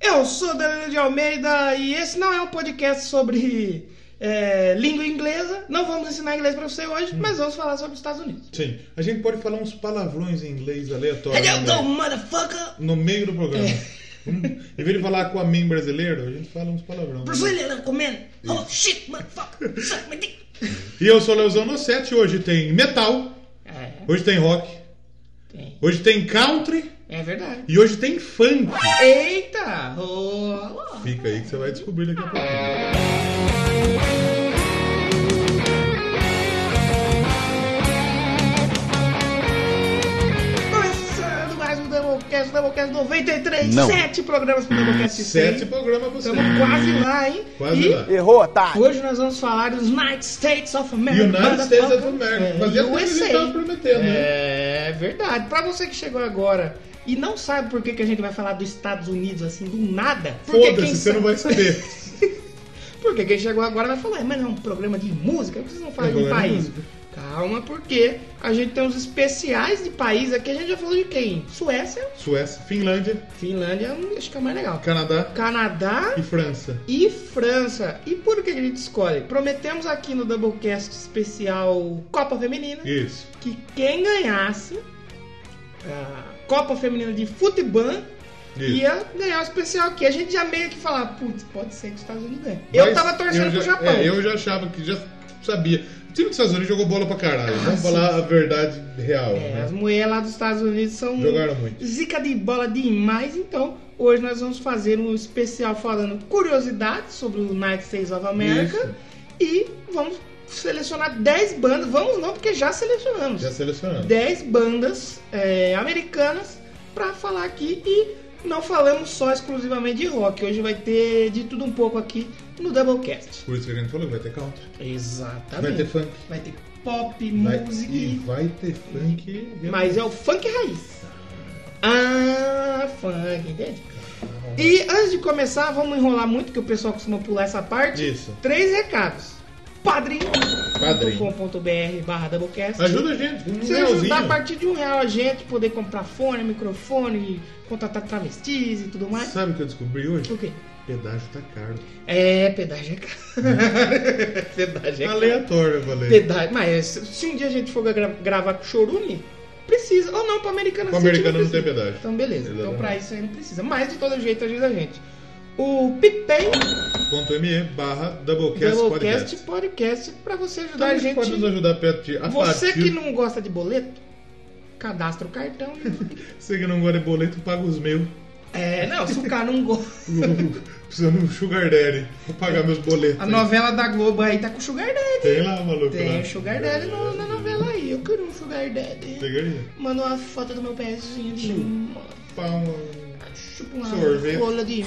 Eu sou Danilo de Almeida e esse não é um podcast sobre é, língua inglesa. Não vamos ensinar inglês pra você hoje, mas vamos falar sobre os Estados Unidos. Sim, a gente pode falar uns palavrões em inglês aleatórios Hello, no go, meio- motherfucker! no meio do programa. É. Hum, em vez de falar com a mãe brasileira, a gente fala uns palavrões. Brazilian comendo! Oh shit, motherfucker! Suck my dick! E eu sou o Leozão no 7, hoje tem metal, É, hoje tem rock, tem. hoje tem country É verdade. e hoje tem funk. Eita! Oh, Fica aí que você vai descobrir daqui a pouquinho. Começando mais um Doublecast, Doublecast 93, Não. sete programas pro Doublecast Sete 100. programas pra você. Estamos quase lá, hein? Quase e lá. Errou, otário. Hoje nós vamos falar dos United States of America. United States of. America. É, Fazia tempo que gente USA. tava prometendo, né? É verdade. Pra você que chegou agora e não sabe por que, que a gente vai falar dos Estados Unidos assim do nada, Foda-se, você não vai saber. Porque quem chegou agora vai falar, mas não é um programa de música, por que vocês não falam É de de país? Calma, porque a gente tem uns especiais de país aqui, a gente já falou de quem? Suécia, Suécia, Finlândia, Finlândia, acho que é o mais legal. Canadá Canadá e França. e França. E por que a gente escolhe? Prometemos aqui no Doublecast especial Copa Feminina Isso. que quem ganhasse a Copa Feminina de Futebol Isso. ia ganhar o especial aqui. A gente já meio que falava, putz, pode ser que os Estados Unidos ganhem. Eu tava torcendo eu pro já- Japão. É, eu já achava que já sabia. O time dos Estados Unidos jogou bola pra caralho. Vamos sim. falar a verdade real. É, né? as mulheres lá dos Estados Unidos são Jogaram muito. zica de bola demais, então hoje nós vamos fazer um especial falando curiosidades sobre o United States of America Isso. e vamos selecionar 10 bandas, vamos não, porque já selecionamos. Já selecionando. 10 bandas é, americanas pra falar aqui e não falamos só exclusivamente de rock, hoje vai ter de tudo um pouco aqui no Doublecast. Por isso que a gente falou vai ter country. Exatamente. Vai ter funk. Vai ter pop, Vai, música e vai ter funk. Mas é o funk raiz. Ah, funk, entende? E antes de começar, vamos enrolar muito, que o pessoal costuma pular essa parte. Isso. Três recados. padrim.com.br Padrim. barra Doublecast. Ajuda a gente. Um Se ajudar a partir de um real a gente, poder comprar fone, microfone, contratar travestis e tudo mais. Sabe o que eu descobri hoje? O quê? Pedágio tá caro. É, pedágio é caro. pedágio é caro. Aleatório, eu falei. Pedágio. Mas se um dia a gente for gra- gravar com chorume, precisa. Ou não, para americana Com City americano não precisa. tem pedágio. Então, beleza. Então, Exatamente. pra isso aí não precisa. Mas, de todo jeito, ajuda a gente. O PicPay, Ponto .me barra Doublecast Doublecast Podcast. Podcast, pra você ajudar Também a gente. pode nos ajudar perto de a Você partir- que não gosta de boleto, cadastra o cartão. Você que não gosta de boleto, paga os meus. é, não, se o cara não gosta. Precisando de um sugar daddy. Vou pagar meus boletos. A aí. novela da Globo aí tá com o Sugar Daddy. Tem lá, maluco. Tem lá. o Sugar Daddy no- na novela aí. Eu quero um Sugar Daddy. Pegaria? Manda uma foto do meu pezinho de uma. Chupa uma Sorvete. rola de.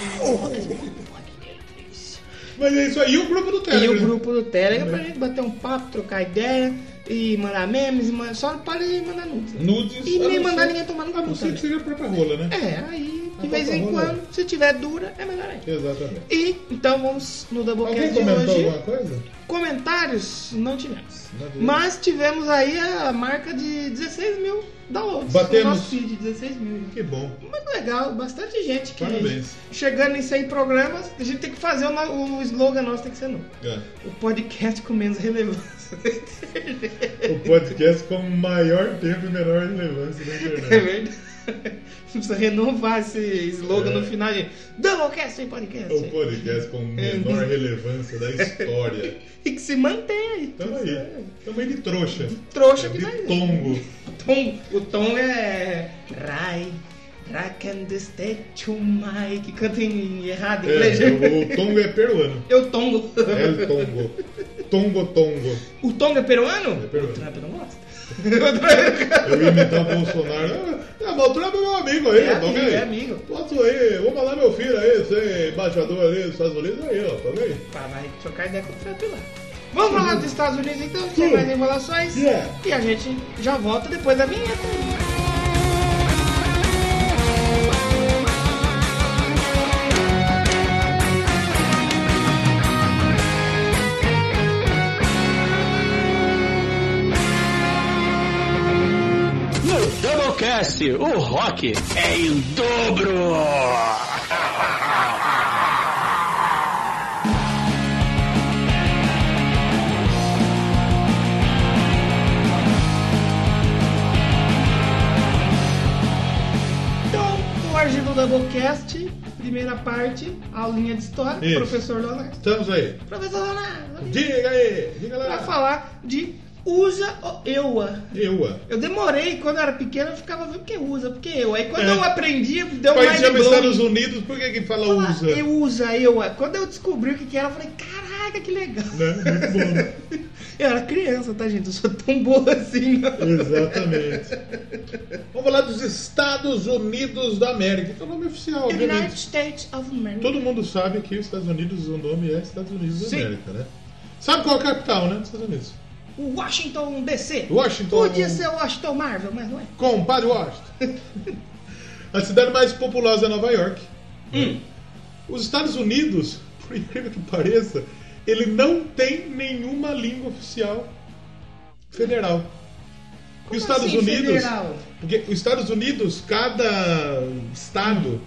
Mas é isso aí. E o grupo do E Telegram? o grupo do Telegram pra gente bater um papo, trocar ideia e mandar memes. E. Só não para de mandar nudes. né? Nudes. E nem mandar ninguém tomar no A não cu ser que seja a própria rola, né? É, aí de vez em quando, se tiver dura, é melhor ainda. Exatamente. E então vamos no Doublecast de comentou hoje. alguma coisa? Comentários não tivemos. Mas tivemos aí a marca de 16 mil downloads. Batemos. No nosso feed, 16 mil. Que bom. Muito legal, bastante gente que. Parabéns. Chegando em 100 programas, a gente tem que fazer o, o slogan nosso, tem que ser novo. É. O podcast com menos relevância. O podcast com maior tempo e menor relevância na É internet. verdade. Precisa renovar esse slogan É. no final, gente. Doublecast sem podcast. O podcast com menor relevância da história. E que se mantém aí. Tamo aí. Tamo aí de trouxa. Trouxa É que de vai. tongo. Tom, o tom é. Rai. Rakan the statue my. Que canta em errado em inglês. É, o, o tongo é peruano. Eu tongo. É o tongo. Tongo tongo. O tongo é peruano? É peruano. O Trump não gosta. Eu ia imitar o Bolsonaro. Ah, mas o Trump é meu amigo aí, É tá amigo, ok? é amigo. Posso aí, vou mandar meu filho aí, ser embaixador ali dos Estados Unidos aí, ó, tá ok? Pá, vai trocar ideia com o Trump lá. Vamos falar dos Estados Unidos então, sem mais enrolações. Yeah. E a gente já volta depois da vinheta. o rock é em dobro! Então, hoje no Doublecast, primeira parte, aulinha de história, Isso. professor Leonardo. Estamos aí. Professor Leonardo! Diga aí! Diga lá! Pra falar de usa ou eua. Eua. Eu demorei, quando eu era pequeno, eu ficava vendo que usa, porque eu. Aí quando É. eu aprendi, deu mais chama Estados Unidos, por que que fala usa? Eu usa, eu. Quando eu descobri o que que era, eu falei, caraca, que legal. Né? Muito bom. né? Eu era criança, tá, gente? Eu sou tão boa assim. não. Exatamente. Vamos falar dos Estados Unidos da América. Então, o nome oficial, United obviamente. States of America. Todo mundo sabe que os Estados Unidos, o nome é Estados Unidos da Sim. América, né? Sabe qual é a capital, né? Dos Estados Unidos. Washington DC. Washington. Podia ser Washington Marvel, mas não é. Compadre Washington. a cidade mais populosa é Nova York. Hum. Os Estados Unidos, por incrível que pareça, ele não tem nenhuma língua oficial federal. e Como os Estados assim, Unidos, federal? porque os Estados Unidos, cada estado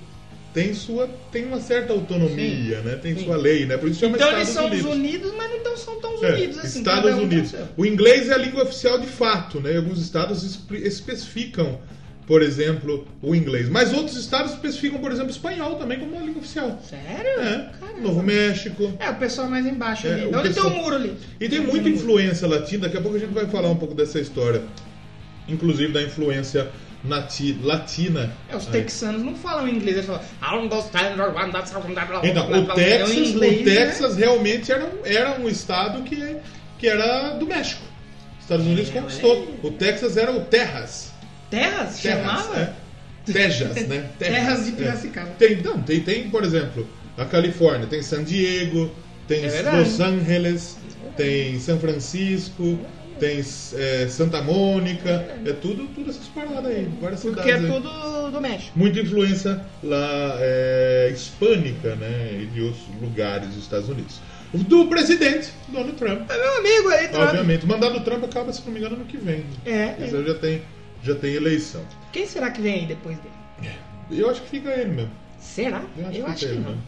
tem sua tem uma certa autonomia, né? Tem Sim. sua lei, né? Por isso chama Então eles Estados são Unidos. os Unidos, mas não são tão É, unidos assim. Estados um tem Unidos. O inglês é a língua oficial de fato, né? Alguns estados espe- especificam, por exemplo, o inglês. Mas outros estados especificam, por exemplo, o espanhol também como uma língua oficial. Sério? É. Caramba. Novo México. É, o pessoal mais embaixo É, ali. Onde pessoal- tem o muro ali? E tem muita influência latina, daqui a pouco a gente vai falar um pouco dessa história. Inclusive da influência nati- latina. É, os Aí. texanos não falam inglês, eles falam. "I don't understand or want that sound, blá, blá, Então, o blá". Texas, É inglês, o né? Texas realmente era, um- era um estado que, que era do México. Os Estados Unidos É, conquistou. O Texas era o Terras. Terras? Terras, chamava? é. Tejas, né? Terras de é. Piracicaba. Tem, não, tem, tem, por exemplo, a Califórnia, tem San Diego, tem É. Los Angeles, tem São Francisco, tem é, Santa Mônica, é tudo, tudo essas paradas aí, várias Porque é cidades aí. tudo do México. Muita influência lá é, hispânica, né, e de outros lugares dos Estados Unidos. Do presidente, Donald Trump. É meu amigo aí, Trump. Obviamente, o mandato do Trump acaba, se não me engano, ano que vem. É, Mas é. já tem, já tem eleição. Quem será que vem aí depois dele? Eu acho que fica ele mesmo. Será? Eu acho Eu que acho que tem, não. né?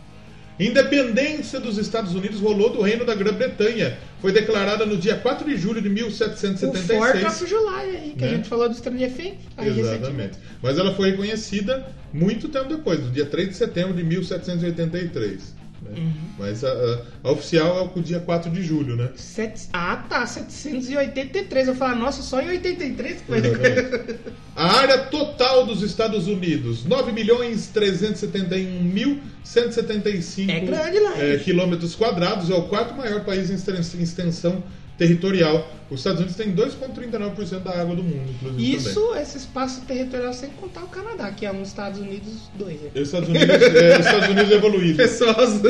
Independência dos Estados Unidos rolou do Reino da Grã-Bretanha. Foi declarada no dia 4 de julho de O 4 1776. of July aí, que Né? a gente falou do Stranger Things. Exatamente. Mas ela foi reconhecida muito tempo depois, no dia 3 de setembro de 1783. Né? Uhum. Mas a, a- a oficial é o dia 4 de julho, né? Sete- Ah, tá, 783. Eu falo, nossa, só em 83 que foi. Exatamente. A área total dos Estados Unidos, 9.371.175 É grande lá, é, quilômetros quadrados, é o quarto maior país em extensão territorial. Os Estados Unidos têm 2,39% da água do mundo, inclusive. Isso, esse espaço territorial sem contar o Canadá, que é um Estados Unidos 2. também. Os Estados Unidos, é, os Estados Unidos evoluídos. Pessoas.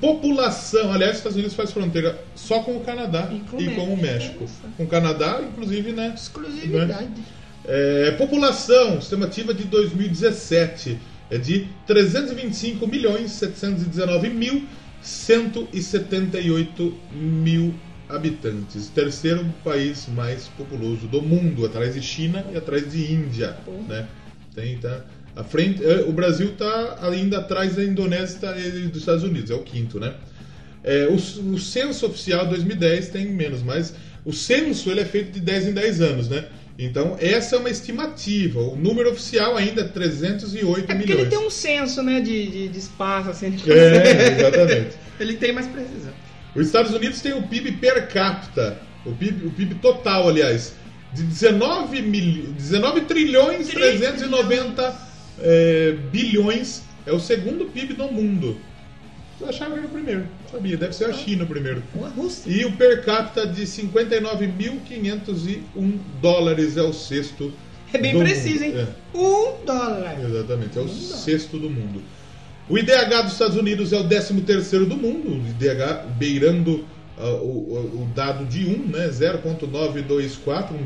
População, aliás, os Estados Unidos faz fronteira só com o Canadá E e com o México. México. Com o Canadá, inclusive, né? Exclusividade. É, população estimativa de 2017 é de 325 milhões 719 mil 178 mil habitantes. Terceiro país mais populoso do mundo, atrás de China e atrás de Índia. Pô. Né? Tem, tá, a frente, é, o Brasil está ainda atrás da Indonésia tá, e dos Estados Unidos, é o quinto, né? É, o, o censo oficial 2010 tem menos, mas o censo ele é feito de 10 em 10 anos, né? Então, essa é uma estimativa. O número oficial ainda é 308 É porque milhões. ele tem um senso, né, de, de, de espaço, assim. É, exatamente. ele tem mais precisão. Os Estados Unidos têm o PIB per capita, o PIB, o PIB total, aliás, de 19, mil, 19 trilhões 390 é, bilhões. É o segundo PIB do mundo. Eu achava que era o primeiro. Sabia, deve ser a China o primeiro. E o per capita de 59.501 dólares é o sexto. É bem preciso, hein? mundo. Um dólar. É, exatamente, é o Um dólar. sexto do mundo. O IDH dos Estados Unidos é o 13 terceiro do mundo, o IDH beirando ah, o, o- o dado de 1, né? 0.924, um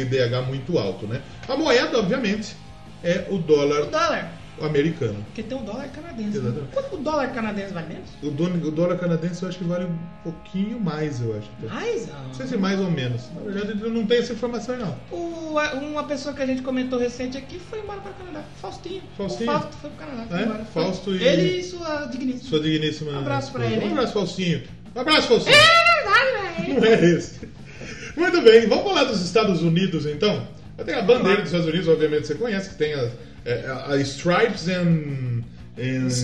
IDH muito alto, né? A moeda, obviamente, é o O dólar dólar. Americano. Porque tem o dólar canadense. né? Quanto o dólar canadense vale menos? O, dono- o dólar canadense eu acho que vale um pouquinho mais, eu acho. tá. Mais? Não sei se mais ou menos. Na verdade, eu não tenho essa informação, não. O, uma pessoa que a gente comentou recente aqui foi embora para o Canadá. Faustinho. Faustinho? O Fausto foi para o Canadá. É? Fausto e- Ele e sua digníssima. Sua digníssima. Um abraço esposa. ele. Um abraço, Falsinho. Um abraço, Falsinho. É verdade, velho. Não é esse. Muito bem, vamos falar dos Estados Unidos então. Tem a bandeira dos Estados Unidos, obviamente você conhece, que tem as, a Stripes and, and Stars.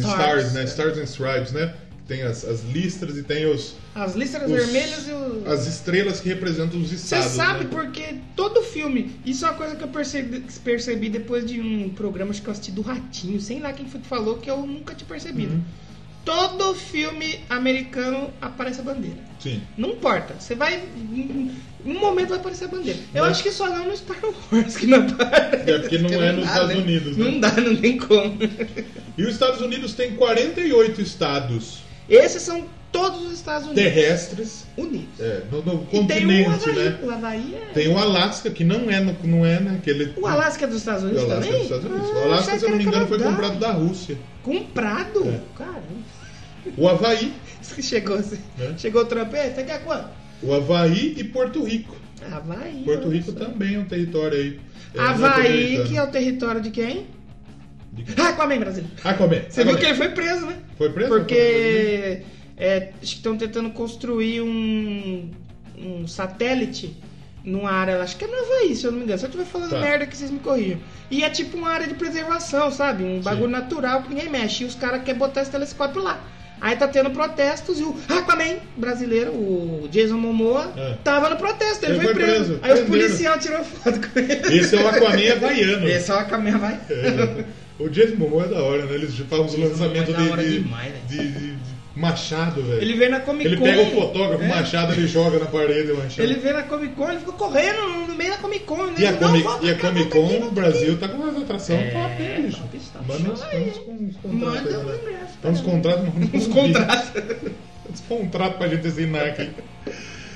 Stars, né? Stars and Stripes, né? Tem as, as listras e tem os, As listras os- vermelhas e os. as estrelas que representam os Você estados. sabe né? porque todo filme. Isso é uma coisa que eu percebi, percebi depois de um programa acho que eu assisti do Ratinho, sei lá quem foi que falou, que eu nunca tinha percebido. Uhum. Todo filme americano aparece a bandeira. Sim. Não importa. Você vai. Em um momento vai aparecer a bandeira. Eu Mas- acho que só não no Star Wars que não aparece. É porque não é nos dá, Estados né? Unidos, né? Não dá, não tem como. E os Estados Unidos tem 48 estados Esses são todos os Estados Unidos terrestres Unidos. é, no, no tem o continente, Havaí. né? O Havaí é. Tem o Alasca, que não é, no- não é naquele. O Alasca é dos Estados O Unidos Alasca é também? dos Estados Unidos. Ah, o Alasca, se eu não me engano, foi comprado da Rússia. Comprado? É. Caramba. O Havaí, chegou assim. É. Chegou o Trump, "Ei, você quer quanto? o Havaí e Porto Rico. Havaí. Porto Rico também é um território aí. é, Havaí, norte-americano. que é o território de quem? De- Aquaman, Brasil. Aquaman. Você viu Aquaman. que ele foi preso, né? Foi preso? Porque é, acho que estão tentando construir um, um satélite numa área, acho que é no Havaí, se eu não me engano. Se eu estiver falando Tá. merda que vocês me corrijam. E é tipo uma área de preservação, sabe? Um bagulho natural que ninguém mexe. E os caras querem botar esse telescópio lá. Aí tá tendo protestos e o Aquaman brasileiro, o Jason Momoa, É. tava no protesto, ele, Ele foi preso. preso, Aí os prenderam. policiais tiraram foto com ele. Esse é o Aquaman havaiano. Esse é o Aquaman vai. É. O Jason Momoa é da hora, né? Eles fazem uns Jason lançamentos é de, de, demais, velho. de- de- de machado, velho. Ele veio na Comic Con. Ele pega o fotógrafo, É. o machado, ele joga na parede o machado. Ele veio na Comic Con, ele ficou correndo no meio da Comic Con. né? E a volta e a Comic Con, o volta Brasil tá com uma atração É, top, hein, bicho? top. Manda uns, uns, uns contratos Manda né? uns contratos, mano. Os contratos. Uns contratos pra gente assinar aqui.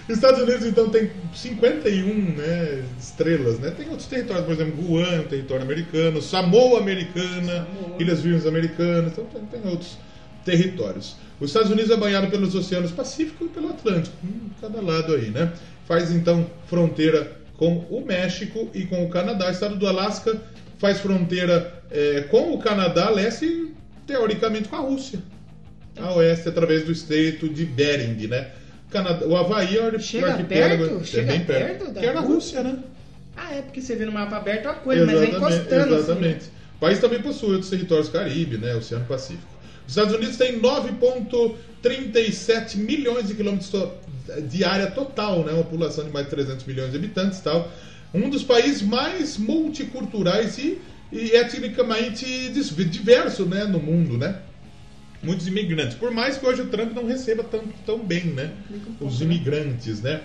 Estados Unidos, então, tem 51 né, estrelas, né? Tem outros territórios, por exemplo, Guam, território americano, Samoa americana, Samoa. Ilhas Virgens americanas, então tem, tem outros territórios. Os Estados Unidos é banhado pelos oceanos Pacífico e pelo Atlântico, um de cada lado aí, né? Faz, então, fronteira com o México e com o Canadá. O estado do Alasca faz fronteira eh, com o Canadá, leste e, teoricamente, com a Rússia a oeste através do estreito de Bering, né? Canadá, o Havaí é o Chega arquipélago perto? é Chega bem perto da que era a Rússia? Né? Ah, é porque você vê no mapa aberto é uma coisa, mas é encostando. assim. exatamente. O país também possui outros territórios Caribe, né? Oceano Pacífico. Os Estados Unidos têm 9,37 milhões de quilômetros de área total, né? Uma população de mais de 300 milhões de habitantes, e tal. Um dos países mais multiculturais e, e etnicamente diverso, né? No mundo, né? muitos imigrantes. Por mais que hoje o Trump não receba tão, tão bem, né? Os imigrantes, né?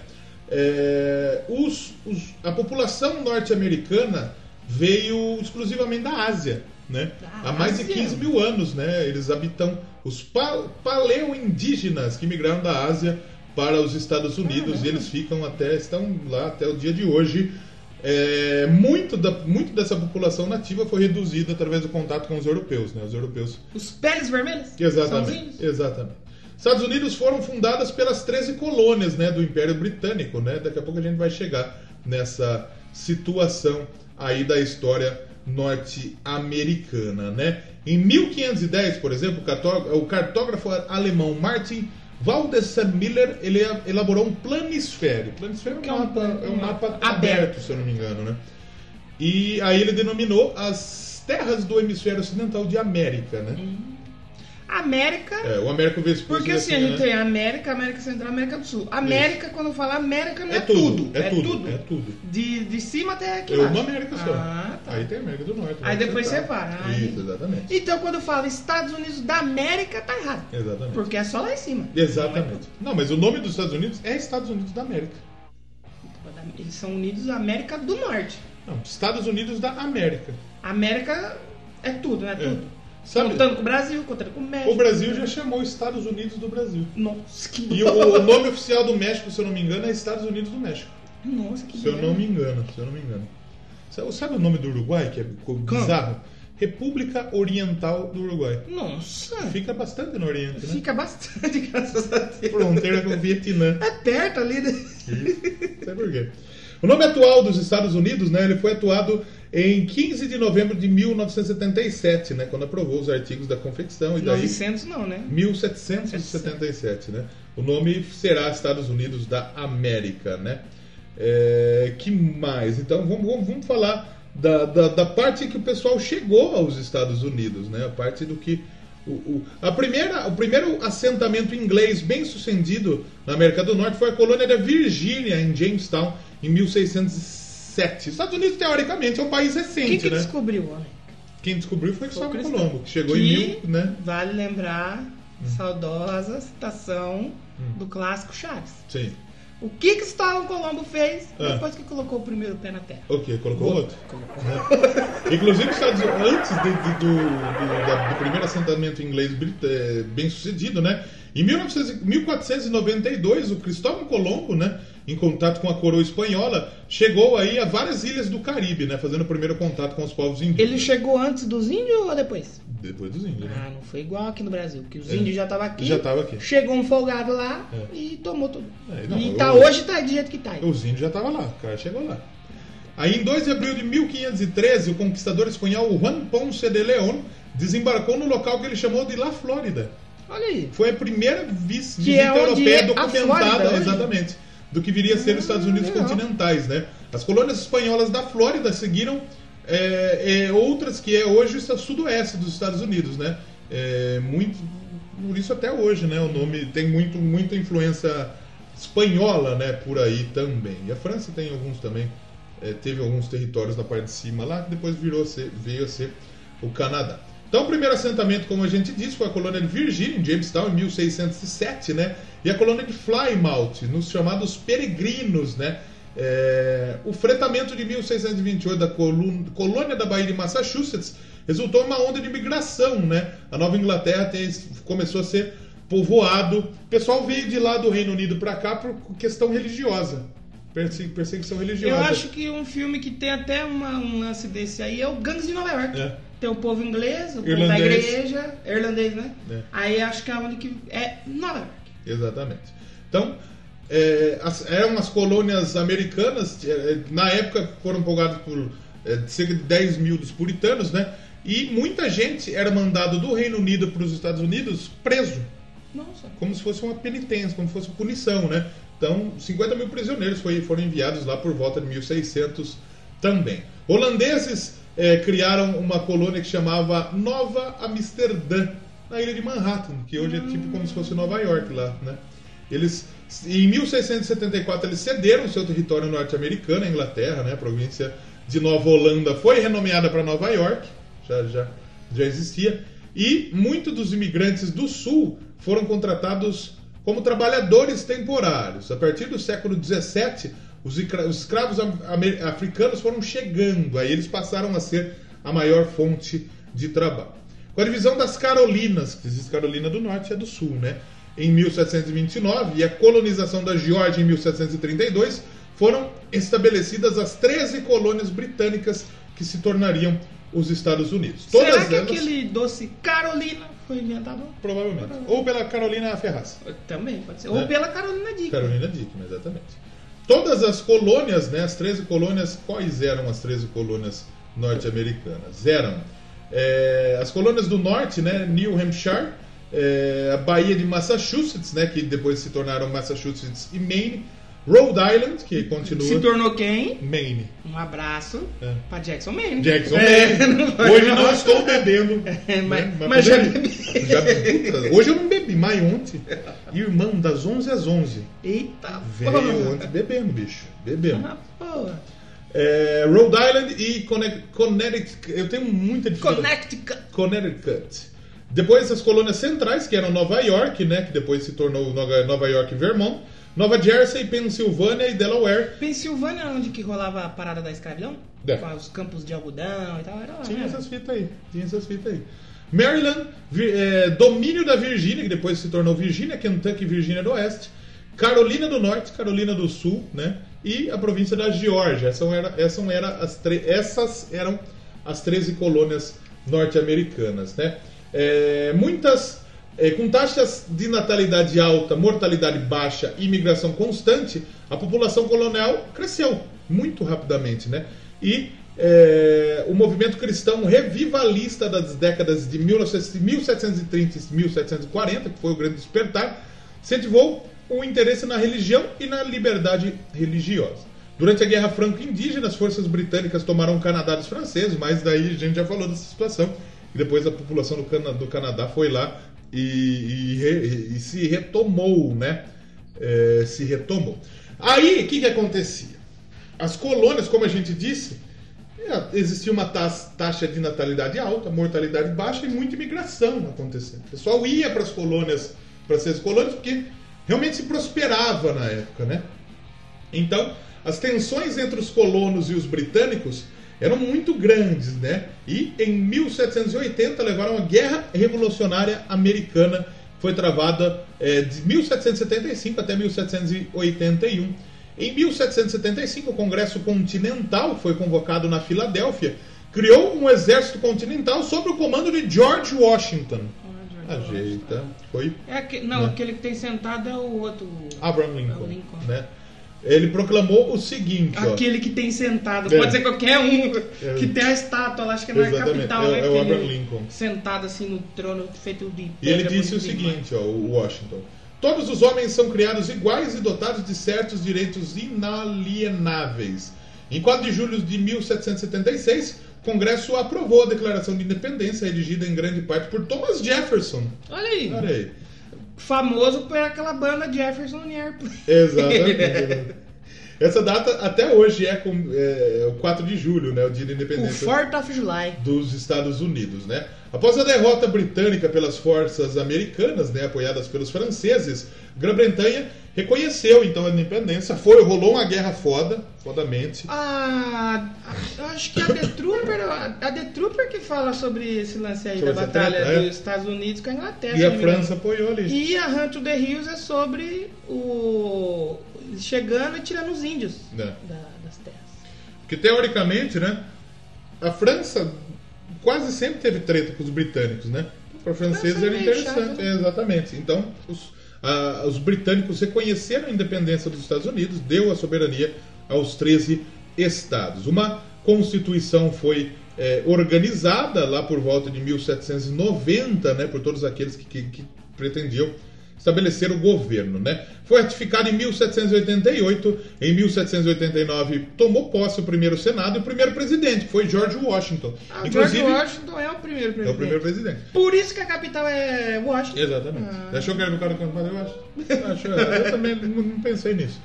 É, os- os- a população norte-americana veio exclusivamente da Ásia, né? Da Há mais de Ásia? 15 mil anos, né? Eles habitam os pa paleo-indígenas que migraram da Ásia para os Estados Unidos e eles ficam até estão lá até o dia de hoje. É, muito, da, muito dessa população nativa foi reduzida através do contato com os europeus, né? Os europeus Os peles vermelhas? Exatamente. Exatamente. Estados Unidos foram fundadas pelas 13 colônias né, do Império Britânico. Né? Daqui a pouco a gente vai chegar nessa situação aí da história norte-americana. Né? Em 1510, por exemplo, o cartó- o cartógrafo alemão Martin Waldseemüller ele elaborou um planisfério. Planisfério é é um um mapa, é um um mapa aberto, aberto. se eu não me engano. Né? E aí ele denominou as terras do hemisfério ocidental de América. Né? América. É, o América Vespucci Porque assim, a né? gente tem América, América Central, América do Sul. América, quando fala América, não é, É tudo, é tudo, tudo. é tudo. De, de cima até aqui É uma América só. Ah, tá. Aí tem América do Norte. Aí depois separa. Isso, exatamente. Então quando fala Estados Unidos da América, tá errado. Exatamente. Porque é só lá em cima. Exatamente. Não, mas o nome dos Estados Unidos é Estados Unidos da América. Eles são unidos à América do Norte. Não, Estados Unidos da América. América é tudo, né? É. Tudo. Sabe, Contando com o Brasil, contando com o México. o Brasil já chamou Estados Unidos do Brasil. Nossa, que E o, o nome oficial do México, se eu não me engano, é Estados Unidos do México. Nossa, que Se eu não me engano, se eu não me engano. Sabe, sabe o nome do Uruguai, que é bizarro? República Oriental do Uruguai. Nossa. Fica bastante no Oriente, né? Fica bastante, graças a Deus. Fronteira com o Vietnã. É perto ali, né? Sabe por quê? O nome atual dos Estados Unidos, né, ele foi atuado em 15 de novembro de 1977, né, quando aprovou os artigos da confecção e daí 900 não, né? 1777, né? O nome será Estados Unidos da América, né? É, que mais? Então vamos, vamos, vamos falar da, da, da parte que o pessoal chegou aos Estados Unidos, né? A parte do que o, o, a primeira, o primeiro assentamento inglês bem sucedido na América do Norte foi a colônia da Virgínia, em Jamestown, em 1607. Estados Unidos, teoricamente, é um país recente, Quem que né? descobriu o homem? Quem descobriu foi o Cristóvão Cristão. Colombo, que chegou Que, em mil, né? Vale lembrar, Hum. saudosa citação do clássico Chaves. Sim. O que Cristóvão Colombo fez Ah. depois que colocou o primeiro pé na terra? Ok, colocou outro. Colocou. Inclusive, os Estados Unidos, antes de- de- do, do- da- do primeiro assentamento inglês eh, bem sucedido, né? Em 1900 e- 1492, o Cristóvão Colombo, né, em contato com a coroa espanhola, chegou aí a várias ilhas do Caribe, né, fazendo o primeiro contato com os povos indígenas. Ele chegou antes dos índios ou depois? Depois dos índios, né? Ah, não foi igual aqui no Brasil, porque os É. índios já estavam aqui. Já tava aqui. Chegou um folgado lá É. e tomou tudo. É, não, e eu- tá, hoje tá do jeito que tá. aí. Os índios já estavam lá, o cara chegou lá. Aí, em 2 de abril de 1513, o conquistador espanhol Juan Ponce de León desembarcou no local que ele chamou de La Flórida. Olha aí. Foi a primeira Que visita é europeia é documentada, Flórida hoje? Do que viria a ser os Estados Unidos legal. continentais, né? As colônias espanholas da Flórida seguiram é, é, outras que é hoje o sudoeste dos Estados Unidos, né? É, muito, por isso até hoje, né? O nome tem muito, muita influência espanhola, né? Por aí também. E a França tem alguns também. é, teve alguns territórios na parte de cima lá, que depois virou ser, veio a ser o Canadá. Então, o primeiro assentamento, como a gente disse, foi a colônia de Virgínia, em Jamestown, em 1607, né? E a colônia de Plymouth, nos chamados peregrinos, né? É, o fretamento de 1628 da colônia da Baía de Massachusetts resultou em uma onda de migração, né? A Nova Inglaterra tem- começou a ser povoado. O pessoal veio de lá do Reino Unido para cá por questão religiosa, perse- perseguição religiosa. Eu acho que um filme que tem até uma, um lance desse aí é o Gangs de Nova York. É. Tem o povo inglês, o povo da Irlandês. igreja, irlandês, né? É. Aí acho que é onde que é Nova York. Exatamente. Então, é, as- eram as colônias americanas, é, na época foram povoadas por é, cerca de 10 mil dos puritanos, né? E muita gente era mandado do Reino Unido para os Estados Unidos preso, Nossa. como se fosse uma penitência, como se fosse uma punição, né? Então, 50 mil prisioneiros foi- foram enviados lá por volta de 1600 também. Holandeses é, criaram uma colônia que chamava Nova Amsterdã, na ilha de Manhattan, que hoje é tipo como se fosse Nova York lá, né? Eles, em 1674, eles cederam seu território norte-americano, a Inglaterra, né? A província de Nova Holanda foi renomeada para Nova York, já, já, já existia. E muitos dos imigrantes do sul foram contratados como trabalhadores temporários. A partir do século XVII, os, icra- os escravos africanos foram chegando, aí eles passaram a ser a maior fonte de trabalho. Com a divisão das Carolinas, que existe Carolina do Norte e a do Sul, né? Em 1729 e a colonização da Geórgia em 1732, foram estabelecidas as 13 colônias britânicas que se tornariam os Estados Unidos. Será que elas, aquele doce Carolina foi inventado? provavelmente, ou pela Carolina Ferraz. Também pode ser. Né? Ou pela Carolina Dickman. Carolina Dickman, exatamente. Todas as colônias, né, as 13 colônias, quais eram as 13 colônias norte-americanas? Eram é, as colônias do norte, né, New Hampshire, é, a Baía de Massachusetts, né, que depois se tornaram Massachusetts e Maine, Rhode Island, que continua Se tornou quem? Maine. Um abraço É. pra Jackson Maine. Jackson É, Maine. não Hoje não. estou bebendo. É, mas- né, mas já poderia. bebi. Já puta, Hoje eu não bebi, mas ontem. Irmão, das 11 às 11. Eita porra. ontem bebendo, bicho. Bebendo. Ah, porra. É, Rhode Island e Conne- Connecticut. Eu tenho muita dificuldade. Connecticut. Connecticut. Depois as colônias centrais, que eram Nova York, né? Que depois se tornou Nova York e Vermont. Nova Jersey, Pensilvânia e Delaware. Pensilvânia, onde que rolava a parada da escravidão? É. Com os campos de algodão e tal. Era lá, Tinha né? essas fitas aí. Tinha essas fitas aí. Maryland, é, domínio da Virgínia, que depois se tornou Virgínia, Kentucky e Virgínia do Oeste. Carolina do Norte, Carolina do Sul, né? E a província da Geórgia. Essas eram, essas eram, as, essas eram as 13 colônias norte-americanas, né? É, muitas, é, com taxas de natalidade alta, mortalidade baixa e imigração constante, a população colonial cresceu muito rapidamente, né? E é, o movimento cristão revivalista das décadas de 1900 1730 e 1740, que foi o grande despertar, incentivou o interesse na religião e na liberdade religiosa. Durante a Guerra Franco-Indígena, as forças britânicas tomaram o Canadá dos franceses, mas daí a gente já falou dessa situação. E depois a população do, Cana do Canadá foi lá e, e, e se retomou, né? É, se retomou. Aí, o que, que acontecia? As colônias, como a gente disse, é, existia uma taxa de natalidade alta, mortalidade baixa e muita imigração acontecendo. O pessoal ia para as colônias, para essas colônias, porque realmente se prosperava na época, né? Então, as tensões entre os colonos e os britânicos eram muito grandes, né? E em 1780 levaram a Guerra Revolucionária Americana, foi travada é, de 1775 até 1781. Em 1775, o Congresso Continental foi convocado na Filadélfia, criou um exército continental sob o comando de George Washington. Ajeita, foi. É não, Né? aquele que tem sentado é o outro. Abraham Lincoln, É o Lincoln. né? Ele proclamou o seguinte, ó. Aquele que tem sentado, É. pode ser qualquer um É. que tem a estátua lá, acho que é na capital, é o- né? é o Abraham Lincoln. Sentado assim no trono feito de E ele disse o seguinte, ó, o Washington. Todos os homens são criados iguais e dotados de certos direitos inalienáveis. Em 4 de julho de 1776, o Congresso aprovou a Declaração de Independência, redigida em grande parte por Thomas Jefferson. Olha aí, Olha aí. famoso por aquela banda Jefferson Airplane. Exatamente. Essa data até hoje é, com, é o 4 de julho, né, o dia da O independência. 4th of July. dos Estados Unidos, né? Após a derrota britânica pelas forças americanas, né, apoiadas pelos franceses, Grã-Bretanha reconheceu então a independência. Foi, rolou uma guerra foda, fodamente. Ah, acho que a The Trooper, a The Trooper que fala sobre esse lance aí Sobre da batalha treta, é. dos Estados Unidos com a Inglaterra. E a. França apoiou ali. E a Hunt to the Hills é sobre o chegando e tirando os índios Né? da- das terras. Porque teoricamente, né, a França quase sempre teve treta com os britânicos, né? Para franceses é era interessante, chato, né? é, exatamente. Então, os, a- os britânicos reconheceram a independência dos Estados Unidos, deu a soberania aos 13 estados. Uma constituição foi é, organizada lá por volta de 1790, né, por todos aqueles que, que- que pretendiam estabelecer o governo, né? Foi ratificado em 1788, em 1789 tomou posse o primeiro senado e o primeiro presidente, que foi George Washington. Ah, Inclusive, George Washington é o primeiro é presidente. o primeiro presidente. Por isso que a capital é Washington. Exatamente. Ah. Achou que era o cara que eu acho eu também não, pensei nisso.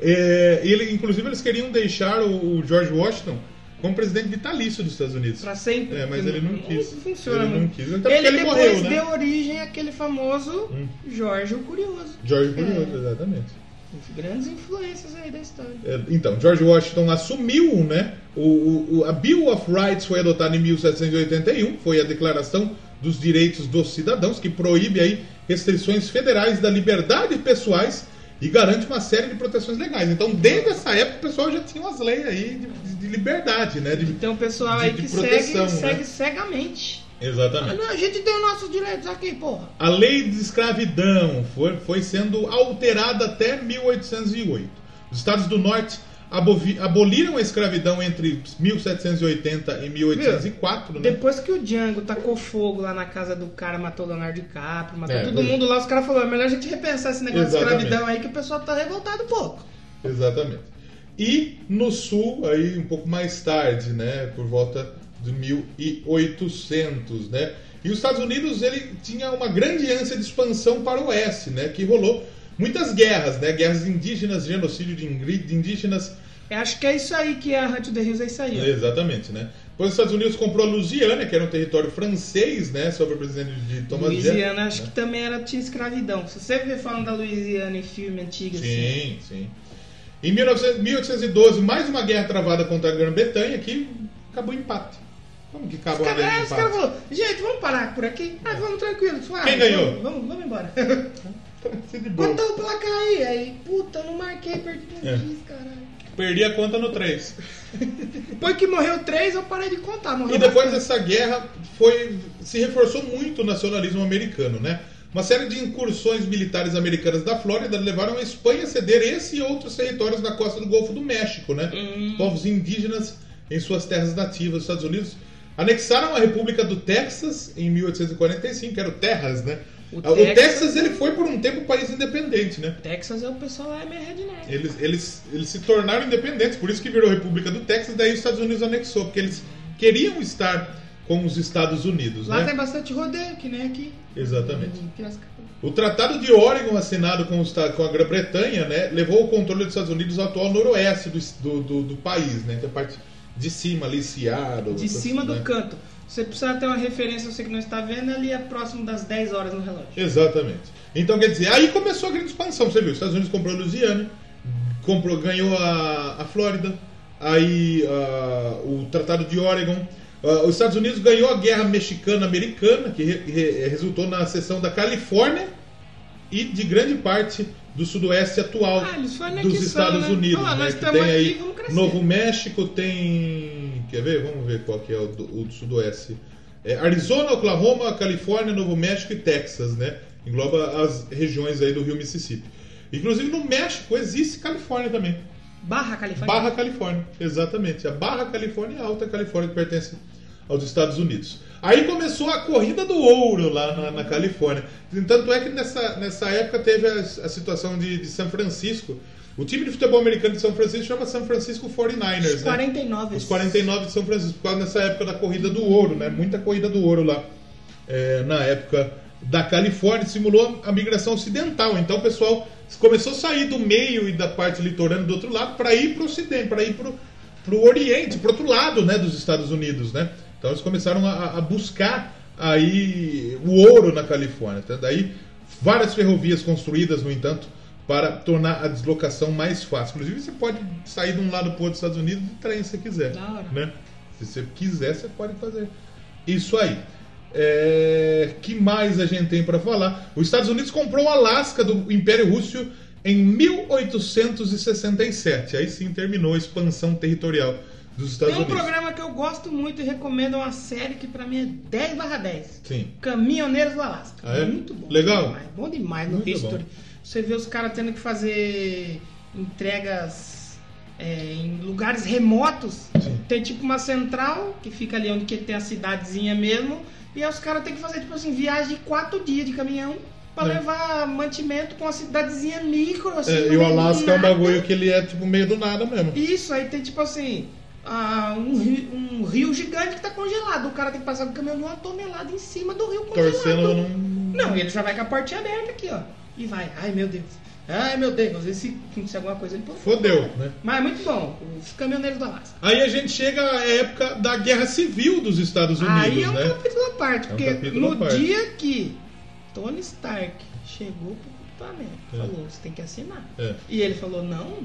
É, ele, inclusive, eles queriam deixar o George Washington como presidente vitalício dos Estados Unidos. Pra sempre. É, mas ele não quis. Não funciona. Ele não quis, até porque Ele, ele depois morreu, né? deu origem àquele famoso Hum. Jorge o Curioso. George Curioso, É. exatamente. Grandes influências aí da história. É, Então, George Washington assumiu, né? O, o- o- a Bill of Rights foi adotada em 1781, foi a Declaração dos Direitos dos Cidadãos, que proíbe aí restrições federais da liberdade pessoais e garante uma série de proteções legais. Então, desde essa época, o pessoal já tinha umas leis aí de, de- de liberdade, né? De- Tem um pessoal De- aí que proteção, segue, né? segue cegamente. Exatamente. a gente tem os nossos direitos aqui, porra. A lei de escravidão foi, foi sendo alterada até 1808. Os estados do norte aboliram a escravidão entre 1780 e 1804, né? Depois que o Django tacou fogo lá na casa do cara, matou Leonardo DiCaprio, matou É, todo mundo lá, os caras falaram, é melhor a gente repensar esse negócio Exatamente. de escravidão aí que o pessoal tá revoltado um pouco. Exatamente. E no sul, aí um pouco mais tarde, né, por volta de 1800, né? E os Estados Unidos ele tinha uma grande ânsia de expansão para o oeste, né, que rolou muitas guerras, né, guerras indígenas, genocídio de indígenas, Eu acho que é isso aí que a Hunt the Hills é isso aí. exatamente, né? Depois os Estados Unidos comprou a Louisiana, que era um território francês, né, sob a presidência de Thomas Louisiana, Jefferson, acho né? que também era, tinha escravidão. Se você vê falando da Louisiana em filme antigo, assim. Sim, sim. Em 1900 1812, mais uma guerra travada contra a Grã-Bretanha que acabou em empate. Como que Os acabou a caras guerra os caras falaram, gente, vamos parar por aqui? Ah, vamos tranquilo, suave. Quem ganhou? Vamos, vamos, vamos embora. Quanto o placar aí? Aí, puta, não marquei, perdi É. caralho. Perdi a conta no 3. Depois que morreu três, eu parei de contar. Morreu E depois bastante. dessa guerra foi se reforçou muito o nacionalismo americano, né? Uma série de incursões militares americanas da Flórida levaram a Espanha a ceder esse e outros territórios na costa do Golfo do México, né? Hum. Povos indígenas em suas terras nativas. Os Estados Unidos anexaram a República do Texas em 1845, que era o Terras, né? O O Texas- Texas, ele foi por um tempo um país independente, né? Texas é o pessoal lá é meio redneck. Eles, eles, eles se tornaram independentes, por isso que virou República do Texas, daí os Estados Unidos anexou, porque eles queriam estar com os Estados Unidos, Lá né? tem bastante rodeio, que nem aqui. Exatamente. O Tratado de Oregon, assinado com, os com a Grã-Bretanha, né, levou o controle dos Estados Unidos ao atual noroeste do, do, do, do país, né? Então a parte de cima ali, Seattle. De cima do né? canto. Você precisa ter uma referência, você que não está vendo, ali é próximo das 10 horas no relógio. Exatamente. Então, quer dizer, aí começou a grande expansão, você viu? Os Estados Unidos comprou a Louisiana, comprou, ganhou a, a Flórida, aí ah, o Tratado de Oregon. Ah, os Estados Unidos ganhou a Guerra Mexicana-Americana, que re- re- resultou na seção da Califórnia e de grande parte do sudoeste atual Ah, anexando, dos Estados né? Unidos. Ah, né? tem aí. Novo México, tem. Quer ver? Vamos ver qual que é o do, o do sudoeste. É Arizona, Oklahoma, Califórnia, Novo México e Texas, né? Engloba as regiões aí do Rio Mississippi. Inclusive no México existe Califórnia também. Barra Califórnia. Barra Califórnia, exatamente. A Barra Califórnia e a Alta Califórnia que pertence aos Estados Unidos. Aí começou a corrida do ouro lá na, na Califórnia. Tanto é que nessa, nessa época teve a, a situação de, de São Francisco. O time de futebol americano de São Francisco chama São Francisco 49ers, Os né? 49. Os 49 de São Francisco, por causa dessa época da corrida do ouro, né? Muita corrida do ouro lá. É, na época da Califórnia, simulou a migração ocidental. Então o pessoal começou a sair do meio e da parte litorânea do outro lado para ir para o ocidente, para ir para o oriente, para outro lado né, dos Estados Unidos, né? Então eles começaram a, a buscar aí o ouro na Califórnia. Tá? Daí várias ferrovias construídas, no entanto, para tornar a deslocação mais fácil. Inclusive você pode sair de um lado para o outro dos Estados Unidos de trem se você quiser, né? Se você quiser, você pode fazer isso aí. É, que mais a gente tem para falar? Os Estados Unidos comprou o Alasca do Império Russo em 1867. Aí sim terminou a expansão territorial dos Estados Tem um Unidos. programa que eu gosto muito e recomendo, é uma série que pra mim é 10 barra 10. Sim. Caminhoneiros do Alasca. Ah, é? Muito bom. Legal? Demais, bom demais no Muito History. bom. Você vê os caras tendo que fazer entregas é, em lugares remotos. Sim. Tem tipo uma central que fica ali onde que tem a cidadezinha mesmo. E aí os caras têm que fazer, tipo assim, viagem de quatro dias de caminhão pra É. levar mantimento pra uma cidadezinha micro, assim. É, e o Alasca é um bagulho que ele é tipo meio do nada mesmo. Isso, aí tem tipo assim, um, rio, um rio gigante que tá congelado. O cara tem que passar com o caminhão de uma tonelada em cima do rio congelado. Torcendo. Não, e ele já vai com a portinha aberta aqui, ó. E vai, ai meu Deus. Ai meu Deus, às vezes se acontecer alguma coisa ele pode. Fodeu, né? Mas é muito bom, os caminhoneiros do Alasca. Aí a gente chega à época da Guerra Civil dos Estados Unidos, Aí é um né? capítulo à parte, É um porque no parte. dia que Tony Stark chegou pro equipamento, É. falou, você tem que assinar. É. E ele falou, não.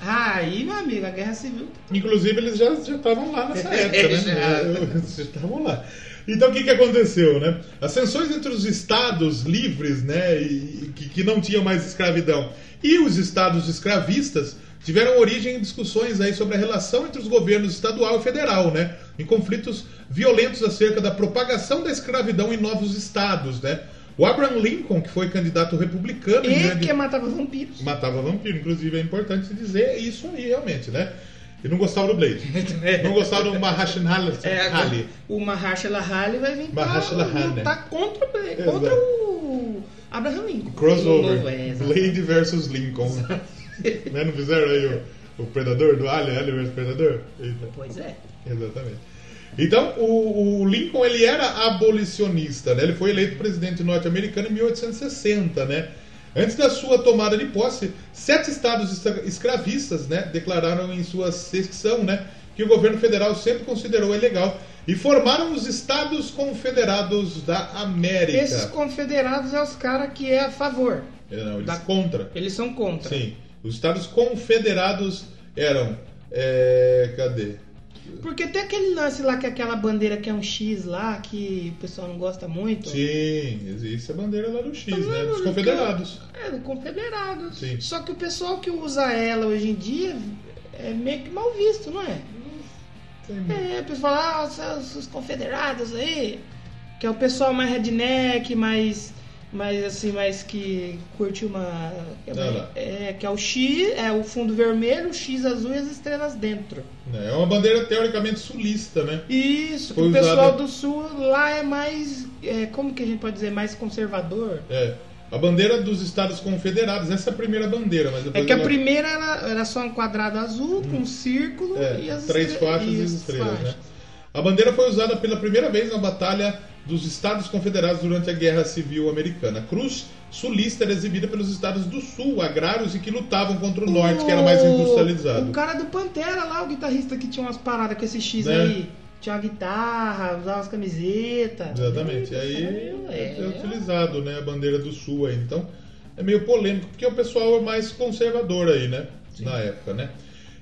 Aí, meu amigo, a guerra civil Inclusive, eles já já estavam lá nessa época, né? Eles já estavam lá. Então, o que, que aconteceu, né? As tensões entre os estados livres, né, e, que, que não tinham mais escravidão, e os estados escravistas tiveram origem em discussões aí sobre a relação entre os governos estadual e federal, né? Em conflitos violentos acerca da propagação da escravidão em novos estados, né? O Abraham Lincoln, que foi candidato republicano e grande- que matava vampiros. matava vampiro. Inclusive, é importante dizer isso aí, realmente, né? E não gostava do Blade. Não gostava do Mahershala É, Ali. o Mahershala Ali vai vir pra Ali. lutar contra, o Blade, Exato. contra o Abraham Lincoln. Crossover. Novo, é. Blade versus Lincoln. né? Não fizeram aí o, o Predador do Alien, Alien versus Predador? Eita. Pois é. Exatamente. Então, o, o Lincoln ele era abolicionista, né? Ele foi eleito presidente norte-americano em 1860, né? Antes da sua tomada de posse, sete estados escravistas, né, declararam em sua secção, né, que o governo federal sempre considerou ilegal e formaram os Estados Confederados da América. Esses confederados é os caras que é a favor. É, Não, eles Da- contra. Eles são contra. Sim. Os Estados Confederados eram, é, cadê? Porque tem aquele lance lá que é aquela bandeira que é um X lá, que o pessoal não gosta muito. Sim, existe a bandeira lá do X, né? vendo? Dos Confederados. É, do Confederados. Sim. Só que o pessoal que usa ela hoje em dia é meio que mal visto, não é? Tem- É, o pessoal fala, ah, os, os confederados aí, que é o pessoal mais redneck, mais mas assim, mas que curte uma. É, é, que é o X, é o fundo vermelho, o X azul e as estrelas dentro. É uma bandeira teoricamente sulista, né? Isso, Foi o pessoal usada- do sul lá é mais. é, como que a gente pode dizer? Mais conservador. É. A bandeira dos Estados Confederados, essa é a primeira bandeira, mas É que a ela- primeira era, era só um quadrado azul com um círculo É, e as três estre- faixas e as estrelas, faixas. né? A bandeira foi usada pela primeira vez na Batalha dos Estados Confederados durante a Guerra Civil Americana. A cruz sulista era exibida pelos estados do sul, agrários e que lutavam contra o norte, que era mais O- industrializado. O cara do Pantera lá, o guitarrista que tinha umas paradas com esse X Né? aí. Tinha uma guitarra, usava as camisetas. Exatamente. E Eita, aí é, é. utilizado, né, a bandeira do sul aí. Então é meio polêmico porque o pessoal é mais conservador aí, né, na época, né.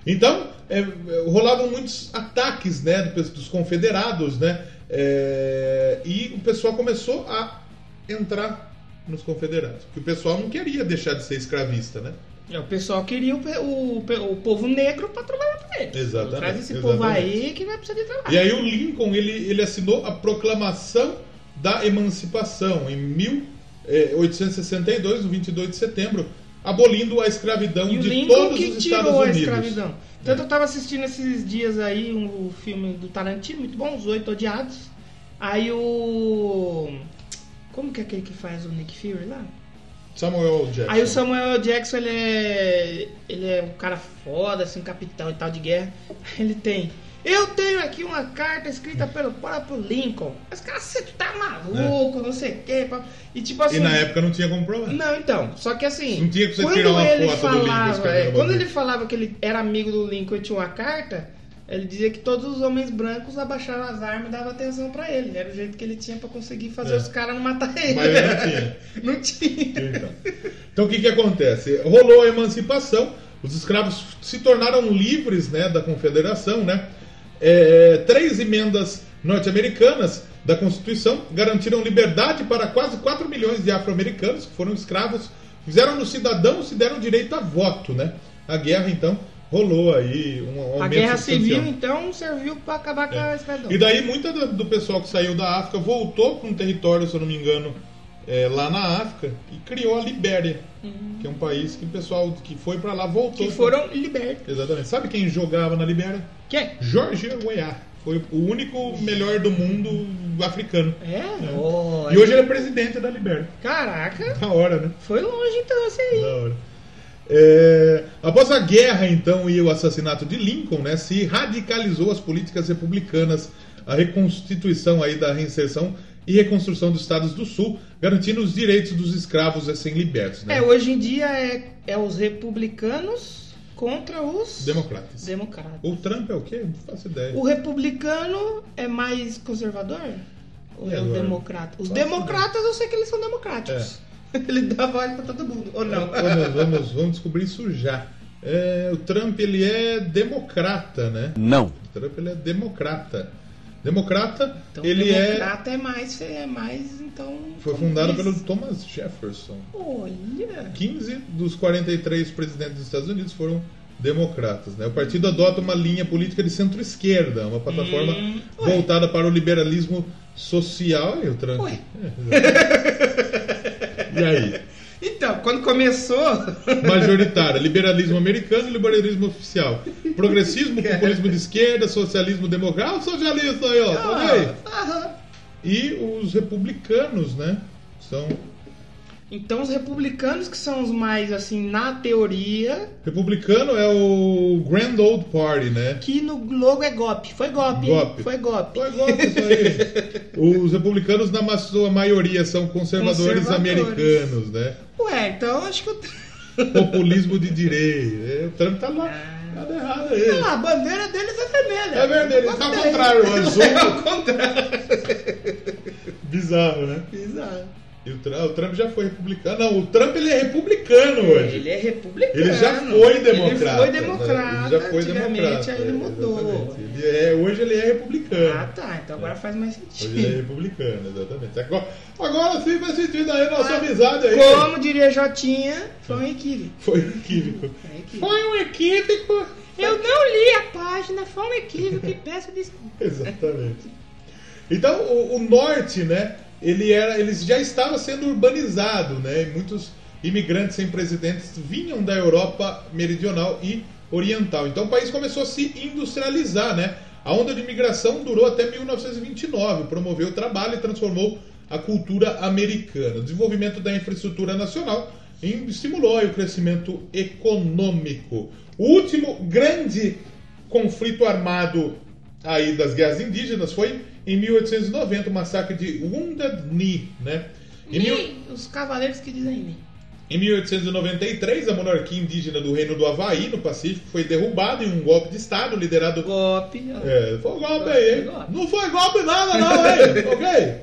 Então é, rolavam muitos ataques, né, do- dos confederados, né, é, e o pessoal começou a entrar nos confederados, porque o pessoal não queria deixar de ser escravista, né. É, O pessoal queria o, o, o povo negro pra trabalhar pra eles. Exatamente, Traz esse povo exatamente. aí que vai precisar de trabalho. E aí o Lincoln ele, ele assinou a Proclamação da Emancipação em 1862, no 22 de setembro, abolindo a escravidão de todos os Estados Unidos. Tanto eu tava assistindo esses dias aí um, o filme do Tarantino, muito bom, Os Oito Odiados. Aí o. Como que é aquele que faz o Nick Fury lá? Samuel Jackson. Aí o Samuel. Jackson, ele é. Ele é um cara foda, assim, um capitão e tal de guerra. Ele tem. Eu tenho aqui uma carta escrita pelo próprio Lincoln. Os caras, você tá maluco, não sei o quê. E tipo assim. É. E na época não tinha como provar. Não, então. Só que assim. Não tinha que você quando tirar uma ele foto do Lincoln falava, é, Quando ele falava que ele era amigo do Lincoln e tinha uma carta, ele dizia que todos os homens brancos abaixavam as armas e davam atenção pra ele. Era o jeito que ele tinha pra conseguir fazer É. os caras não matar ele. Mas ele não tinha. Não tinha. Então, então o que, que acontece? Rolou a emancipação, os escravos se tornaram livres né, da confederação, né? É, três emendas norte-americanas da Constituição garantiram liberdade para quase 4 milhões de afro-americanos que foram escravos, fizeram-nos cidadãos e deram direito a voto, né? A guerra, então, rolou aí um aumento A guerra civil, então, serviu pra acabar com a escravidão. É. E daí muita do, do pessoal que saiu da África voltou para um território, se eu não me engano, é, lá na África e criou a Libéria, que é um país que o pessoal que foi para lá voltou. Que foram libertos. Exatamente. Sabe quem jogava na Libéria? Quem? George Weah. Foi o único melhor do mundo africano. É? Olha. E hoje ele é presidente da Libéria. Caraca, Da hora, né? foi longe então esse aí. Da hora. É, após a guerra, então, e o assassinato de Lincoln, né, se radicalizou as políticas republicanas, a reconstituição aí da reinserção e reconstrução dos estados do Sul, garantindo os direitos dos escravos recém-libertos. Né? É, hoje em dia é, é os republicanos contra os Democratas. democratas. O Trump é o quê? Não faço ideia. O republicano é mais conservador? Ou E é o democrata? Os democratas eu sei que eles são democráticos. Ele dá voz pra todo mundo. Ou não? Vamos, vamos, vamos descobrir isso já. É, o Trump ele é democrata, né? Não. O Trump ele é democrata. Democrata, Então ele é democrata é... mais, é mais, então... Foi fundado pelo Thomas Jefferson. Olha... 15 dos 43 presidentes dos Estados Unidos foram democratas. Né? O partido adota uma linha política de centro-esquerda, uma plataforma Hum, voltada para o liberalismo social. E o Trump. Ué. É, exatamente. e aí? Então, quando começou... Majoritária, liberalismo americano e liberalismo oficial. Progressismo, populismo de esquerda, socialismo democrático. Socialista aí, ó. Tá aí? Aham. E os republicanos, né? São Então os republicanos que são os mais, assim, na teoria, Republicano é o Grand Old Party, né? que no logo é golpe. Foi golpe, hein? Golpe. Foi golpe. Foi golpe isso aí. Os republicanos, na sua maioria, são conservadores, Conservadores. americanos, né? Ué, então acho que o... Populismo de direita. É, O Trump tá lá. Nada errado aí. Ah, a bandeira deles é vermelha. É verdade, ele tá ao contrário, o azul. É ao contrário. Bizarro, né? Exato. E o Trump, o Trump já foi republicano. Não, o Trump ele é republicano hoje. Ele é republicano. Ele já foi democrata. Ele foi né? democrata. Ele já foi Antigamente, democrata. aí ele é, mudou. Ele é, hoje ele é republicano. Ah, tá. Então agora faz mais Hoje sentido. ele é republicano, exatamente. Agora, agora sim faz sentido aí a nossa Ah, amizade aí. Como diria Jotinha, foi um equívoco. Foi equívoco. Foi um equívoco. Foi um equívoco. Eu não li a página, foi um equívoco e peço desculpa. Exatamente. Então, o, o norte, né, ele era, ele já estava sendo urbanizado, né? E muitos imigrantes sem presidentes vinham da Europa meridional e oriental. Então o país começou a se industrializar, né? A onda de imigração durou até 1929, promoveu o trabalho e transformou a cultura americana. O desenvolvimento da infraestrutura nacional estimulou o crescimento econômico. O último grande conflito armado aí das guerras indígenas foi em 1890, o massacre de Wounded Knee, né? Em mil... Os cavaleiros que dizem Ni. Em 1893, a monarquia indígena do Reino do Havaí, no Pacífico, foi derrubada em um golpe de Estado liderado. Golpe. É, foi golpe aí, hein? Golpe. Não foi golpe nada, não, hein? ok?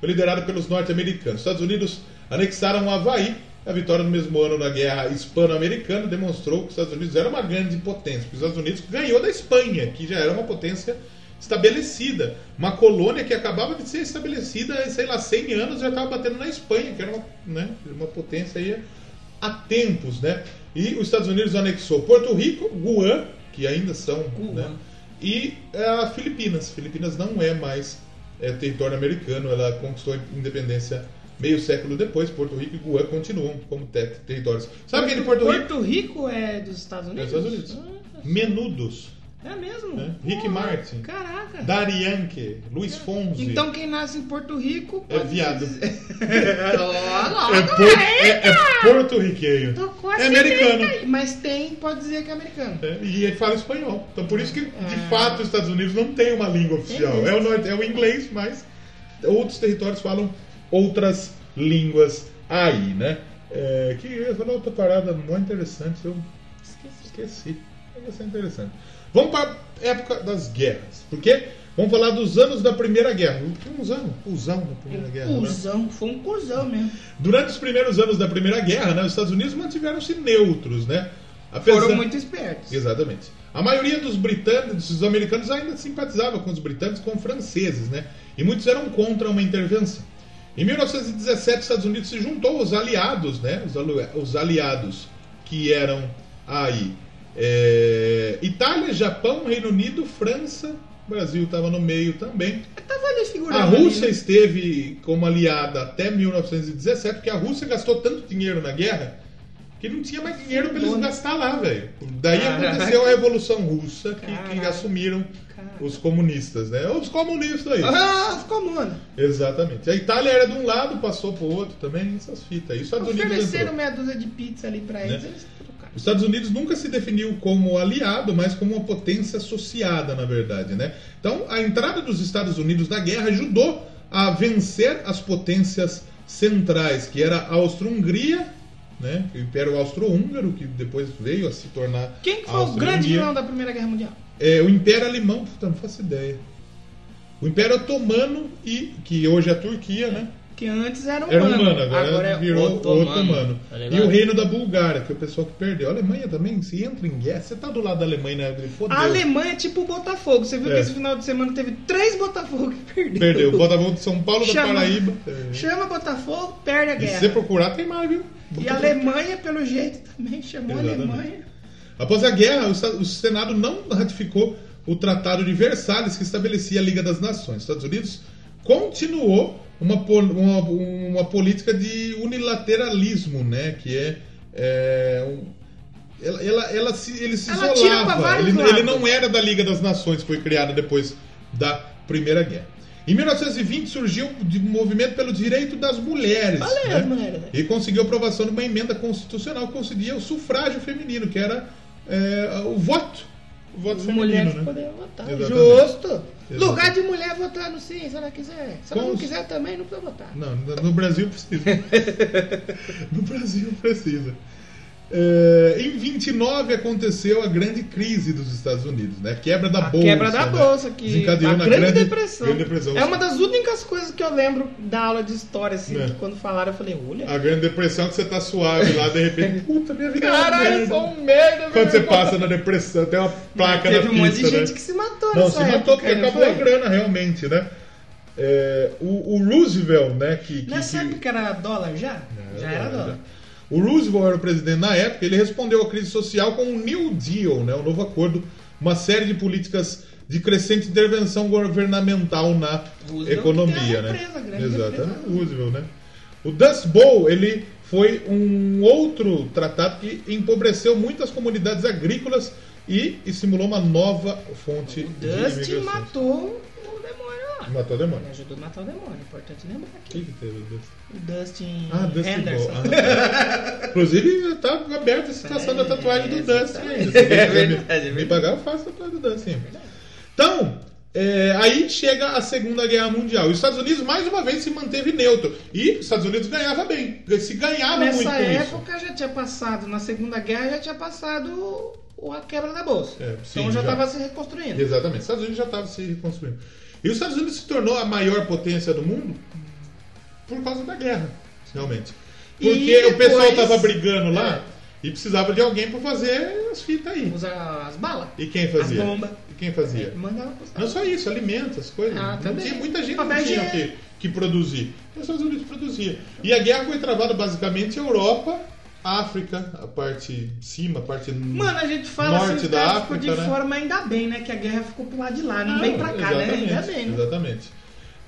Foi liderado pelos norte-americanos. Os Estados Unidos anexaram o Havaí. A vitória no mesmo ano na Guerra Hispano-Americana demonstrou que os Estados Unidos era uma grande potência. Os Estados Unidos ganhou da Espanha, que já era uma potência estabelecida. Uma colônia que acabava de ser estabelecida, sei lá, 100 anos, já estava batendo na Espanha, que era uma, né, uma potência aí há tempos, né? E os Estados Unidos anexou Porto Rico, Guam, que ainda são, né? E a Filipinas. Filipinas não é mais é, território americano, ela conquistou a independência meio século depois. Porto Rico e Guam continuam como ter territórios. Sabe quem de Porto, Porto Rico? Porto Rico é dos Estados Unidos? É dos Estados Unidos. Ah, Menudos. É mesmo? É. Rick Martin. Caraca. Darianke. Luiz Fonzi. Então quem nasce em Porto Rico. É viado. é, por, é, é porto-riquenho. É americano. Mas tem, pode dizer que é americano. É, e ele fala espanhol. Então por isso que, de ah. fato, os Estados Unidos não tem uma língua oficial. É, o, norte, é o inglês, mas outros territórios falam outras línguas aí, né? É, que eu falei outra parada muito interessante, eu esqueci. esqueci. Vai ser interessante. Vamos para a época das guerras. Porque vamos falar dos anos da Primeira Guerra. Uns anos, cuzão da Primeira Guerra. Cusão, né? foi um cuzão mesmo. Durante os primeiros anos da Primeira Guerra, né, os Estados Unidos mantiveram-se neutros, né? Apesar... Foram muito espertos. Exatamente. A maioria dos britânicos, dos americanos ainda simpatizava com os britânicos, com os franceses, né? E muitos eram contra uma intervenção. Em 1917, os Estados Unidos se juntou aos aliados, né? Os aliados que eram aí é, Itália, Japão, Reino Unido, França, Brasil estava no meio também. A Rússia ali, né? esteve como aliada até 1917, porque a Rússia gastou tanto dinheiro na guerra que não tinha mais dinheiro para eles gastar lá, velho. Daí Caraca. aconteceu a Revolução Russa, que, que assumiram Caraca. os comunistas, né? Os comunistas aí. Ah, os comunistas. Exatamente. A Itália era de um lado, passou para o outro também, essas fitas aí. Estados Ofereceram meia dúzia de pizza ali para eles, né? Os Estados Unidos nunca se definiu como aliado, mas como uma potência associada, na verdade. Né? Então, a entrada dos Estados Unidos na guerra ajudou a vencer as potências centrais, que era a Austro-Hungria, né? o Império Austro-Húngaro, que depois veio a se tornar. Quem foi o grande vilão da Primeira Guerra Mundial? É, o Império Alemão, puta, não faço ideia. O Império Otomano, e, que hoje é a Turquia, né? Que antes era humano. Era humano, agora, agora é virou otomano. otomano. Tá e o reino da Bulgária, que é o pessoal que perdeu. A Alemanha também, se entra em guerra, você tá do lado da Alemanha, né? Fodeu. A Alemanha é tipo o Botafogo. Você viu é. que esse final de semana teve três Botafogo que perdeu. Perdeu. Botafogo de São Paulo chama, da Paraíba. É. Chama Botafogo, perde a guerra. E se você procurar, tem mais, viu? E a Alemanha, pelo jeito, também chamou Exatamente. a Alemanha. Após a guerra, o Senado não ratificou o Tratado de Versalhes que estabelecia a Liga das Nações. Os Estados Unidos continuou uma, uma, uma política de unilateralismo, né? Que é, é um, ela, ela, ela, se, ele se ela isolava. Ele, ele, não era da Liga das Nações, que foi criada depois da Primeira Guerra. Em 1920 surgiu um movimento pelo direito das mulheres. Valeu, né? mulheres. E conseguiu aprovação de uma emenda constitucional que concedia o sufrágio feminino, que era é, o voto. O voto As feminino, mulheres né? votar. Exatamente. Justo. Exatamente. Lugar de mulher votando sim, se ela quiser. Se ela não quiser também, não precisa votar. Não, no Brasil precisa. no Brasil precisa. É, em 29 aconteceu a grande crise dos Estados Unidos, né? Quebra da a bolsa. Quebra da né? bolsa, que desencadeou a na grande, grande, depressão. grande, depressão. É uma das únicas coisas que eu lembro da aula de história, assim, é. quando falaram eu falei, olha. A grande depressão que você tá suave lá, de repente, puta, minha vida Caralho, é uma merda. um merda. Quando você passa na depressão, tem uma placa Mas na teve um monte de gente né? que se matou Não, se matou época, porque acabou foi? a grana, realmente, né? É, o, o, Roosevelt, né? Que, que, Nessa que... época era dólar já? É, já era dólar. O Roosevelt era o presidente na época, ele respondeu à crise social com o New Deal, né, o novo acordo, uma série de políticas de crescente intervenção governamental na Roosevelt economia, né? represa, a grande Exatamente, represa. Roosevelt, né? O Dust Bowl, ele foi um outro tratado que empobreceu muitas comunidades agrícolas e estimulou uma nova fonte O de Dustin imigração. matou. Matou o demônio. Ele ajudou a matar o demônio, importante lembrar aqui. que, que teve o Dustin? O Dustin Ah, Dustin. Ah. Inclusive, tá aberta a situação da tatuagem do É, Dustin ainda. É quiser me- verdade, é me, pagar, eu faço a tatuagem do Dustin. Então, é, aí chega a Segunda Guerra Mundial. E os Estados Unidos, mais uma vez, se manteve neutro. E os Estados Unidos ganhava bem. Se ganhava muito Nessa com isso. época já tinha passado, na Segunda Guerra já tinha passado a quebra da bolsa. É, sim, então já. estava se reconstruindo. Exatamente. Os Estados Unidos já estava se reconstruindo. E os Estados Unidos se tornou a maior potência do mundo por causa da guerra, realmente. Porque o pessoal depois- estava brigando lá É. e precisava de alguém para fazer as fitas aí. Usa as balas. E quem fazia? As bombas. E quem fazia? Mandava pros Não só isso, alimentos, coisas. Ah, não também. tinha, muita gente Papel tinha que, higiênico. que produzir. Os Estados Unidos produzia. E a guerra foi travada basicamente em Europa, África, a parte de cima, a parte Mano, a gente fala norte assim, da caras ficou de África, né? fora, mas ainda bem, né? Que a guerra ficou pro lado de lá, não Ah, vem pra cá, né? Ainda bem, né? Exatamente.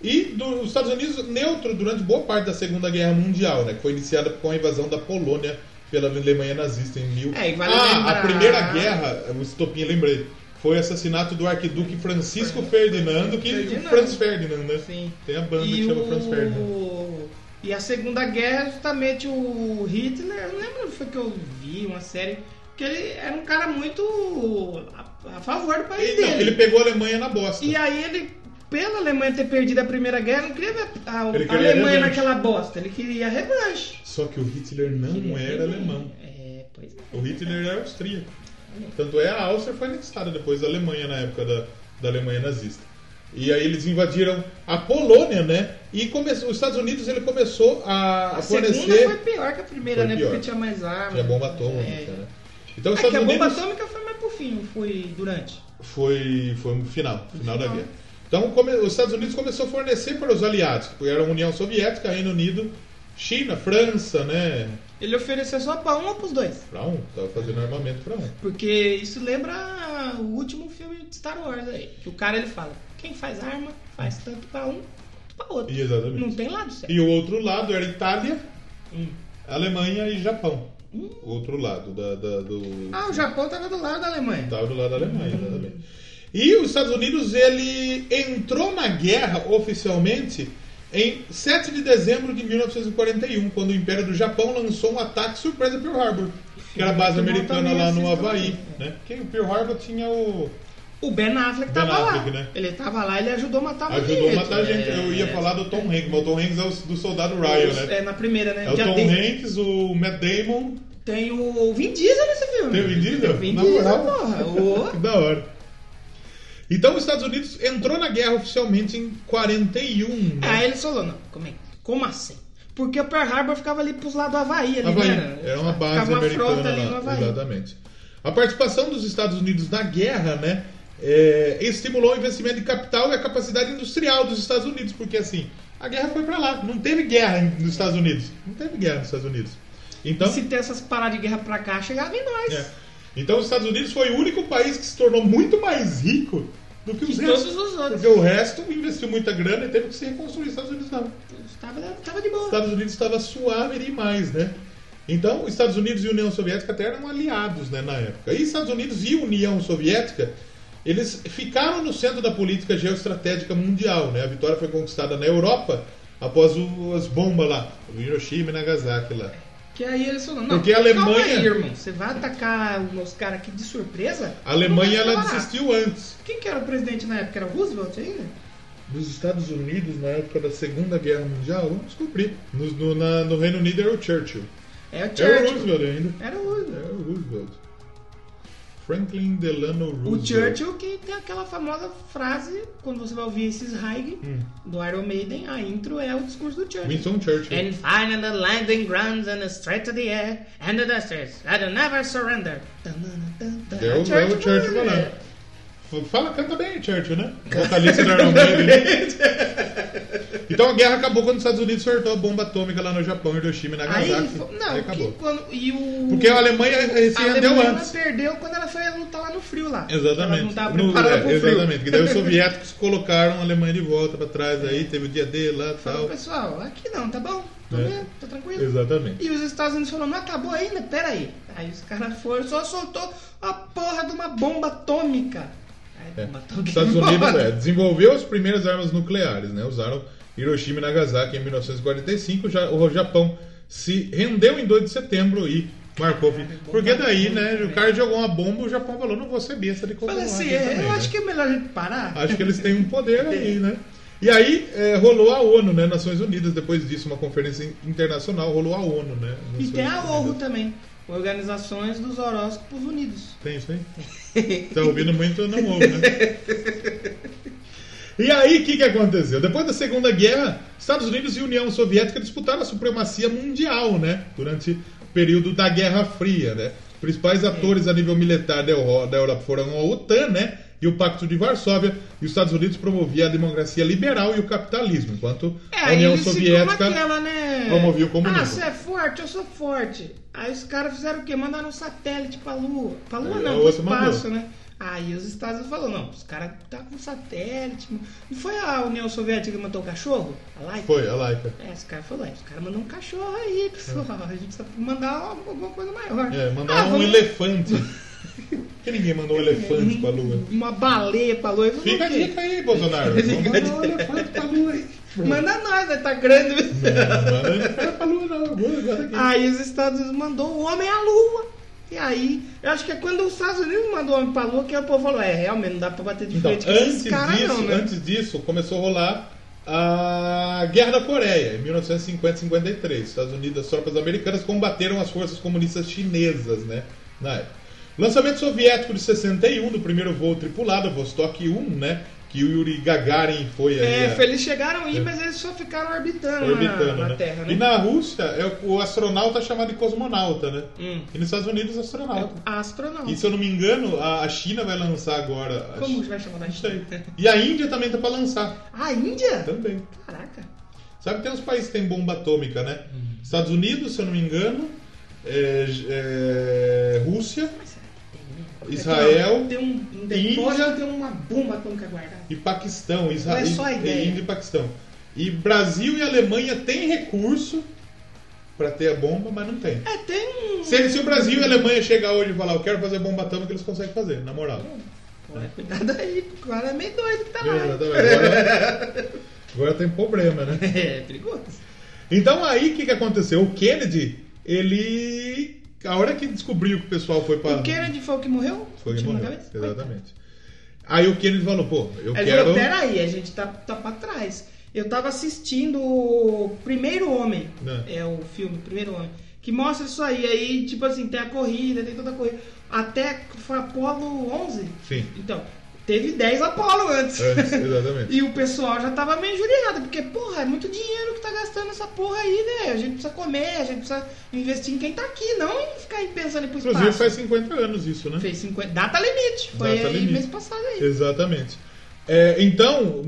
E do- os Estados Unidos neutro durante boa parte da Segunda Guerra Mundial, né? Que foi iniciada com a invasão da Polônia pela Alemanha nazista em mil. É, vale ah, lembrar- a primeira guerra, o estopim, lembrei. Foi o assassinato do arquiduque Francisco Ferdinando, que Ferdinando. Franz Ferdinand, né? Sim. Tem a banda E, que chama Franz Ferdinand. E a Segunda Guerra, justamente o Hitler, eu lembro foi que eu vi uma série, que ele era um cara muito a, a favor do país Ele, não, dele. ele pegou a Alemanha na bosta. E aí ele, pela Alemanha ter perdido a Primeira Guerra, não queria ver a, a Alemanha revanche. naquela bosta, ele queria revanche. Só que o Hitler não Queria era revanche. alemão. É, pois é. O Hitler era austríaco. Tanto é, a Áustria foi anexada depois da Alemanha, na época da, da Alemanha nazista. E aí eles invadiram a Polônia, né? E começou, os Estados Unidos ele começou a, A fornecer. segunda foi pior que a primeira, Foi né? pior. Porque tinha mais armas. Tinha bomba atômica, É. né? Então os É que Estados a bomba Unidos atômica foi mais pro fim, foi durante. foi, foi o final, final da guerra. Então come- os Estados Unidos começou a fornecer para os aliados, que eram a União Soviética, Reino Unido, China, França, né? Ele ofereceu só pra um ou pros dois. Para um, tava fazendo armamento para um. Porque isso lembra o último filme de Star Wars aí. Que o cara ele fala, quem faz arma faz tanto pra um quanto pra outro. E exatamente. Não tem lado certo. E o outro lado era Itália, Hum. Alemanha e Japão. O outro lado da, da- do. Ah, o Japão tava do lado da Alemanha. Estava do lado da Alemanha, exatamente. E os Estados Unidos ele entrou na guerra oficialmente em 7 de dezembro de 1941, quando o Império do Japão lançou um ataque surpresa Pearl Harbor, que era a base americana lá no Havaí. história. Né? Quem o Pearl Harbor tinha o. O Ben Affleck Ben tava Affleck, lá. né? Ele tava lá, ele ajudou a matar muita Ajudou matar a gente. É, Eu ia falar do Tom Hanks, mas o Tom Hanks é o do soldado Ryan, né? É, na primeira, né? É o Já Tom tem, Hanks, o Matt Damon. tem o Vin Diesel nesse filme. Tem o Vin Diesel? Tem o Vin Na Diesel, moral? porra. Que da hora. Então os Estados Unidos entrou na guerra oficialmente em 41. Né? Aí ele falou, não, como, é, como assim? Porque o Pearl Harbor ficava ali pros lados do Havaí, ali, Havaí. né? Era uma base ficava uma americana frota ali no. Havaí. Exatamente. A participação dos Estados Unidos na guerra, né? É, estimulou o investimento de capital e a capacidade industrial dos Estados Unidos, porque assim, a guerra foi pra lá. Não teve guerra nos Estados Unidos. Não teve guerra nos Estados Unidos. Então, Se tem essas paradas de guerra pra cá, chegava em nós. é. então os Estados Unidos foi o único país que se tornou muito mais rico do que os restos. todos os outros. Porque o resto investiu muita grana e teve que se reconstruir. Os Estados Unidos não. Tava, tava de Os boa. Estados Unidos estava suave demais, né? Então, os Estados Unidos e a União Soviética até eram aliados né, na época. E Estados Unidos e União Soviética, eles ficaram no centro da política geoestratégica mundial. Né? A vitória foi conquistada na Europa após o- as bombas lá, o Hiroshima e Nagasaki lá. Que aí eles falaram, não, Porque a Alemanha- aí, irmão. Você vai atacar os caras aqui de surpresa? A Alemanha ela desistiu antes. Quem que era o presidente na época? Era o Roosevelt ainda? Dos Estados Unidos, na época da Segunda Guerra Mundial, vamos descobrir. No, no- na- no Reino Unido era o Churchill. É o Era o Churchill. Roosevelt ainda. Era o Roosevelt. Era o Roosevelt. Franklin Delano O Roosevelt. Churchill que tem aquela famosa frase, quando você vai ouvir esses Haig Hum. do Iron Maiden, a intro é o discurso do Churchill. Winston Churchill. And find the landing grounds and straight to the air and the that will never surrender. O, é o Churchill falando. Fala, canta bem, Churchill, né? Vocalista do Iron Maiden. Então a guerra acabou quando os Estados Unidos soltou a bomba atômica lá no Japão, Hiroshima e Aí, Nagasaki. fo- não, Aí que acabou. quando, e o... Porque a Alemanha se a Alemanha antes. perdeu quando ela foi lutar lá no frio lá. Ela Exatamente. não tava No- preparada é, pro frio. exatamente. Que daí os soviéticos colocaram a Alemanha de volta pra trás aí, teve o dia D lá e tal. pessoal, aqui não, tá bom? Tô É. vendo, tá tranquilo. Exatamente. E os Estados Unidos falaram, não acabou ainda? Pera aí. Aí os caras foram, só soltou a porra de uma bomba atômica. É. atômica. Estados Unidos é, desenvolveu as primeiras armas nucleares, né? Usaram Hiroshima e Nagasaki em 1945. Já, o Japão se rendeu em 2 de setembro e marcou. Porque daí, né? O cara jogou uma bomba, o Japão falou: não vou ser besta de continuar assim, é, também, eu né? acho que é melhor a gente parar. Acho que eles têm um poder aí, né? E aí é, rolou a ONU, né? Nações Unidas, depois disso, uma conferência internacional, rolou a ONU, né? E Nações tem a. ONU também. Organizações dos Horóscopos Unidos. Tem isso aí? Tá ouvindo muito, não ouve, né? E aí, o que, que aconteceu? Depois da Segunda Guerra, Estados Unidos e União Soviética disputaram a supremacia mundial, né? Durante o período da Guerra Fria, né? Os principais atores a nível militar da Europa foram a OTAN, né? E o Pacto de Varsóvia. E os Estados Unidos promovia a democracia liberal e o capitalismo, enquanto É, a União Soviética... naquela, né? promovia o comunismo. Ah, você é forte, eu sou forte. Aí os caras fizeram o quê? Mandaram um satélite pra Lua. Pra Lua não, a pro outra espaço, mandou. né? Aí os Estados Unidos falaram, não, os caras tá com satélite. Não foi a União Soviética que mandou o cachorro? A Laika? Foi, a Laika. É, os caras falaram, os caras mandou um cachorro aí, pessoal. A gente precisa mandar alguma coisa maior. É, mandaram Ah, um vamos- elefante. Por que ninguém mandou um elefante pra Lua? Uma baleia pra Lua. Fica a dica aí, Bolsonaro. Mandar um elefante pra Lua aí. Manda nós, né? Tá grande. Não, manda agora aqui. Aí os Estados Unidos mandou o homem à lua. E aí, eu acho que é quando os Estados Unidos mandou o homem pra lua que o povo falou, é, realmente não dá pra bater de Então, frente com esses antes caras disso, não, né? antes disso, começou a rolar a Guerra da Coreia, em 1950-53. Estados Unidos, as tropas americanas combateram as forças comunistas chinesas, né? Na época. Lançamento soviético de 61 do primeiro voo tripulado, Vostok 1, né? Que o Yuri Gagarin foi aí. É, a- eles chegaram aí, É. mas eles só ficaram orbitando, orbitando, na, na né? Terra, né? E na Rússia, é, o astronauta é chamado de cosmonauta, né? Hum. E nos Estados Unidos, É astronauta. o astronauta. E se eu não me engano, a a China vai lançar agora. a Como Chi- vai chamar da. China? E a Índia também tá pra lançar. A Índia? Também. Caraca. Sabe que tem uns países que tem bomba atômica, né? Uhum. Estados Unidos, se eu não me engano, é, é, Rússia Israel, Tem um, um depósito, Índia. tem uma bomba atômica guardada. e Paquistão. Não Israel, é só a ideia. Índia e Paquistão. E Brasil e Alemanha têm recurso pra ter a bomba, mas não tem. É, tem um... Se, se o Brasil e a Alemanha chegar hoje e falar, eu quero fazer bomba atômica, eles conseguem fazer, na moral. Olha, Cuidado aí, o cara é meio doido que tá lá. Agora, agora tem problema, né? É perigoso. Então aí o que, que aconteceu? O Kennedy, ele. A hora que descobriu que o pessoal foi para. O Kennedy foi o que morreu? Foi que Tiro na morreu. Exatamente. Aí o Kennedy falou, pô, eu Aí quero. falou, peraí, a gente tá, tá pra trás. Eu tava assistindo o Primeiro Homem, É. é o filme Primeiro Homem, que mostra isso aí, aí tipo assim, tem a corrida, tem toda a corrida. Até foi Apolo 11. Sim. Então, teve 10 Apolo antes. Antes, exatamente. E o pessoal já tava meio injuriado, porque, porra, é muito dinheiro que tá gastando essa porra aí, né? A gente precisa comer, a gente precisa investir em quem tá aqui, não em ficar aí pensando em pro Inclusive espaço. faz 50 anos isso, né? Fez 50. Data limite. Foi Data aí limite. mês passado aí. Exatamente. É, então,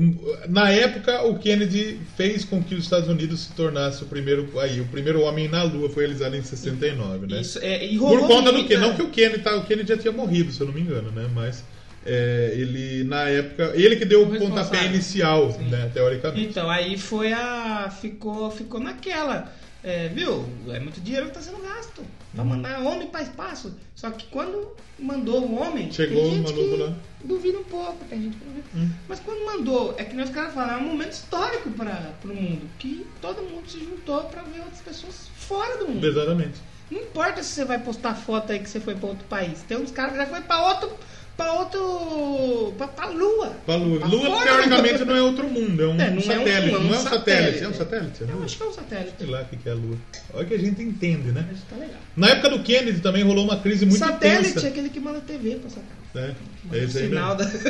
na época, o Kennedy fez com que os Estados Unidos se tornasse o primeiro, aí, o primeiro homem na Lua, foi realizado em 69, né? Isso, é, e rolou Por conta do muita- quê? Não que o Kennedy, tá, o Kennedy já tinha morrido, se eu não me engano, né? Mas é, ele, na época, ele que deu o O pontapé inicial, né? Teoricamente. Então, aí foi a. Ficou, ficou naquela. É, viu? É muito dinheiro que tá sendo gasto. Pra Uhum. mandar homem pra espaço. Só que quando mandou o homem. Chegou tem o gente maluco que lá. Duvida um pouco, tem gente que duvida. Hum. Mas quando mandou, é que os caras falam, é um momento histórico para o mundo. Que todo mundo se juntou pra ver outras pessoas fora do mundo. Exatamente. Não importa se você vai postar foto aí que você foi pra outro país. Tem uns caras que já foi pra outro. Pra outro. pra, pra Lua. Pra Lua. Pra Lua, teoricamente, não é outro mundo, é um É, não é satélite. não é um não é um satélite. satélite. É um satélite? É Eu acho que é um satélite. Sei lá o que é a Lua. Olha que a gente entende, né? Mas tá legal. Na época do Kennedy também rolou uma crise muito satélite é intensa. aquele que manda TV pra sua casa. Né? É o isso aí sinal mesmo. da.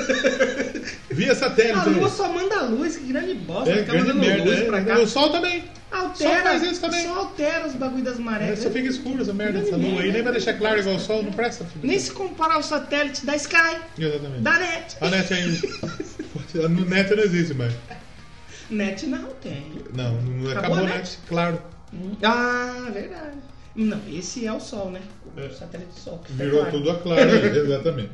Via satélite. A lua né? só manda luz, que grande bosta. É, grande mandando merda. luz é. pra cá. O sol também. Altera, Só faz isso também. só altera os bagulho das marés. Só fica escuro essa merda dessa Grande lua aí. Nem vai deixar claro igual o sol, não presta. filho. Nem se comparar ao satélite da Sky, Exatamente. da NET. A net ainda. No net não existe mais. Net não tem. Não, não Acabou acabou, a né? net? Claro. Ah, verdade. Não, esse é o Sol, né? O É. satélite do Sol. tá Virou tudo a claro, exatamente.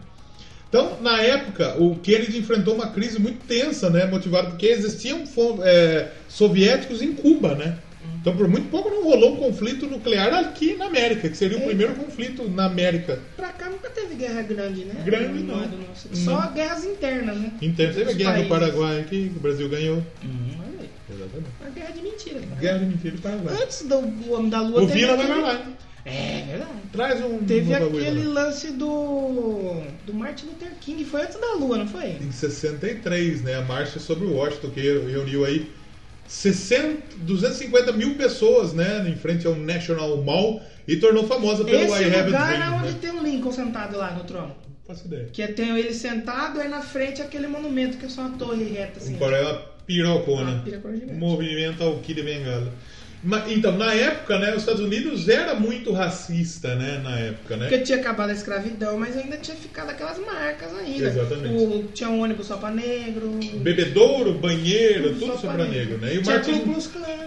Então, na época, o Kennedy enfrentou uma crise muito tensa, né? Motivado porque existiam é, soviéticos em Cuba, né? Então, por muito pouco não rolou um conflito nuclear aqui na América, que seria o Eita. primeiro conflito na América. Pra cá nunca teve guerra grande, né? Grande, não. nosso. Só guerras internas, né? Então, teve a guerra países. Paraguai aqui, que o Brasil ganhou. Hum, aí. Exatamente. Uma guerra de mentira. né? Guerra de mentira do Paraguai. Antes do do Homem da Lua O Vila vai lá. É verdade. Traz um Teve um aquele lá. lance do. do Martin Luther King, foi antes da Lua, não foi? Em 63, né? A marcha sobre Washington, que reuniu aí 60, 250 mil pessoas, né? Em frente ao National Mall e tornou famosa pelo Esse I Have a lugar Dream. é onde né? tem o Lincoln sentado lá no trono. Não faço ideia. Que tem ele sentado, aí na frente aquele monumento que é só uma torre reta assim. Um coreano pirocona. Uma pirocona gigante. Movimento ao Kid Bengala. Então, na época, né, os Estados Unidos era muito racista, né, na época, né? Porque tinha acabado a escravidão, mas ainda tinha ficado aquelas marcas ainda. Exatamente. O- tinha um ônibus só pra negro. Bebedouro, banheiro, tudo só só pra pra negro, né? E o tinha Martin,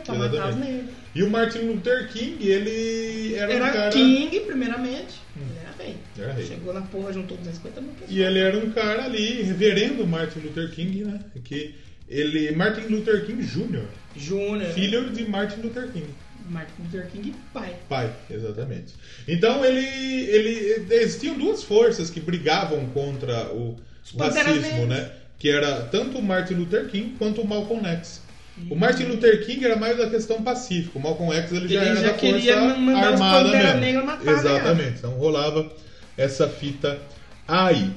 pra matar os negros. e o Martin Luther King, ele era, Era um cara... King, primeiramente. Ele era rei. Era rei. Chegou na porra, juntou 250 mil pessoas. E ele era um cara ali, reverendo Martin Luther King, né? Que ele, Martin Luther King Jr., Júnior. filho de Martin Luther King. Martin Luther King, pai. Pai, exatamente. Então ele, ele existiam duas forças que brigavam contra o racismo, né? Que era tanto o Martin Luther King quanto o Malcolm X. O Martin Luther King era mais da questão pacífica. O Malcolm X ele já Ele era já da queria força mandar armada mesmo. Negra matar a Exatamente. Então rolava essa fita aí.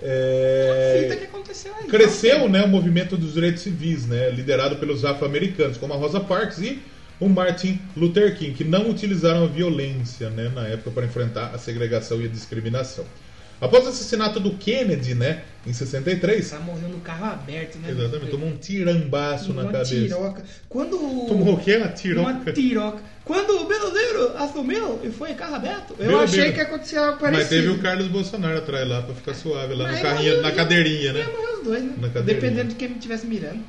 É, que aconteceu aí. Cresceu né, o movimento dos direitos civis, né, liderado pelos afro-americanos, como a Rosa Parks e o Martin Luther King, que não utilizaram a violência né, na época para enfrentar a segregação e a discriminação. Após o assassinato do Kennedy, né, em 63, Ela morreu no carro aberto, né? exatamente, tomou um tirambaço na cabeça. tiroca. Quando o- Tomou o quê? Uma Uma tiroca. tiroca. Quando o Belodeiro assumiu e foi em carro aberto, eu achei que aconteceu algo parecido. Mas teve o Carlos Bolsonaro atrás lá para ficar suave, lá Mas no carrinho, na cadeirinha, né? Ia morrer os dois, né? Na cadeirinha. Dependendo de quem me estivesse mirando.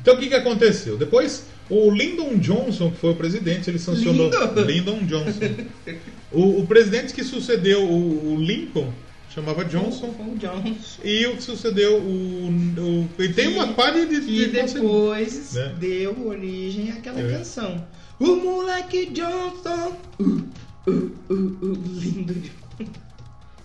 Então o que, que aconteceu? Depois, o Lyndon Johnson, que foi o presidente, ele sancionou. Lyndon? Lyndon Johnson. o, o presidente que sucedeu o, o Lincoln chamava Johnson. Foi o Johnson. E o que sucedeu o. o e tem uma palha de. E de depois né? deu origem àquela É. canção. O moleque Johnson. Uh, uh, uh, uh, lindo.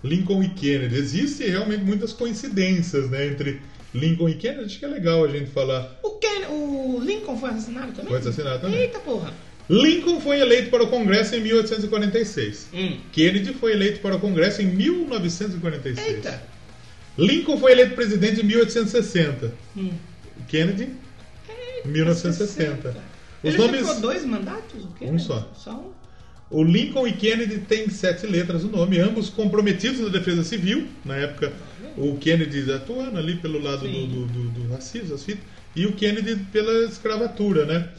Lincoln e Kennedy. Existem realmente muitas coincidências né, entre Lincoln e Kennedy. Acho que é legal a gente falar. O, Ken, o Lincoln foi assassinado também? Foi assassinado também. Eita porra. Lincoln foi eleito para o Congresso em 1846. Hum. Kennedy foi eleito para o Congresso em 1946. Eita. Lincoln foi eleito presidente em 1860. Hum. Kennedy, 1960. Os Ele nomes. ficou dois mandatos? O? Um só. Só um? O Lincoln e Kennedy têm sete letras no nome, ambos comprometidos na defesa civil. Na época, o Kennedy atuando ali pelo lado do, do, do, do racismo, e o Kennedy pela escravatura, né?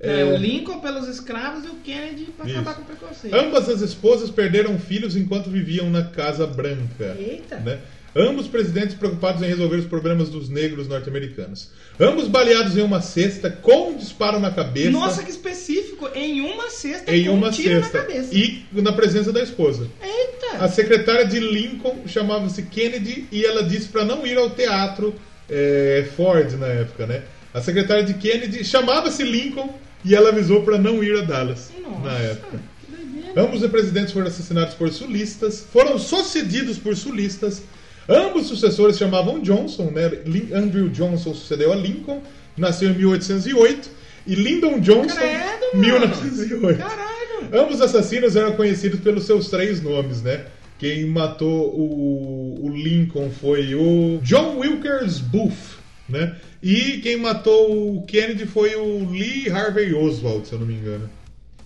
É, É, o Lincoln pelos escravos e o Kennedy Isso. acabar com o preconceito. Ambas as esposas perderam filhos enquanto viviam na Casa Branca. Eita. né? Ambos presidentes preocupados em resolver os problemas dos negros norte-americanos. Ambos baleados em uma cesta com um disparo na cabeça. Nossa, que específico! Em uma cesta em com uma um tiro cesta. na cabeça. E na presença da esposa. Eita! A secretária de Lincoln chamava-se Kennedy e ela disse para não ir ao teatro é, Ford na época, né? A secretária de Kennedy chamava-se Lincoln e ela avisou para não ir a Dallas Nossa, na época. que doideira. Ambos os presidentes foram assassinados por sulistas, foram sucedidos por sulistas. Ambos os sucessores chamavam Johnson, né? Andrew Johnson sucedeu a Lincoln, nasceu em 1808, e Lyndon Johnson, Credo, mano. 1908. Caralho! Ambos assassinos eram conhecidos pelos seus três nomes, né? Quem matou o, o Lincoln foi o John Wilkes Booth, né? E quem matou o Kennedy foi o Lee Harvey Oswald, se eu não me engano,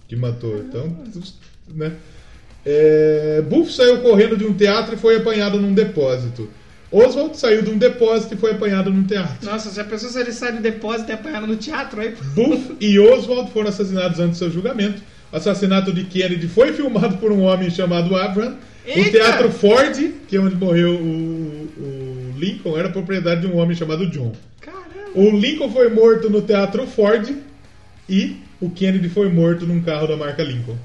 que matou. Então, né? É, Booth saiu correndo de um teatro e foi apanhado num depósito. Oswald saiu de um depósito e foi apanhado num teatro. Nossa, já pensou se ele sai do depósito e é apanhado no teatro aí? Booth e Oswald foram assassinados antes do seu julgamento. O assassinato de Kennedy foi filmado por um homem chamado Abraham. O teatro Ford, que é onde morreu o, o Lincoln, era propriedade de um homem chamado John. Caramba! O Lincoln foi morto no Teatro Ford e o Kennedy foi morto num carro da marca Lincoln.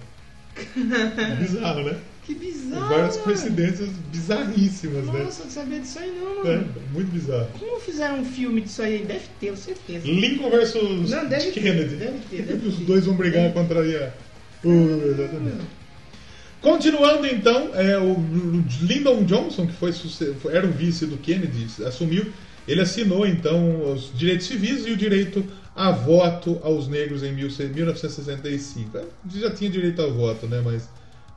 Bizarro, né? Que bizarro. Várias mano. coincidências bizarríssimas, né? Nossa, não sabia disso aí não, É, mano. muito bizarro. Como fizeram um filme disso aí? Deve ter, com certeza. Lincoln versus Não, deve ter, Kennedy. deve ter, deve Os ter. dois vão brigar contra a. Uh, exatamente. Continuando então, é, o Lyndon Johnson, que foi- era o vice do Kennedy, assumiu, ele assinou então os direitos civis e o direito a voto aos negros em 1965. É, Já tinha direito ao voto, né? Mas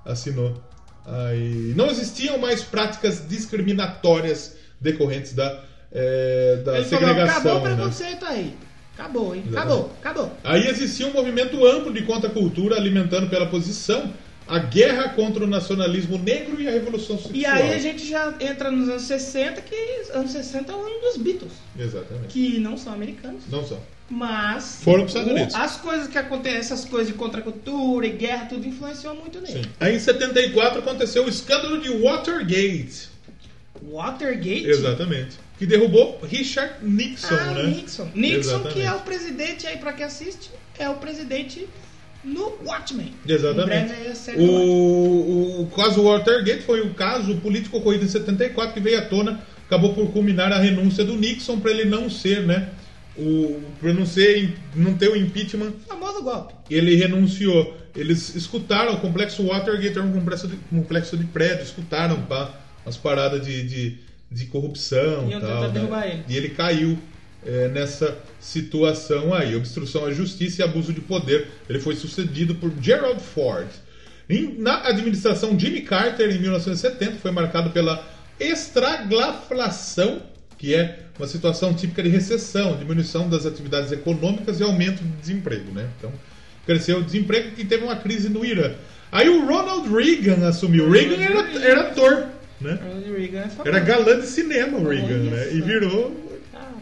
assinou. Aí, não existiam mais práticas discriminatórias decorrentes da, é, da Ele falou, segregação. acabou o né? preconceito aí. Acabou, hein? Acabou, acabou. Aí existia um movimento amplo de contracultura alimentando pela posição a guerra contra o nacionalismo negro e a revolução sexual. E aí a gente já entra nos anos 60, que anos 60 é o ano dos Beatles, Exatamente. que não são americanos, Não só. mas Foram pros Estados o- Unidos. as coisas que acontecem, essas coisas de contracultura e guerra, tudo influenciou muito nele. Sim. Aí em 74 aconteceu o escândalo de Watergate. Watergate? Exatamente. Que derrubou Richard Nixon, ah, né? Nixon. Nixon, que é Exatamente. o presidente aí, pra quem assiste, é o presidente no Watchmen. Exatamente. Em breve é. O, o caso Watergate foi o caso político ocorrido em 74 que veio à tona, acabou por culminar a renúncia do Nixon para ele não ser, né? O, para não ser, não ter o impeachment Famoso golpe. ele renunciou. Eles escutaram, o complexo Watergate era um complexo de, complexo de prédio, escutaram pá, as paradas de, de, de corrupção Iam tal, né? derrubar ele. E ele caiu é, nessa situação aí. Obstrução à justiça e abuso de poder. Ele foi sucedido por Gerald Ford. Em- na administração Jimmy Carter, em 1970, foi marcado pela estraglaflação, que é uma situação típica de recessão, diminuição das atividades econômicas e aumento do desemprego. Né? Então, cresceu o desemprego e teve uma crise no Irã. Aí o Ronald Reagan assumiu. O Reagan era, era ator, né? É. Era galã de cinema o Reagan, né? E virou.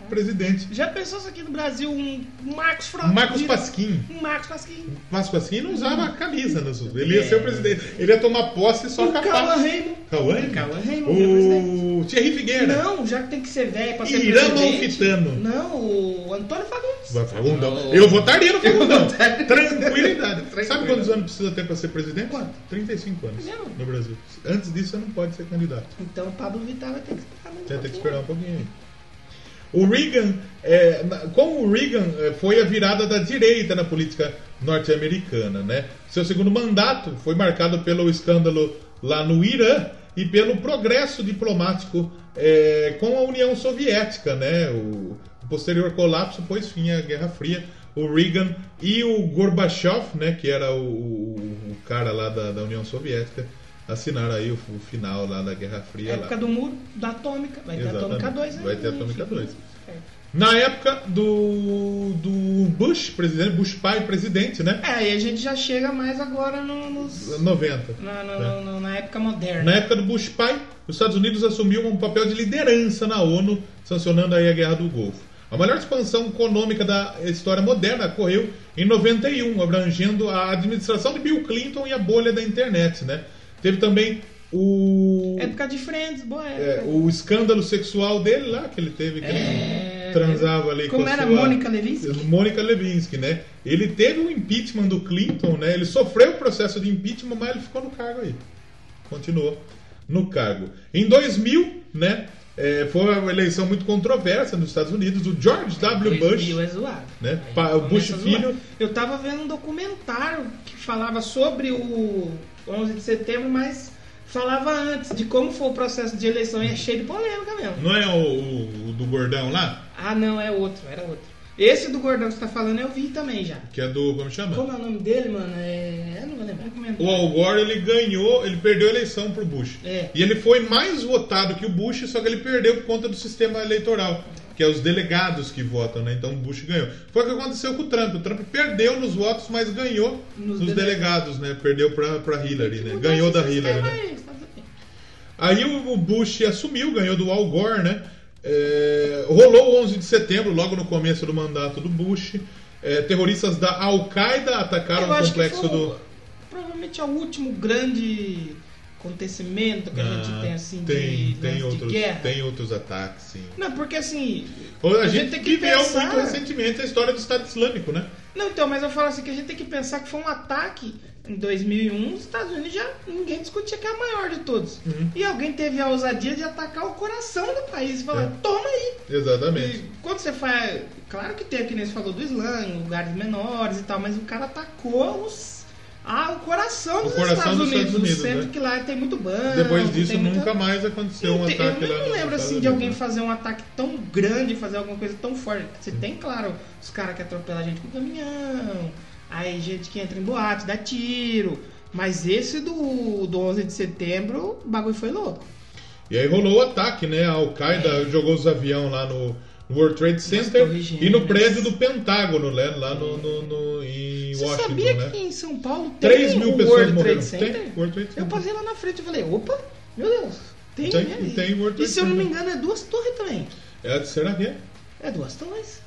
Presidente. Já pensou se aqui no Brasil um Marcos Frota? Marcos Pasquim. Um Marcos Pasquim. Marcos Pasquim não usava camisa, né? ele ia ser o presidente. Ele ia tomar posse só o com a Cauã. Raymond. Cauã? Cauã Raymond, presidente. O Thierry Figueira. Não, já que tem que ser velho pra ser Irã presidente. Malfitano. Não, o Antônio Fagundes. Fagundão. Eu votaria no Fagundão. Tranquilidade. Sabe quantos anos precisa ter para ser presidente? 35 anos Mesmo? no Brasil. Antes disso, você não pode ser candidato. Então o Pablo Vittar vai ter que esperar um vai ter que pouquinho. esperar um pouquinho aí. O Reagan, é, como o Reagan é, foi a virada da direita na política norte-americana, né? Seu segundo mandato foi marcado pelo escândalo lá no Irã e pelo progresso diplomático é, com a União Soviética, né? O, o posterior colapso pôs fim à Guerra Fria. O Reagan e o Gorbachev, né? Que era o, o- o cara lá da, da União Soviética, assinaram aí o, o final lá da Guerra Fria. lá. Época do muro, da Atômica. Vai ter Exatamente. Atômica 2 aí. Vai ter né? Atômica 2. É. Na época do, do Bush, presidente, Bush pai presidente, né? É, aí a gente já chega mais agora no- nos, 90. na, na, né? na- na época moderna. Na época do Bush pai, os Estados Unidos assumiu um papel de liderança na ONU, sancionando aí a Guerra do Golfo. A maior expansão econômica da história moderna ocorreu em 91, abrangendo a administração de Bill Clinton e a bolha da internet, né? Teve também o Época de Friends, boa é, o escândalo sexual dele lá que ele teve que É. ele transava ali Como com era sua- Mônica Lewinsky? Mônica Lewinsky, né? Ele teve o impeachment do Clinton, né? Ele sofreu o processo de impeachment, mas ele ficou no cargo aí. Continuou no cargo. Em 2000, né? É, foi uma eleição muito controversa nos Estados Unidos. O George W. Bush 2000 é zoado. né? Aí o Bush filho- Eu tava vendo um documentário que falava sobre o 11 de setembro, mas falava antes de como foi o processo de eleição e é cheio de polêmica mesmo. não é o, o- o do gordão lá? Ah, não, é outro, era outro. Esse do gordão que você tá falando eu vi também já. Que é do. Como chama? Como é o nome dele, mano? É... Eu não vou lembrar. O Al Gore ele ganhou, ele perdeu a eleição pro Bush. É. E ele foi mais votado que o Bush, só que ele perdeu por conta do sistema eleitoral, que é os delegados que votam, né? Então o Bush ganhou. Foi o que aconteceu com o Trump. O Trump perdeu nos votos, mas ganhou Nos nos, delegados, né? Perdeu pra, pra Hillary, né? Ganhou da Hillary, né? aí, tá. Aí o o Bush assumiu, ganhou do Al Gore, né? É, rolou o 11 de setembro, logo no começo do mandato do Bush. É, terroristas da Al-Qaeda atacaram o complexo foi do. Provavelmente é o último grande acontecimento que a gente Ah, tem assim tem, de, tem lance de outros, guerra. tem outros ataques, sim. Não, porque assim. A, A gente, gente tem que viveu pensar- muito recentemente a história do Estado Islâmico, né? Não, então, mas eu falo assim que a gente tem que pensar que foi um ataque em 2001, os Estados Unidos já ninguém discutia que é a maior de todos. Uhum. E alguém teve a ousadia de atacar o coração do país e falar, É. toma aí. Exatamente. E quando você faz. Claro que tem aqui, nem você falou do Islã, em lugares menores e tal, mas o cara atacou os. Ah, o coração O dos coração Estados dos Unidos, Estados Unidos, centro né? que lá tem muito banco. Depois disso, muita- nunca mais aconteceu não um tem- ataque eu lá não lembro assim de alguém né? fazer um ataque tão grande, fazer alguma coisa tão forte. Você tem, claro, os caras que atropelam a gente com caminhão, aí gente que entra em boate, dá tiro. Mas esse do, do 11 de setembro, o bagulho foi louco. E aí rolou o ataque, né? A Al-Qaeda jogou os aviões lá no no World Trade Center e no prédio do Pentágono, né? Lá no, no- no- em Você Washington, sabia né? que em São Paulo tem 3 mil o pessoas World morreram. Trade Center? Tem World Trade Eu Center. passei lá na frente e falei, opa, meu Deus, tem, Tem- né? tem World E Trade se eu não me engano é duas torres também. É, será que é? É duas torres.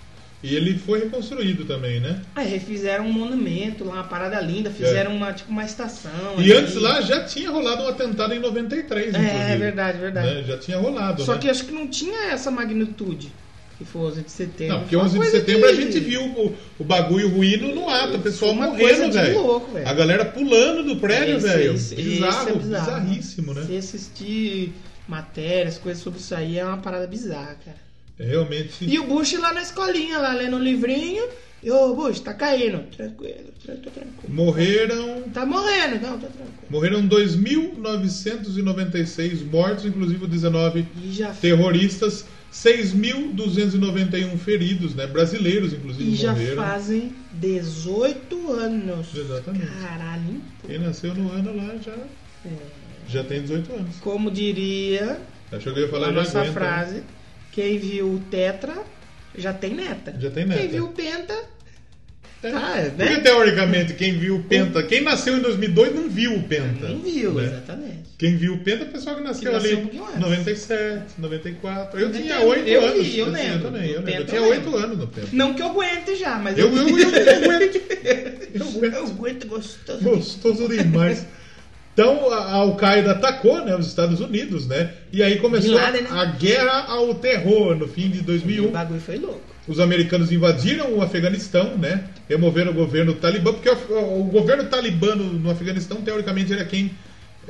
E ele foi reconstruído também, né? Aí refizeram um monumento lá, uma parada linda, fizeram uma, tipo, uma estação. É. E ali. antes lá já tinha rolado um atentado em 93, É, inclusive. é verdade, verdade. Né? Já tinha rolado, Só né? que acho que não tinha essa magnitude que foi 11 de setembro. Não, porque Foi uma 11 de setembro a gente viu o, o bagulho ruindo no ato, o pessoal uma morrendo, velho. A galera pulando do prédio, velho. Bizarro, é bizarro. bizarríssimo, né? Se assistir matérias, coisas sobre isso aí, é uma parada bizarra, cara. É realmente. E o Bush lá na escolinha, lá lendo um livrinho. E ô Bush, tá caindo. Tranquilo, tá tranquilo. Morreram. Tá morrendo, não, tá tranquilo. Morreram 2.996 mortos, inclusive 19 E já, terroristas, 6.291 feridos, né? Brasileiros, inclusive, e já morreram. fazem 18 anos. Exatamente. Caralho? Quem nasceu no ano lá já, É. já tem 18 anos. Como diria Achou que eu ia falar a já nossa aguenta, né? Quem viu o Tetra já tem neta. Já tem neta. Quem viu o Penta, É. tá, né? Porque teoricamente quem viu o Penta, quem nasceu em 2002 não viu o Penta. Não viu, né? exatamente. Quem viu o Penta é o pessoal que nasceu Que nasceu ali antes. 97, 94. Eu Eu tinha entendo, 8 eu anos. vi, eu lembro. também, eu, lembro. eu tinha eu 8 lembro. anos no Penta. Não que eu aguente já, mas Eu, eu, eu, eu aguento. eu aguento gostoso. Gostoso demais. Então a Al-Qaeda atacou né, os Estados Unidos, né? E aí começou Laden, né? a guerra ao terror no fim de O 2001. bagulho foi louco. Os americanos invadiram o Afeganistão, né? Removeram o governo talibã, porque o, o governo talibano no Afeganistão, teoricamente, era quem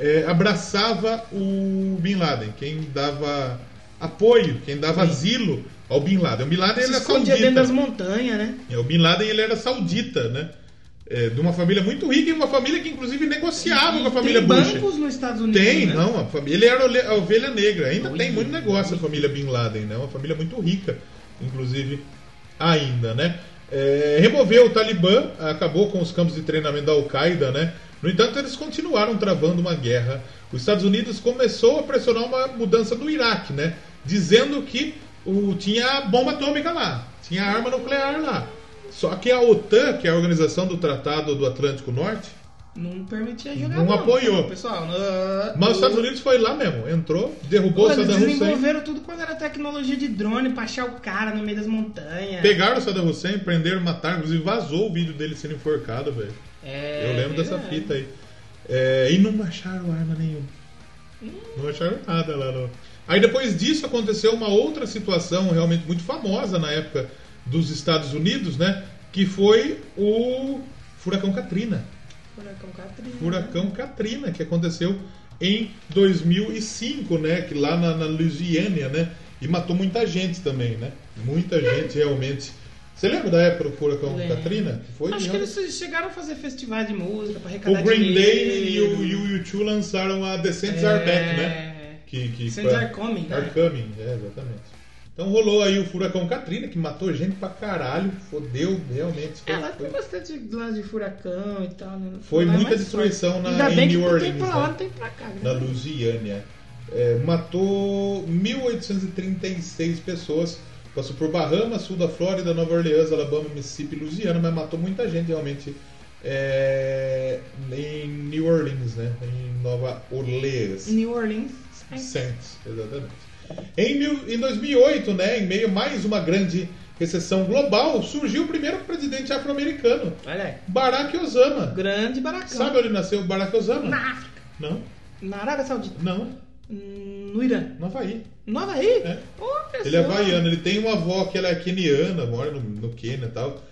eh, abraçava o Bin Laden, quem dava apoio, quem dava Sim. asilo ao Bin Laden. O Bin Laden Se ele é escondia saudita. dentro das montanhas, né? É, O Bin Laden ele era saudita, né? É, de uma família muito rica e uma família que inclusive negociava E com a família tem Bush. bancos nos Estados Unidos, Tem, né? não, a família, ele era a ovelha negra. Ainda Oi, tem muito negócio a família Bin Laden, né? Uma família muito rica, inclusive, ainda, né? É, removeu o Talibã, acabou com os campos de treinamento da Al-Qaeda, né? No entanto, eles continuaram travando uma guerra. Os Estados Unidos começou a pressionar uma mudança no Iraque, né? Dizendo que o, tinha bomba atômica lá, tinha arma nuclear lá. Só que a OTAN, que é a Organização do Tratado do Atlântico Norte, Não permitia jogar Não apoiou. Pessoal, não... mas os Estados Unidos foi lá mesmo, entrou, derrubou Pô, o Saddam Hussein. desenvolveram tudo quando era tecnologia de drone pra achar o cara no meio das montanhas. Pegaram o Saddam Hussein, prenderam, mataram, inclusive vazou o vídeo dele sendo enforcado, velho. É, Eu lembro dessa fita aí. É, e não acharam arma nenhuma. Não acharam nada lá. No... Aí depois disso aconteceu uma outra situação realmente muito famosa na época dos Estados Unidos, né? Que foi o Furacão Katrina. Furacão Katrina. Furacão Katrina, que aconteceu em 2005, né? Que lá na, na Louisiana, né? E matou muita gente também, né? Muita gente realmente. Você lembra da época do Furacão Lembro. Katrina? Foi Acho que eles chegaram a fazer festivais de música pra arrecadar O Green Day e o, e o U2 lançaram a Descents É. Are Back, né? Que, que Descents foi a- Are Coming, né? Are Coming, é, exatamente. Então rolou aí o Furacão Katrina, que matou gente pra caralho, fodeu realmente. Foi, É, lá foi- tem bastante lance de furacão e tal, né? Foi Lá é muita destruição na- Ainda em bem New Orleans, tem pra né? lá, não tem pra cá. na né? Louisiana. É, matou 1.836 pessoas. Passou por Bahamas, sul da Flórida, Nova Orleans, Alabama, Mississippi, Louisiana, mas matou muita gente realmente é, em New Orleans, né? Em Nova Orleans. New Orleans. Saints, exatamente. Em, mil, em 2008, né, em meio a mais uma grande recessão global, surgiu o primeiro presidente afro-americano, Olha aí. Barack Obama. Grande baracão. Sabe onde nasceu Barack Obama? Na África. Não. Na Arábia Saudita. Não, Hum, No Irã. no Havaí. No Havaí? É. Olha Ele é havaiano, ele tem uma avó que ela é queniana, mora no, no Quênia e tal.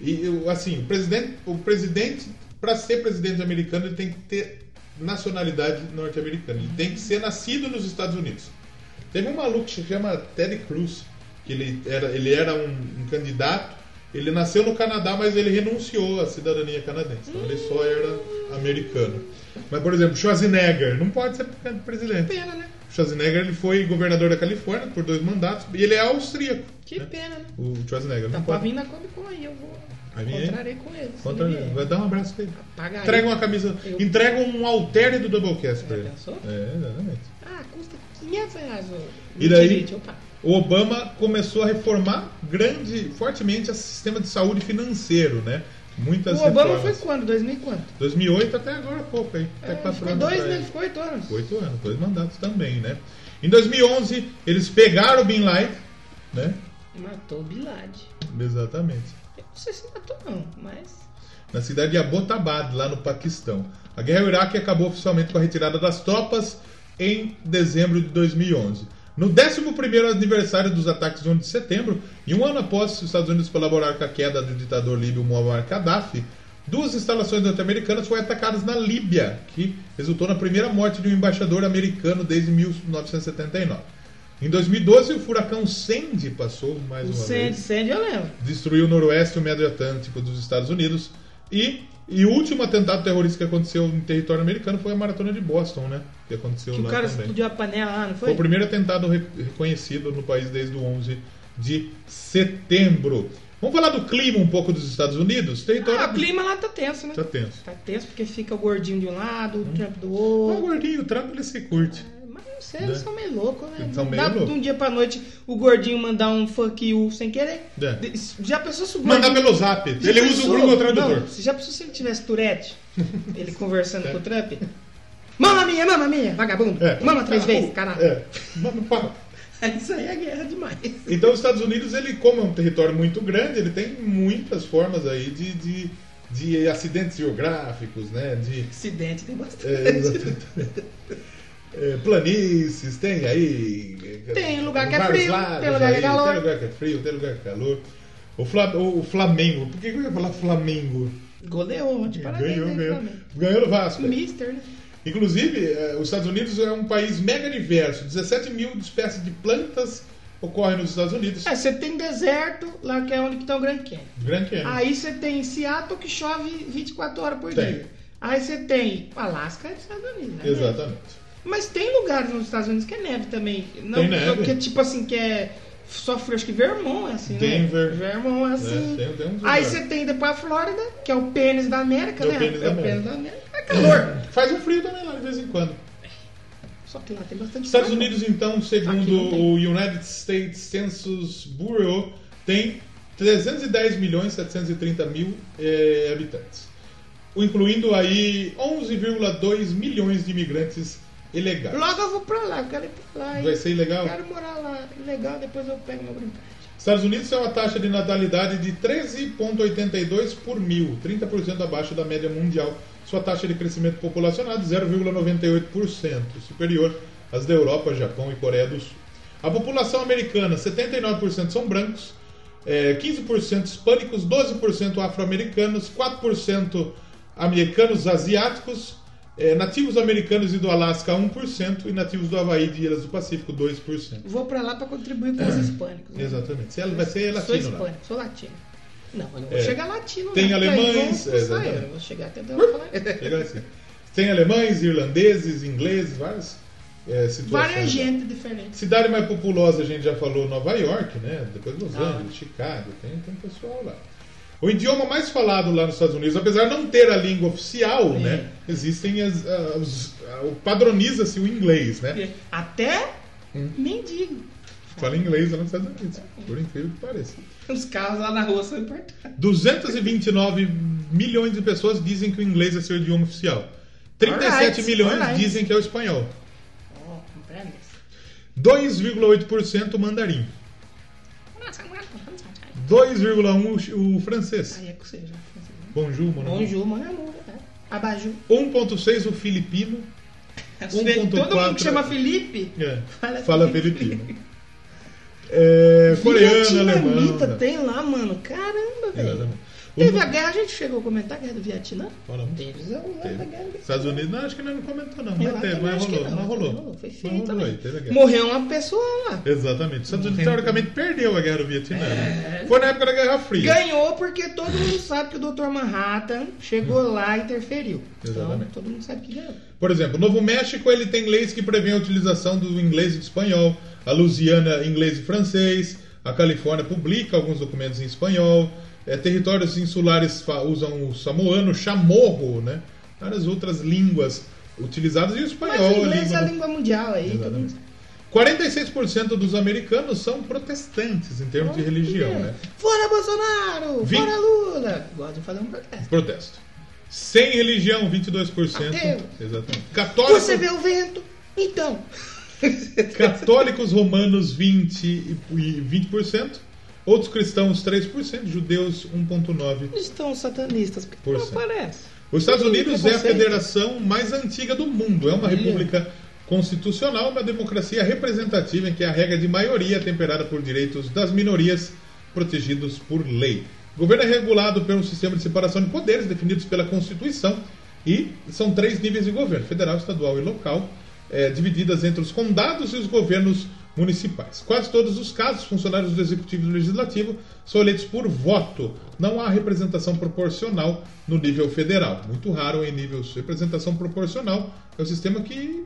E assim, o presidente, o presidente, para ser presidente americano, ele tem que ter nacionalidade norte-americana. Ele tem que ser nascido nos Estados Unidos. Teve um maluco que se chama Ted Cruz, que ele era, ele era um, um candidato. Ele nasceu no Canadá, mas ele renunciou à cidadania canadense. Então ele só era americano. Mas, por exemplo, Schwarzenegger não pode ser presidente. Pena, né? Schwarzenegger ele foi governador da Califórnia por dois mandatos e ele é austríaco. Que né? pena, né? O Schwarzenegger. Tá não pra pode. vir na Comic Con aí, eu vou. Aí? Encontrarei com ele. Contra-. Vai dar um abraço pra ele. Paga aí. Entrega uma camisa. Eu- Entrega um altere do Doublecast pra ele. pensou? É, exatamente. Ah, custa 500 reais. ô. E daí? O Obama começou a reformar grande, fortemente o sistema de saúde financeiro, né? Muitas O Obama foi reformas. quando? 2000 e quanto? 2008 até agora pouco aí. É, ficou anos dois, né? Ele ficou oito anos. Oito anos, dois mandatos também, né? Em 2011, eles pegaram o Bin Laden, né? Matou o Bilad. Exatamente. Eu não sei se matou, não, mas. na cidade de Abbottabad, lá no Paquistão. A guerra ao Iraque acabou oficialmente com a retirada das tropas em dezembro de 2011. No 11º aniversário dos ataques de 11 de setembro, e um ano após os Estados Unidos colaborar com a queda do ditador líbio Muammar Gaddafi, duas instalações norte-americanas foram atacadas na Líbia, que resultou na primeira morte de um embaixador americano desde 1979. Em 2012, o furacão Sandy passou mais O uma Sandy, vez Sandy eu lembro. destruiu o noroeste e o médio atlântico dos Estados Unidos. E, e o último atentado terrorista que aconteceu em território americano foi a maratona de Boston, né? Que aconteceu Que o lá cara também. explodiu a panela lá, não Foi foi? o primeiro atentado re- reconhecido no país desde o 11 de setembro. Vamos falar do clima um pouco dos Estados Unidos? Território Ah, o clima lá tá tenso, né? tá tenso. Tá tenso porque fica o gordinho de um lado, o Trump do O outro. gordinho, o Trump, ele se curte. Mas não sei, eles Né? são meio loucos, né? Eles são Não meio dá loucos. de um dia pra noite o gordinho mandar um fuck you sem querer. É. Já pensou se o Mandar gordinho... pelo zap. Já Ele usa o pensou? Google Tradutor. Não, já pensou se ele tivesse Tourette? Ele conversando É. com o Trump? Mama minha, mama minha, vagabundo. É. Mama três Cara, vezes, caralho. É. Mano, para. Isso aí é guerra demais. Então, os Estados Unidos, ele, como é um território muito grande, ele tem muitas formas aí de, de, de acidentes geográficos, né? De Acidente tem bastante. é, exatamente. É, planícies, tem aí. é, Tem lugar que é frio, lagos tem lugar que é calor. Tem lugar que é frio, tem lugar que é calor. O, Fla, o Flamengo, por que eu ia falar Flamengo? Goleou ontem, parabéns, Ganhou, ganhou. Ganhou no Vasco. Mister, né? Inclusive, eh, os Estados Unidos é um país mega diverso. 17 mil espécies de plantas ocorrem nos Estados Unidos. É, você tem deserto, lá que é onde que tá o Grand Canyon. Grand Canyon. Aí você tem Seattle que chove 24 horas por Tem. dia. Aí você tem Alasca é dos Estados Unidos, né? Exatamente. Mas tem lugares nos Estados Unidos que é neve também. Não, Tem neve. Que, tipo assim, que é só frio. Acho que Vermont é assim, Denver. né? Vermont é assim. É, tem- tem Aí você tem depois a Flórida, que é o pênis da América, É o né? pênis da é o América. pênis da América. Calor. Faz um frio também lá de vez em quando. Só que lá tem bastante Estados calor. Unidos, então, segundo o United States Census Bureau, tem 310 milhões 730 mil eh, habitantes, incluindo aí 11,2 milhões de imigrantes ilegais. Logo eu vou pra lá, eu quero ir pra lá. Vai ser ilegal? Quero morar lá. Legal, depois eu pego meu brinquedo. Estados Unidos tem uma taxa de natalidade de 13,82 por mil, 30% abaixo da média mundial. Sua taxa de crescimento populacional é de 0,98%, superior às da Europa, Japão e Coreia do Sul. A população americana, 79% são brancos, eh, 15% hispânicos, 12% afro-americanos, 4% americanos asiáticos, eh, nativos americanos e do Alasca 1% e nativos do Havaí e de Ilhas do Pacífico 2%. Vou pra lá pra contribuir com os hispânicos. né? Exatamente. Se ela vai ser Sou latino lá. hispânico, sou latino. Não, eu não vou É. chegar latino. Tem não, aí alemães, é, eu, vou chegar até eu falar. Assim. Tem alemães, irlandeses, ingleses, várias é, situações. Várias gente diferente. Cidade mais populosa, a gente já falou, Nova York, né? Depois Los Ah. Angeles, Chicago, tem, tem pessoal lá. O idioma mais falado lá nos Estados Unidos, apesar de não ter a língua oficial, É. né? Existem as, ah, o padroniza-se o inglês, né? Até Hum. mendigo. Fala inglês lá nos Estados Unidos, por incrível que pareça. Os carros lá na rua são importantes. 229 milhões de pessoas dizem que o inglês é seu idioma oficial. 37 Alright, milhões alright. dizem que é o espanhol. Ó, compreende? 2,8% mandarim. 2,1% o francês. Aí é você já. Bonjour, mon ami. Bonjour, mon amour. né? Abajur. 1,6% o filipino. Todo mundo que chama Felipe É, fala, fala filipino. É. Vietnamita né? tem lá, mano. Caramba, velho. Teve Os- a guerra, a gente chegou a comentar a guerra do Vietnã? Falamos. Teve o ano Teve. guerra. Estados Unidos, não, acho que não comentou, não. Mas teve, mas rolou. não, rolou. Foi guerra. Morreu uma pessoa lá. Exatamente. Os Estados Unidos, teoricamente, perdeu a guerra do Vietnã. né? Foi na época da Guerra Fria. Ganhou porque todo mundo sabe que o Dr. Manhattan chegou lá e interferiu. Exatamente. Então, todo mundo sabe que ganhou. Por exemplo, o Novo México ele tem leis que prevêem a utilização do inglês e do espanhol. A Louisiana, inglês e francês. A Califórnia publica alguns documentos em espanhol. É, territórios insulares usam o samoano, chamorro, né? Várias outras línguas utilizadas e o Mas espanhol. o a inglês é língua a língua mundial aí. Todo mundo Exatamente. sabe. 46% dos americanos são protestantes em termos de religião, né? Fora Bolsonaro! Vim- Fora Lula! Gosta de fazer um protesto. Protesto. Sem religião, 22%. Ateu. Exatamente. Católicos, Você vê o vento? Então. católicos romanos, 20%. E 20%. Outros cristãos, 3%. Judeus, 1,9%. Estão satanistas. Por que Por não cento. aparece? Os Estados Unidos é a federação mais antiga do mundo. É uma Olha. república constitucional, uma democracia representativa em que a regra de maioria é temperada por direitos das minorias protegidos por lei. O governo é regulado pelo sistema de separação de poderes definidos pela Constituição e são três níveis de governo: federal, estadual e local, eh, divididas entre os condados e os governos municipais. Quase todos os casos, funcionários do executivo e do legislativo são eleitos por voto. Não há representação proporcional no nível federal. Muito raro em nível de representação proporcional. É o sistema que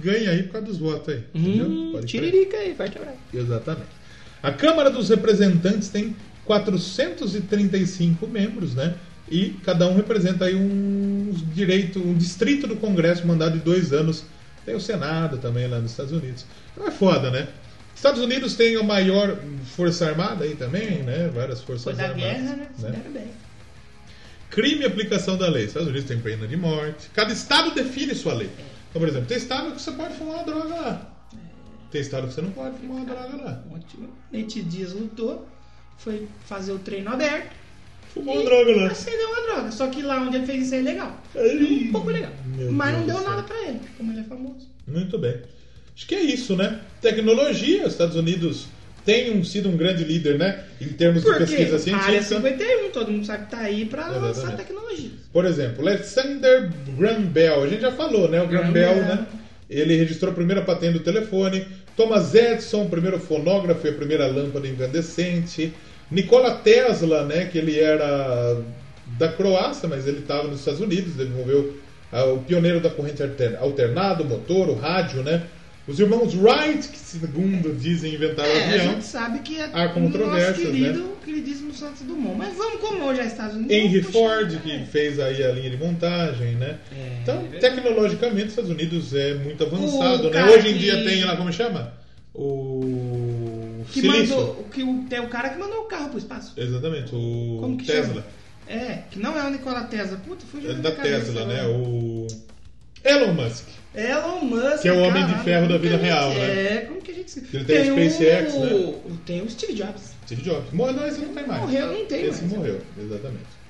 ganha aí por causa dos votos aí. Hum, tiririca aí, forte abraço. Exatamente. A Câmara dos Representantes tem 435 membros, né? E cada um representa aí um direito, um distrito do Congresso, mandado de dois anos. Tem o Senado também lá nos Estados Unidos. Então é foda, né? Estados Unidos tem a maior força armada aí também, né? Várias forças Foi da armadas. guerra, né? Né? bem. Crime e aplicação da lei. Estados Unidos tem pena de morte. Cada estado define sua lei. Então, por exemplo, tem estado que você pode fumar uma droga lá. Tem estado que você não pode fumar uma droga lá. Ótimo. Nete Dias lutou, foi fazer o treino aberto. Fumou uma droga lá. Acendeu uma droga. Só que lá onde ele fez isso é ilegal. Ai, Um pouco legal. Mas não Deus deu do céu. nada pra ele, como ele é famoso. Muito bem. Acho que é isso, né? Tecnologia, os Estados Unidos tem um- sido um grande líder, né? Em termos de Porque pesquisa a área científica. 51, todo mundo sabe que tá aí pra lançar tecnologia. Por exemplo, Alexander Graham Bell, a gente já falou, né? O Graham Graham Bell, Bell. né? Ele registrou a primeira patente do telefone. Thomas Edison, o primeiro fonógrafo e a primeira lâmpada incandescente. Nikola Tesla, né? Que ele era da Croácia, mas ele estava nos Estados Unidos, desenvolveu ah, o pioneiro da corrente alter- alternada, o motor, o rádio, né? Os irmãos Wright, que segundo dizem inventaram o É, a avião. gente sabe que é Há nosso querido, queridíssimo Santos Dumont. Mas vamos como hoje é Estados Unidos. Henry Ford, né? que fez aí a linha de montagem, né? É, então, tecnologicamente, os Estados Unidos é muito avançado, O né? Hoje em dia tem lá, como chama? O Que silício. mandou, que o, tem o cara que mandou o carro pro espaço. Exatamente, o Como que Tesla. chama? É, que não é o Nikola Tesla. Puta, fugiu É da Tesla, né? O Elon Musk. Elon Musk. Que é o homem de caralho, ferro da vida a gente- real, né? É, como que a gente... Ele tem o SpaceX, o, né? Tem o Steve Jobs. Steve Jobs. Morreu, não, esse não tem mais. Morreu, não tem Esse mais. morreu, exatamente.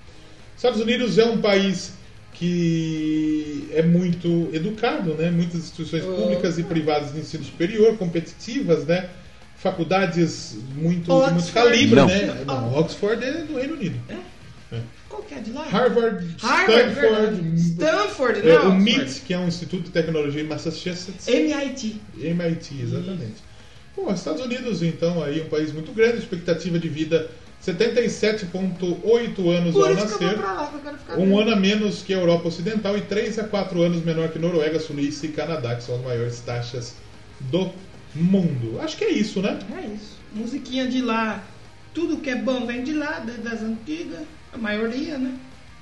Estados Unidos é um país que é muito educado, né? Muitas instituições Oh. públicas e privadas de ensino superior, competitivas, né? Faculdades muito, de muito calibre, Não. né? Não, Oxford é do Reino Unido. Qual que é de lá? Harvard, Harvard, Stanford. Stanford, é, não. o Oxford. MIT, que é um instituto de tecnologia em Massachusetts. MIT. MIT, exatamente. Bom, Estados Unidos, então, aí um país muito grande, expectativa de vida 77,8 anos Por ao isso que eu vou nascer. pra lá, que eu quero ficar Um ano a menos que a Europa Ocidental e 3 a 4 anos menor que Noruega, Suíça e Canadá, que são as maiores taxas do mundo. Acho que é isso, né? É isso. Musiquinha de lá. Tudo que é bom vem de lá, desde as antigas. A maioria, né?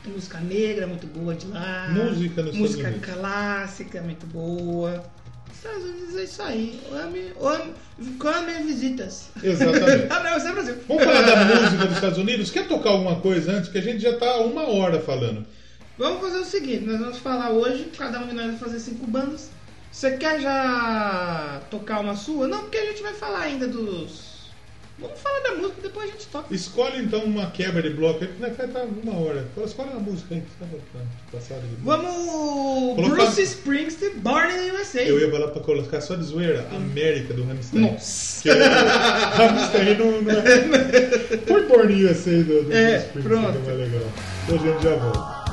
Tem música negra muito boa de lá. Música nos Música clássica muito boa. Estados Unidos é isso aí. Ame, ame, come visitas. Exatamente. ah, é Brasil. Vamos falar da música dos Estados Unidos? Quer tocar alguma coisa antes? Que a gente já está uma hora falando. Vamos fazer o seguinte, nós vamos falar hoje, cada um de nós vai fazer cinco bandas. Você quer já tocar uma sua? Não, porque a gente vai falar ainda dos. Vamos falar da música, depois a gente toca. Escolhe então uma quebra de bloco aí, que vai estar uma hora. Fala, Escolhe uma música aí. você tá passada de. Vamos Colocar- Bruce Springsteen, Born in the USA. Eu ia falar pra colocar só de zoeira, América do Hamstein. Nossa. Que Hamstein não, não é. Põe Born USA do, do É, Bruce Springsteen, pronto. que é mais legal. Então a gente já volta.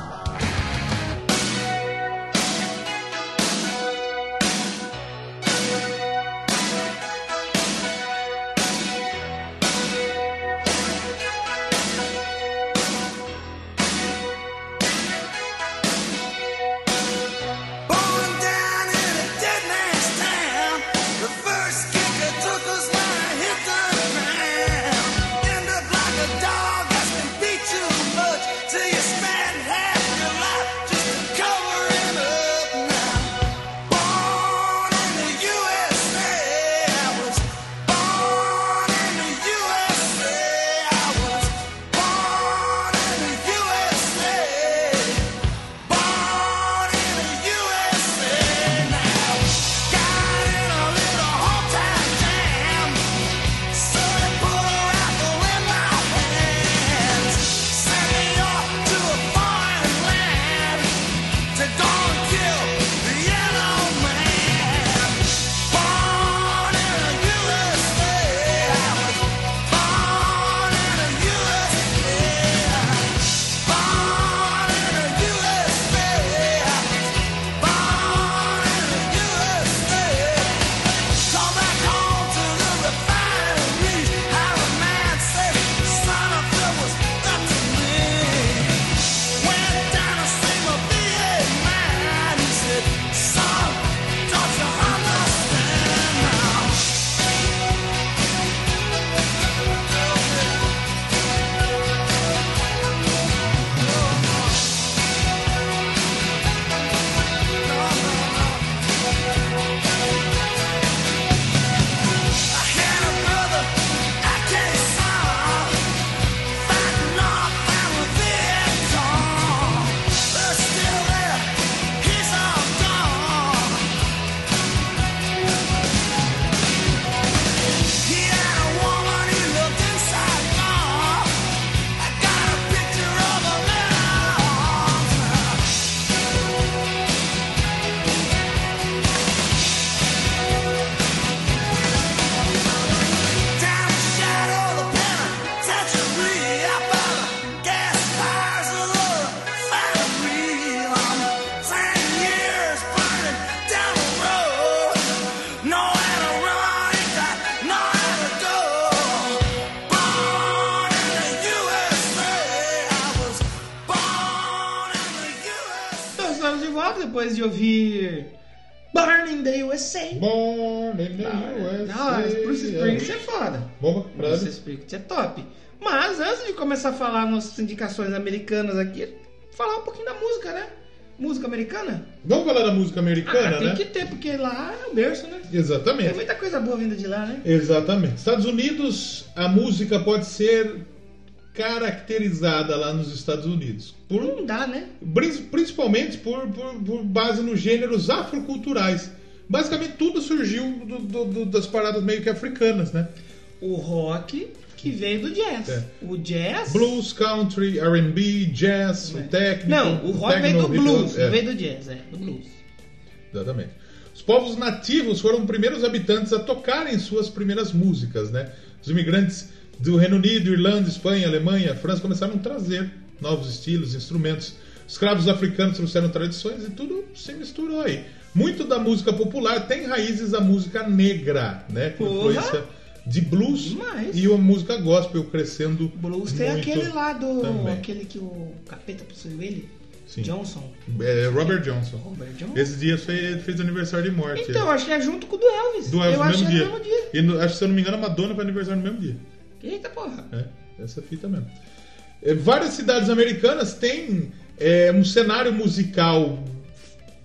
USA. Born in the USA. Da hora, Bruce Springsteen é foda. Bomba Bruce pra Springsteen é top. Mas antes de começar a falar nossas indicações americanas aqui, falar um pouquinho da música, né? Música americana? Vamos falar da música americana, ah, tem né? que ter, porque lá é o berço, né? Tem Exatamente. muita coisa boa vinda de lá, né? Exatamente. Estados Unidos, a música pode ser caracterizada lá nos Estados Unidos por Não dá, né? Prin- principalmente por, por- por base nos gêneros afroculturais. Basicamente tudo surgiu do- do- do- das paradas meio que africanas, né? O rock que veio do jazz. É. O jazz. Blues, country, R&B, jazz, o técnico. Não, o rock veio do blues, é. veio do jazz, é, do blues. Exatamente. Os povos nativos foram os primeiros habitantes a tocarem suas primeiras músicas, né? Os imigrantes do Reino Unido, Irlanda, Espanha, Alemanha, França começaram a trazer novos estilos, instrumentos. Os escravos africanos trouxeram tradições e tudo se misturou aí. Muito da música popular tem raízes da música negra, né? Com influência de blues Demais. e uma música gospel crescendo Blues tem aquele lá do. também. aquele que o capeta possuiu ele. Sim. Johnson. É, Robert Johnson. Robert Johnson. Esse dia fez, fez aniversário de morte. Então, acho que é junto com o do Elvis. Do Elvis Eu no acho mesmo que é dia. no mesmo dia. E no- acho que, se eu não me engano, a Madonna faz aniversário no mesmo dia. Eita porra. É, essa fita mesmo. É, várias cidades americanas têm é, um cenário musical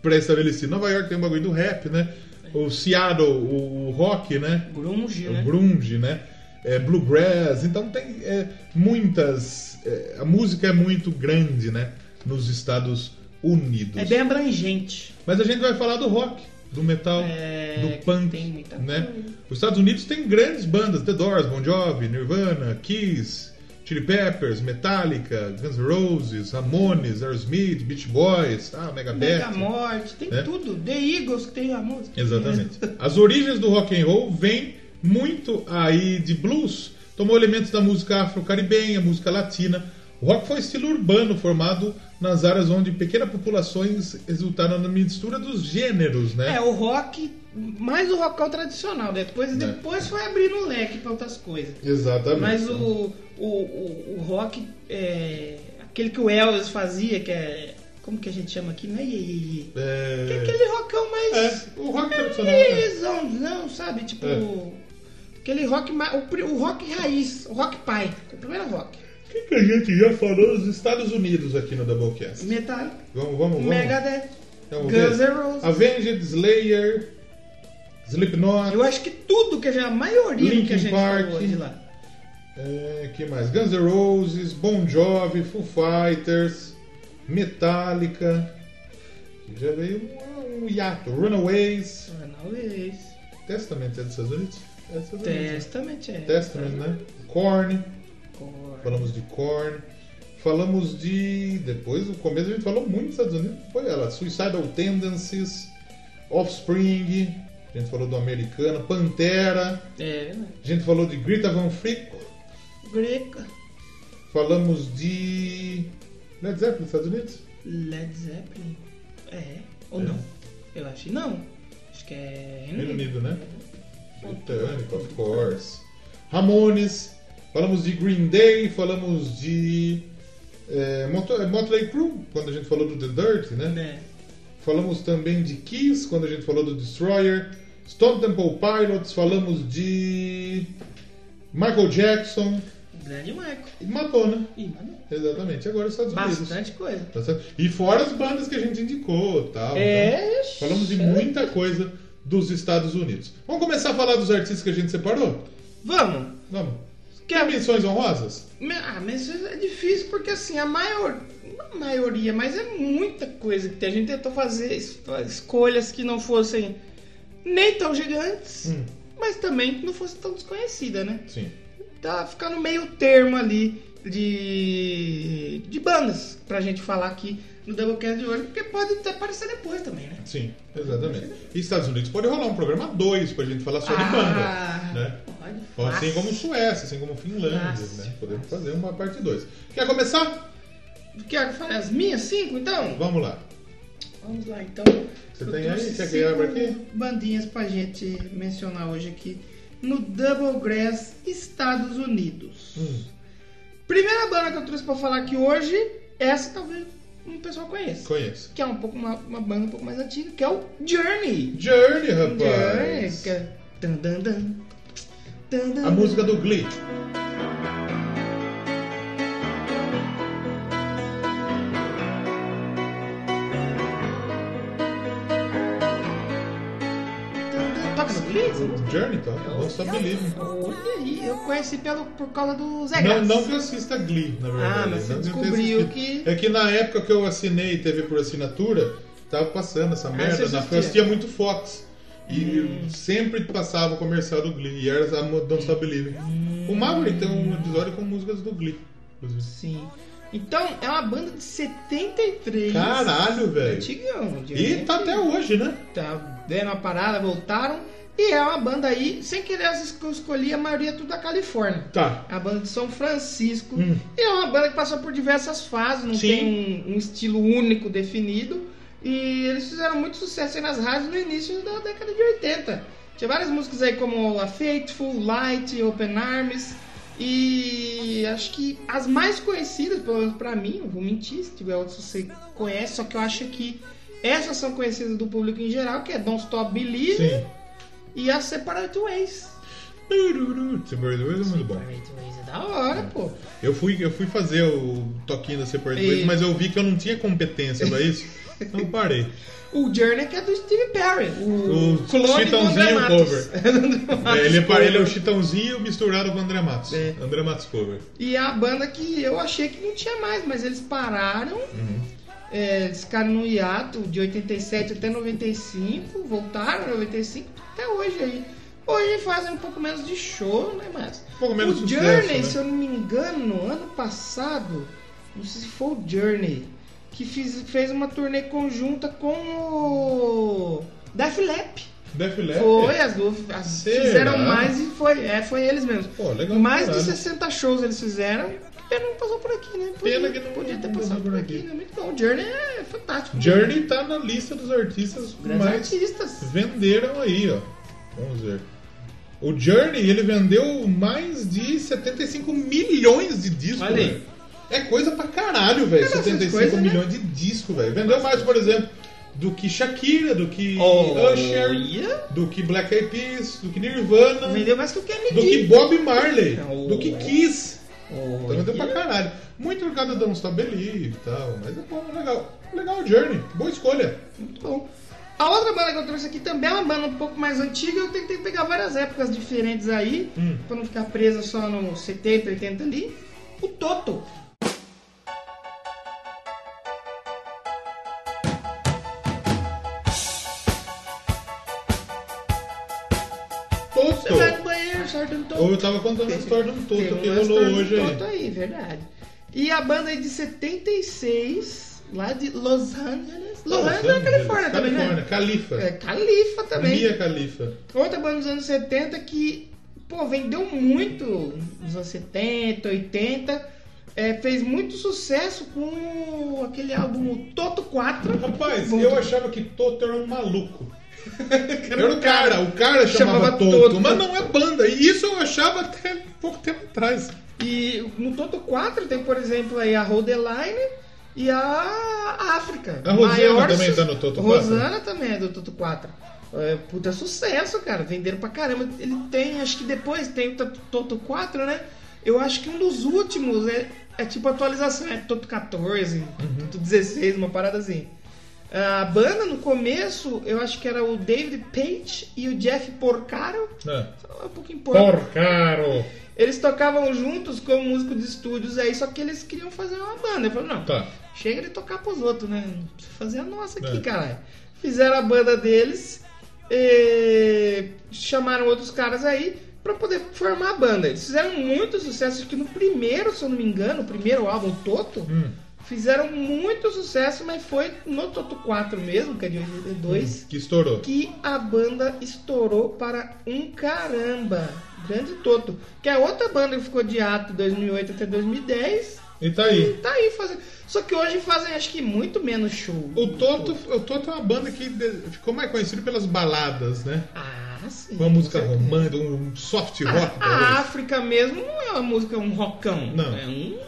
pré-estabelecido. Nova York tem um bagulho do rap, né? O Seattle, o, o rock, né? Grunge, O né? grunge, né? É, bluegrass. Então tem é, muitas... é, a música é muito grande, né? Nos Estados Unidos. É bem abrangente. Mas a gente vai falar do rock, do metal, É, do punk, né? coisa. Os Estados Unidos tem grandes bandas, The Doors, Bon Jovi, Nirvana, Kiss, Chili Peppers, Metallica, Guns N' Roses, Ramones, Aerosmith, Beach Boys, ah, Megadeth. Mega Morte, tem né? tudo. The Eagles que tem a música. Exatamente. As origens do rock and roll vêm muito aí de blues. Tomou elementos da música afro-caribenha, música latina. O rock foi um estilo urbano formado nas áreas onde pequenas populações resultaram na mistura dos gêneros, né? É, o rock, mais o rockão tradicional. Depois, É. depois foi abrindo o leque pra outras coisas. Exatamente. Mas o, o, o, o rock, é, aquele que o Elvis fazia, que é. Como que a gente chama aqui? Não é iê, iê. Que é É... aquele rockão mais. é, o rock tradicional. né? Iêzão, não, sabe? Tipo. É. Aquele rock mais. O, o rock raiz, o rock pai. O primeiro rock. O que, que a gente já falou dos Estados Unidos aqui no Doublecast? Metallica, Vamos, vamos, vamos. Megadeth, Vamos Guns? N' Roses. Avenged, Slayer, Slipknot, Eu acho que tudo que já. A maioria do que a Linkin gente Park. falou de lá. é, que mais? Guns N' Roses, Bon Jovi, Foo Fighters, Metallica, que já veio um, um hiato, Runaways, Runaways. Testament é dos Estados Unidos? É dos Estados Unidos. Testament, é. Testament, né? Korn, Korn. falamos de Korn. Falamos de. Depois, no começo a gente falou muito dos Estados Unidos. Foi ela. Suicidal Tendencies, Offspring. A gente falou do americano. Pantera. É, né? A gente falou de Greta Van Fleet. Greca. Falamos de. Led Zeppelin, Estados Unidos? Led Zeppelin. É. Ou É. não? Eu acho que não. Acho que é Reino Unido. Unido, né? Britânico, of course. Ramones. Falamos de Green Day. Falamos de. É, Motley Crue, quando a gente falou do The Dirt, né? É. Falamos também de Kiss, quando a gente falou do Destroyer. Stone Temple Pilots, falamos de Michael Jackson Grande Michael. e Madonna. Ih, mano, Exatamente, agora os Estados Unidos. Bastante coisa. E fora as bandas que a gente indicou tal. É, então, falamos de muita coisa dos Estados Unidos. Vamos começar a falar dos artistas que a gente separou? Vamos. Vamos. Quer- menções honrosas? Ah, isso é difícil porque assim, a maior. Não a maioria, mas é muita coisa que tem. A gente tentou fazer es- escolhas que não fossem nem tão gigantes, Hum, mas também que não fossem tão desconhecidas, né? sim. Tá ficando meio termo ali de, de bandas pra gente falar aqui no Doublecast de hoje, porque pode até aparecer depois também, né? Sim, exatamente. E Estados Unidos pode rolar um programa 2 pra gente falar só de Ah, banda. Né? Pode. Assim Fácil. como Suécia, assim como Finlândia, Fácil. né? Podemos fazer uma parte 2. Quer começar? Quer fale as minhas cinco, então? Vamos lá. Vamos lá, então. Você Eu tem aí? Quer que abra aqui? bandinhas pra gente mencionar hoje aqui no Double Grass, Estados Unidos. Hum, Primeira banda que eu trouxe pra falar aqui hoje, essa talvez um pessoal conheça. conheço. Que é um pouco uma, uma banda um pouco mais antiga, que é o Journey. Journey, Journey, rapaz. que é... A música do Glee. Dun. Toca no Glee? Journey, tá? Don't Stop Believing. Olha aí, eu conheci pelo, por causa do Zé Não, Graça. não que eu assista Glee, na verdade. Ah, mas você Não eu descobriu que- É que na época que eu assinei TV por assinatura, tava passando essa merda. Ah, na, assistia? eu assistia muito Fox. E Hum. sempre passava o comercial do Glee. E era a Don't Stop Believing. O Maverick tem um episódio com músicas do Glee. inclusive. Sim. Então, é uma banda de 73. Caralho, velho. Antigão. E tá até hoje, né? Tá dando uma parada, voltaram. E é uma banda aí, sem querer eu escolhi a maioria tudo da Califórnia. Tá. A banda de São Francisco. Hum. E é uma banda que passou por diversas fases, não Sim. tem um, um estilo único definido. E eles fizeram muito sucesso aí nas rádios no início da década de 80. Tinha várias músicas aí como A Faithful, Light, Open Arms. E acho que as mais conhecidas, pelo menos pra mim, não vou mentir, se tiver outras você conhece, só que eu acho que essas são conhecidas do público em geral, que é Don't Stop Believing Sim. E a Separate Ways. Separate Ways é muito bom. Separate Ways é da hora, pô. Eu fui, eu fui fazer o toquinho da Separate E- Ways, mas eu vi que eu não tinha competência pra isso. Então eu parei. O Journey que é do Steve Perry. O, O clone do Chitãozinho André Matos. cover. André Matos É, ele, é, ele é o Chitãozinho misturado com o André Matos. É. André Matos cover. E a banda que eu achei que não tinha mais, mas eles pararam. Uhum. É, eles ficaram no hiato de 87 até 95, voltaram em 95 até hoje aí. Hoje fazem um pouco menos de show, né? Mas. Um pouco menos o Journey, né? se eu não me engano, ano passado, não sei se foi o Journey, que fiz- fez uma turnê conjunta com o. Def Leppard. Def Leppard. Foi, as duas fizeram mais e foi, é, foi eles mesmos. Pô, legal mais de caralho. 60 shows eles fizeram. Que pena não passou por aqui, né? Pena que não- podia ter passado por aqui, né? Muito bom. O Journey é fantástico. Journey tá na lista dos artistas Grandes mais artistas. venderam aí, ó. Vamos ver. O Journey, ele vendeu mais de 75 milhões de discos. Olha aí. velho. É coisa pra caralho, velho. É bastante 75 coisa, né? milhões de discos, velho. Vendeu mais, por exemplo, do que Shakira, do que Oh, Usher, Olha. do que Black Eyed Peas, do que Nirvana, Vendeu mais que o Kennedy. do que Bob Marley, Oh. do que Kiss. Olha. Então vendeu pra caralho. Muito por causa da Don't Stop Believe e tal, mas é bom, legal. Legal, Journey. Boa escolha. Muito bom. A outra banda que eu trouxe aqui também é uma banda um pouco mais antiga. Eu tentei pegar várias épocas diferentes aí, Hum. pra não ficar presa só no 70, 80 ali. O Toto. Sorte um Toto. Ou eu tava contando essa história do Toto que rolou história do hoje aí. Toto aí, verdade. E a banda aí de 76, lá de Los Angeles. Los, Angeles é Califórnia também, Califórnia, né? Califa. É, Califa também. Mia Califa. Outra banda dos anos 70 que, pô, vendeu muito nos anos 70, 80. é, fez muito sucesso com aquele álbum Toto 4. Rapaz, eu achava que Toto era um maluco. Era o cara, o cara chamava, Chamava Toto, Toto. mas não é banda. E isso eu achava até pouco tempo atrás. E no Toto 4 tem, por exemplo, aí a Hold the Line e a África. A Rosana Maior também su- tá no Toto 4? Rosana também é do Toto 4. É, puta sucesso, cara. Venderam pra caramba. Ele tem, acho que depois tem o Toto- Toto 4, né? Eu acho que um dos últimos é, é tipo atualização. É Toto 14, Uhum. Toto 16, uma parada assim. A banda no começo, eu acho que era o David Page e o Jeff Porcaro. É. Só Um pouquinho porco. Porcaro. Eles tocavam juntos como músicos de estúdios aí, só que eles queriam fazer uma banda. Eu falei, não, Tá. chega de tocar pros outros, né? Fazer a nossa aqui, É. caralho. Fizeram a banda deles, e chamaram outros caras aí pra poder formar a banda. Eles fizeram muito sucesso, acho que no primeiro, se eu não me engano, o primeiro álbum, Toto, Hum. Fizeram muito sucesso, mas foi no Toto 4 mesmo, que é de 82 Que estourou. que a banda estourou para um caramba. Grande Toto. Que é outra banda que ficou de ato 2008 até 2010. E tá aí. E tá aí fazendo. Só que hoje fazem acho que muito menos show. O Toto, o Toto é uma banda que de- ficou mais conhecida pelas baladas, né? Ah, sim. Uma música romântica, um soft A, rock. a talvez. África mesmo não é uma música, um rockão. Não. É um...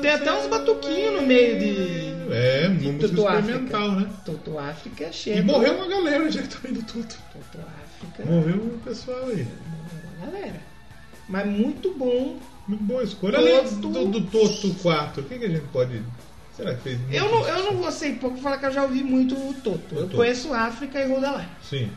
Tem até uns batuquinhos no meio de. É, uma de música experimental, África. né? Toto África é cheio. E morreu uma galera já que tá indo Toto. Toto África. Morreu um pessoal aí. Uma galera. Mas muito bom. Muito boa escolha. Além Toto. do, do Toto 4, o que, que a gente pode. Será que fez muito Eu não, eu não vou ser pouco falar que eu já ouvi muito o Toto. O Eu Toto. conheço África e Rodaline. Sim.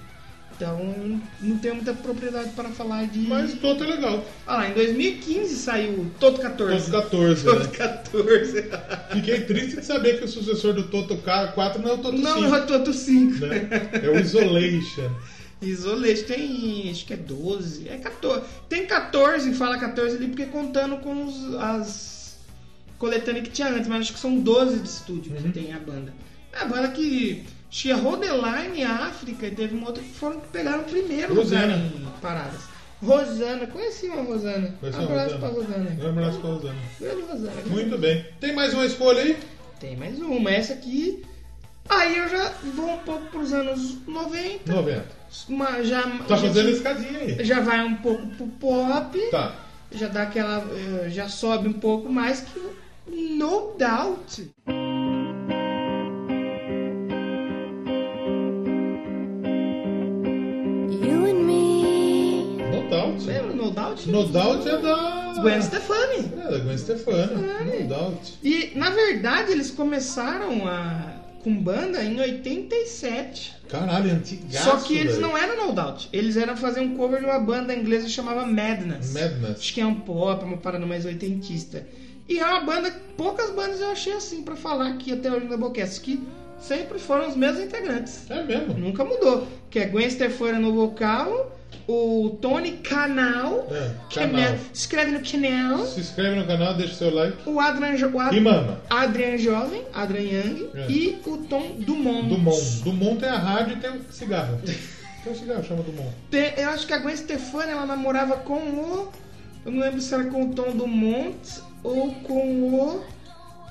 Então não tenho muita propriedade para falar de. Mas o Toto é legal. Ah lá, em 2015 saiu o Toto 14. Toto 14, Toto né? 14. Fiquei triste de saber que o sucessor do Toto 4 não é o Toto Não, 5. é o Toto 5. né? É o Isolation. Isolete tem, acho que é 12, é 14. Tem 14, fala 14 ali porque contando com os, as coletâneas que tinha antes, mas acho que são 12 de estúdio Uhum. que tem a banda. É a banda que tinha Rodeline, África, e teve uma outra que foram que pegaram o primeiro Rosana. lugar em paradas. Rosana, conheci uma Rosana. Conheci um uma abraço Rosana. pra Rosana. Um abraço pra Rosana. Grande Rosana. Muito bem. Tem mais uma escolha aí? Tem mais uma, essa aqui. Aí eu já vou um pouco pros anos 90. 90. Mas já, Tá fazendo escadinha aí. já vai um pouco pro pop. Tá. já dá aquela. eh, já sobe um pouco mais que No Doubt. Doubt? No Doubt é da. Gwen Stefani. É, da Gwen Stefani. No Doubt. E na verdade eles começaram a com banda em 87. Caralho, antigaço, Só que eles velho. não eram No Doubt. Eles eram fazer um cover de uma banda inglesa que chamava Madness. Madness. Acho que é um pop, uma parada mais oitentista. E é uma banda, poucas bandas eu achei assim pra falar aqui até hoje na Doublecast, que sempre foram os mesmos integrantes. É mesmo? Nunca mudou. Que é Gwen Stefani no vocal, o Tony Canal, É, Canal. canal. escreve no Canal, Se inscreve no canal, deixa seu like. o Adrian, Jo- o E mama. Adrian Jovem, Adrian Young É. e o Tom Dumont. Dumont. Dumont tem a rádio e tem um cigarro. Tem um cigarro, chama Dumont. Tem- eu acho que a Gwen Stefani ela namorava com o. Eu não lembro se era com o Tom Dumont ou com o.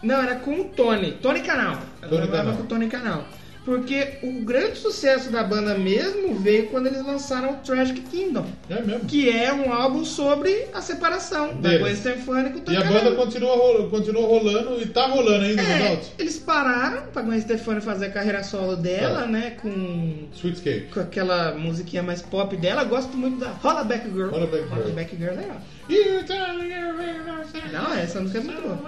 Não, era com o Tony. Tony Canal. Ela Tony namorava Canal. com o Tony Canal. Porque o grande sucesso da banda mesmo veio quando eles lançaram o Tragic Kingdom. É mesmo. Que é um álbum sobre a separação da Deles. Gwen Stefani com o Tony E a banda continua, rolo- continua rolando e tá rolando ainda É, eles pararam pra Gwen Stefani fazer a carreira solo dela, Tá. né? Com Sweetscape. com aquela musiquinha mais pop dela. Gosto muito da Holla Back Girl. Holla Back Girl. Back Girl é legal. Não, essa música é muito boa.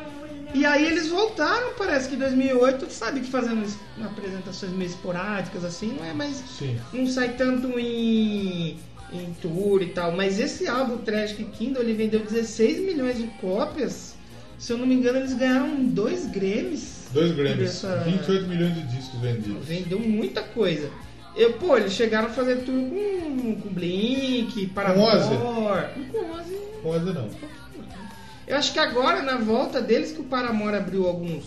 E aí eles voltaram, parece que em 2008, sabe que fazendo es- apresentações meio esporádicas assim, não é mais. Sim. Não sai tanto em, em tour e tal. Mas esse álbum, Tragic Kingdom, ele vendeu 16 milhões de cópias. Se eu não me engano, eles ganharam dois Grammys. Dois Grammys. Dessa- 28 milhões de discos vendidos. Vendeu muita coisa. Eu, pô, eles chegaram a fazer tour com, com Blink, Paramore. Ozzy? Com Ozzy. Com essa não. Eu acho que agora, na volta deles, que o Paramore abriu alguns,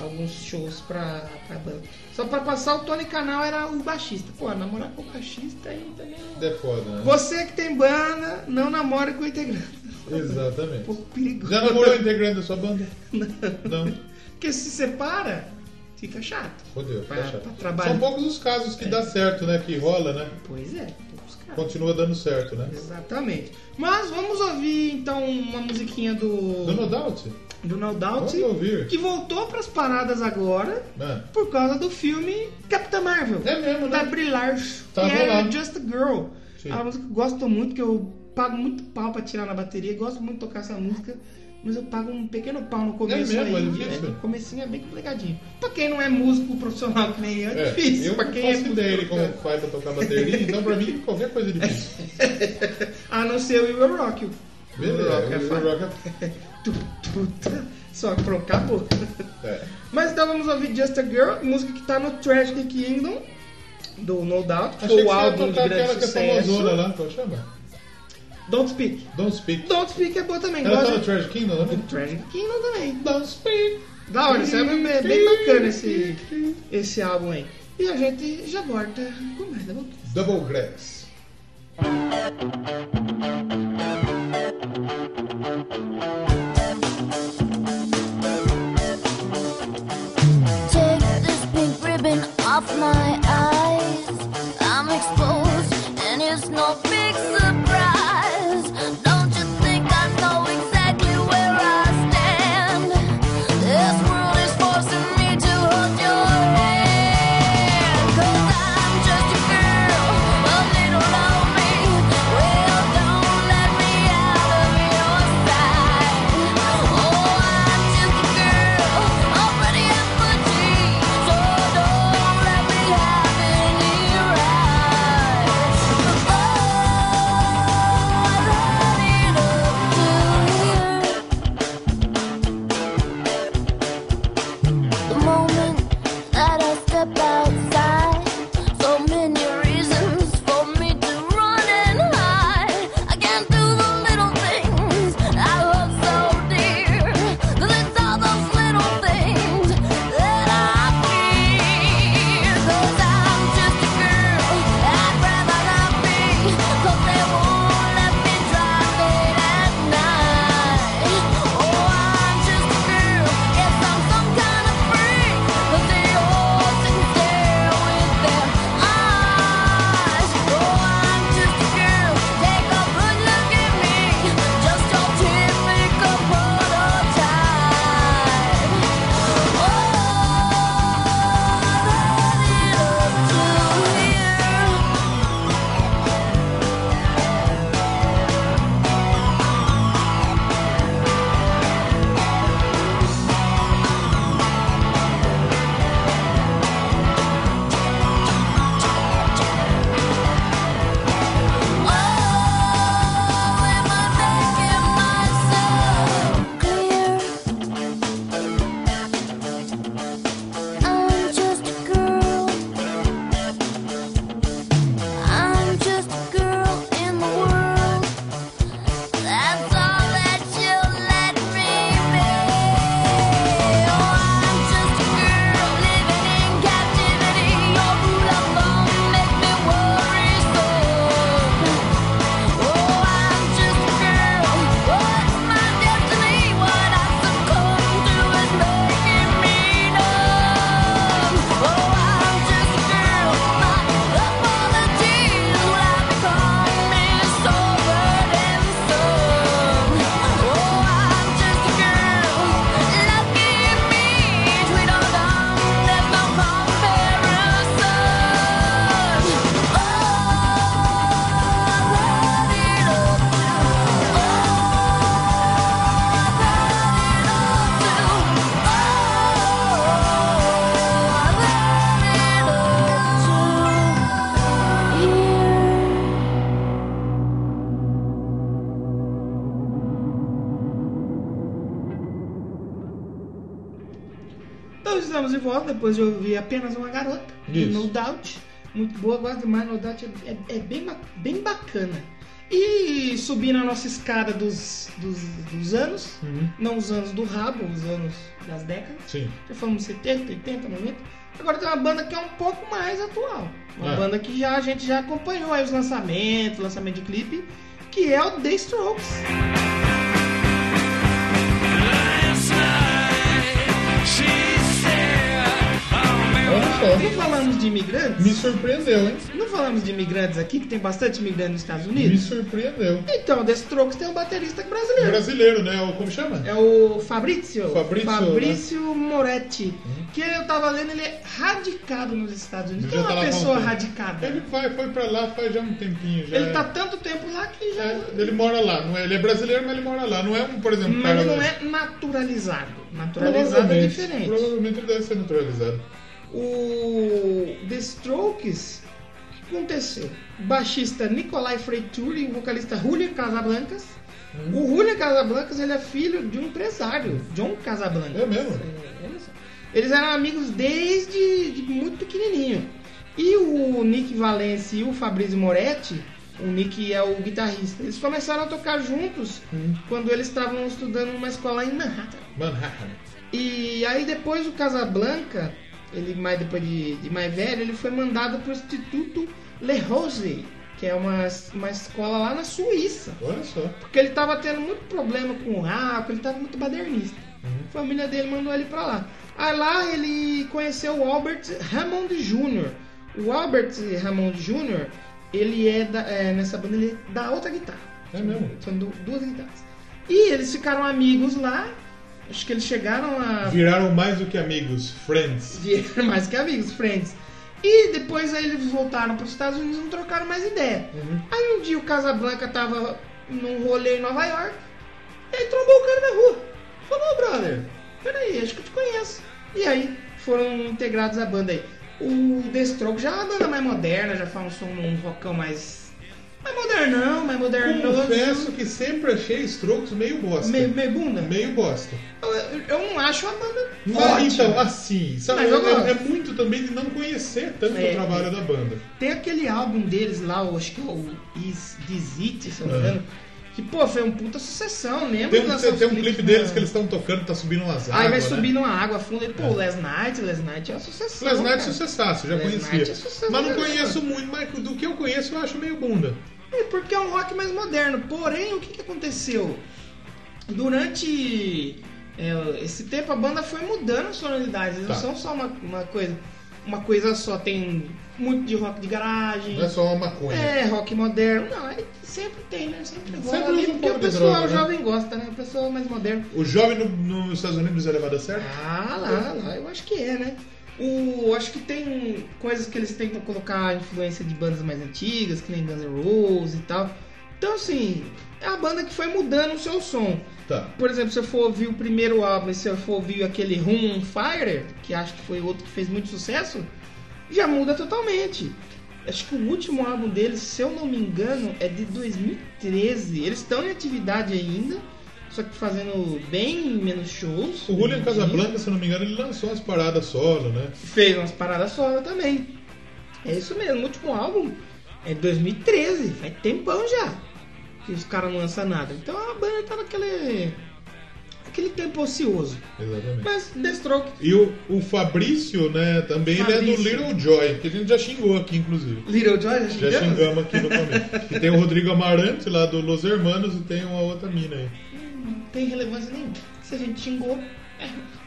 alguns shows pra, pra banda. Só pra passar, o Tony Canal era o baixista. Pô, namorar com o baixista aí também... É foda, né? Você que tem banda, não namora com o integrante. Um Exatamente. pouco perigoso. Já namorou o integrante da sua banda? Não. Porque se separa, fica chato. Fodeu, Pra- tá chato. pra. São poucos os casos que dá certo, né? Que rola, né? Pois é. Continua dando certo, né? Exatamente. Mas vamos ouvir então uma musiquinha do, Do No Doubt? do No Doubt, Vamos ouvir. que voltou pras paradas agora Ah, por causa do filme Capitã Marvel. É mesmo, Da né? Brie Larson, Tava que é lá. Just a Girl. Sim. É uma música que eu gosto muito, que eu pago muito pau pra tirar na bateria. Gosto muito de tocar essa música, mas eu pago um pequeno pau no começo. mesmo? aí. É difícil? o comecinho é bem complicadinho. Pra quem não é músico profissional que nem eu, é, É, difícil. eu pra quem faço é ideia de como faz pra tocar bateria, então pra mim qualquer coisa é difícil. A não ser o Will Rock. O Beleza, Will Rock é o fácil. Rock tu, tu. Só que pronto, acabou. é... é. Mas então vamos ouvir Just a Girl, música que tá no Tragic Kingdom, do No Doubt, que Achei foi que o álbum de grande aquela que é sucesso. famosona lá, qual chama? Don't Speak. Don't Speak. Don't Speak é boa também. Ela tá no Trash Kingdom, do né? Tragic Kingdom também. Don't Speak. Da hora, isso é bem, bem bacana esse, esse álbum aí. E a gente já volta com mais da boca. Double Grass. Take this pink ribbon off my eyes. I'm exposed, and it's no big depois de ouvir apenas uma garota, Isso. No Doubt. Muito boa, gosto demais. No Doubt é, é- é bem, bem bacana. E subindo a nossa escada dos, dos, dos anos, Uhum. não os anos do rabo, os anos das décadas. Sim. Já falamos 70, 80, 90. Agora tem uma banda que é um pouco mais atual. Uma É. banda que já, a gente já acompanhou aí os lançamentos, lançamento de clipe, que é o The Strokes. Não falamos de imigrantes? Me surpreendeu, hein? Não falamos de imigrantes aqui, que tem bastante imigrante nos Estados Me Unidos? surpreendeu. Então, The Strokes tem um baterista brasileiro. Brasileiro, né? O- Como chama? É o Fabrizio. Fabrizio, né? Fabrizio Moretti. Que eu tava lendo, ele é radicado nos Estados Unidos. Não é tá uma há pessoa radicada. Ele vai, foi pra lá faz já um tempinho. Já. Ele tá tanto tempo lá que já. É, ele mora lá. Não é, ele é brasileiro, mas ele mora lá. Não é um, por exemplo, Mas cara. ele não é naturalizado. Naturalizado é diferente. Provavelmente ele deve ser naturalizado. O The Strokes, o que aconteceu? O baixista Nicolai Freituri e o vocalista Julian Casablancas. Hum. O Julian Casablancas ele é filho de um empresário, John Casablancas. É mesmo? É, olha só. Eles eram amigos desde de muito pequenininho. E o Nick Valence e o Fabrizio Moretti, o Nick é o guitarrista, eles começaram a tocar juntos Hum. quando eles estavam estudando numa escola em Manhattan. Manhattan. E aí depois o Casablanca, ele mais depois de, de mais velho, ele foi mandado para o Instituto Le Rose, que é uma, uma escola lá na Suíça. Olha só. Porque ele estava tendo muito problema com o álcool, ele estava muito badernista. Uhum. A família dele mandou ele para lá. Aí lá ele conheceu o Albert Hammond Jr. O Albert Hammond Jr., ele é, da, é, nessa banda, ele é da outra guitarra. É mesmo? São du- duas guitarras. E eles ficaram amigos lá. Acho que eles chegaram a Viraram mais do que amigos, friends. vieram mais que amigos, friends. E depois aí eles voltaram para os Estados Unidos e não trocaram mais ideia. Uhum. Aí um dia o Casablanca tava num rolê em Nova York, e aí trombou o cara na rua. Falou, brother, peraí, acho que eu te conheço. E aí foram integrados à banda aí. O The Stroke já é uma banda mais moderna, já faz um som um rockão mais. Mais modernão, mais modernoso. Confesso que sempre achei Strokes meio bosta. Meio, meio bunda. Meio bosta. Eu, eu não acho a banda Mas, ótima. então, assim, sabe, eu é, é muito também de não conhecer tanto É, o trabalho da banda. Tem aquele álbum deles lá, eu acho que é o Is This It, se eu não me engano. Que, pô, foi um puta sucessão, lembra? Tem um, tem um clipe deles que eles estão tocando, tá subindo umas águas. Aí vai né? subir numa água funda e, pô, É. Last Night, Last Night é uma sucessão. Last Night é cara. sucessaço, já conhecia. É mas não né, conheço muito, mas do que eu conheço eu acho meio bunda. É porque é um rock mais moderno. Porém, o que, que aconteceu? Durante é, esse tempo a banda foi mudando as sonoridades. Tá. não são só uma, uma coisa. Uma coisa só, tem muito de rock de garagem. Não é só uma maconha. É, rock moderno. Não, é, sempre tem, né? Sempre rola Sempre ali, um porque o pessoal droga, né? jovem gosta, né? O pessoal mais moderno. O jovem no- nos Estados Unidos é levado a sério? Ah, lá, lá, eu acho que é, né? O, acho que tem coisas que eles tentam colocar influência de bandas mais antigas, que nem Guns N' Roses e tal. Então, assim, é a banda que foi mudando o seu som. Tá. Por exemplo, se eu for ouvir o primeiro álbum e se eu for ouvir aquele Room Fire, que acho que foi outro que fez muito sucesso, já muda totalmente. Acho que o último álbum deles, se eu não me engano, é de 2013. Eles estão em atividade ainda, só que fazendo bem menos shows. O Julian. Casablanca, se eu não me engano, ele lançou umas paradas solo, né? Fez umas paradas solo também. É isso mesmo, o último álbum é de 2013, faz tempão já que os caras não lançam nada. Então a banda tá naquele. aquele tempo ocioso. Exatamente. Mas Deathstroke, E o, o Fabrício, né, também ele é do Fabrício. Little Joy, que a gente já xingou aqui, inclusive. Little Joy, já Já xingamos? xingamos aqui no começo. E tem o Rodrigo Amarante lá do Los Hermanos e tem uma outra mina aí. Tem relevância nenhuma. Se a gente xingou,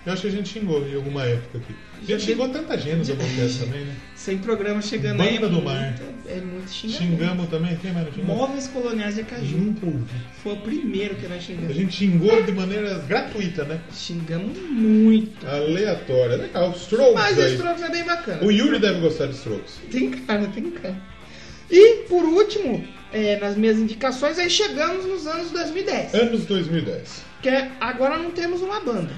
Eu acho que a gente xingou em alguma época aqui. A gente xingou tanta gente no Doublecast também, né? sem programa chegando Banda aí. é do Mar. É muito xingamento. Xingamos também, quem mais não xingou? Móveis coloniais de Caju. Nunca ouvi. Foi o primeiro que nós A xingamos. gente xingou de maneira gratuita, né? Xingamos muito. Aleatória. Legal. Strokes Mas aí. Strokes é bem bacana. O Yuri deve gostar de Strokes. Tem cara, tem cara. E, por último, é, nas minhas indicações, aí chegamos nos anos 2010. Anos 2010. Que é, agora não temos uma banda.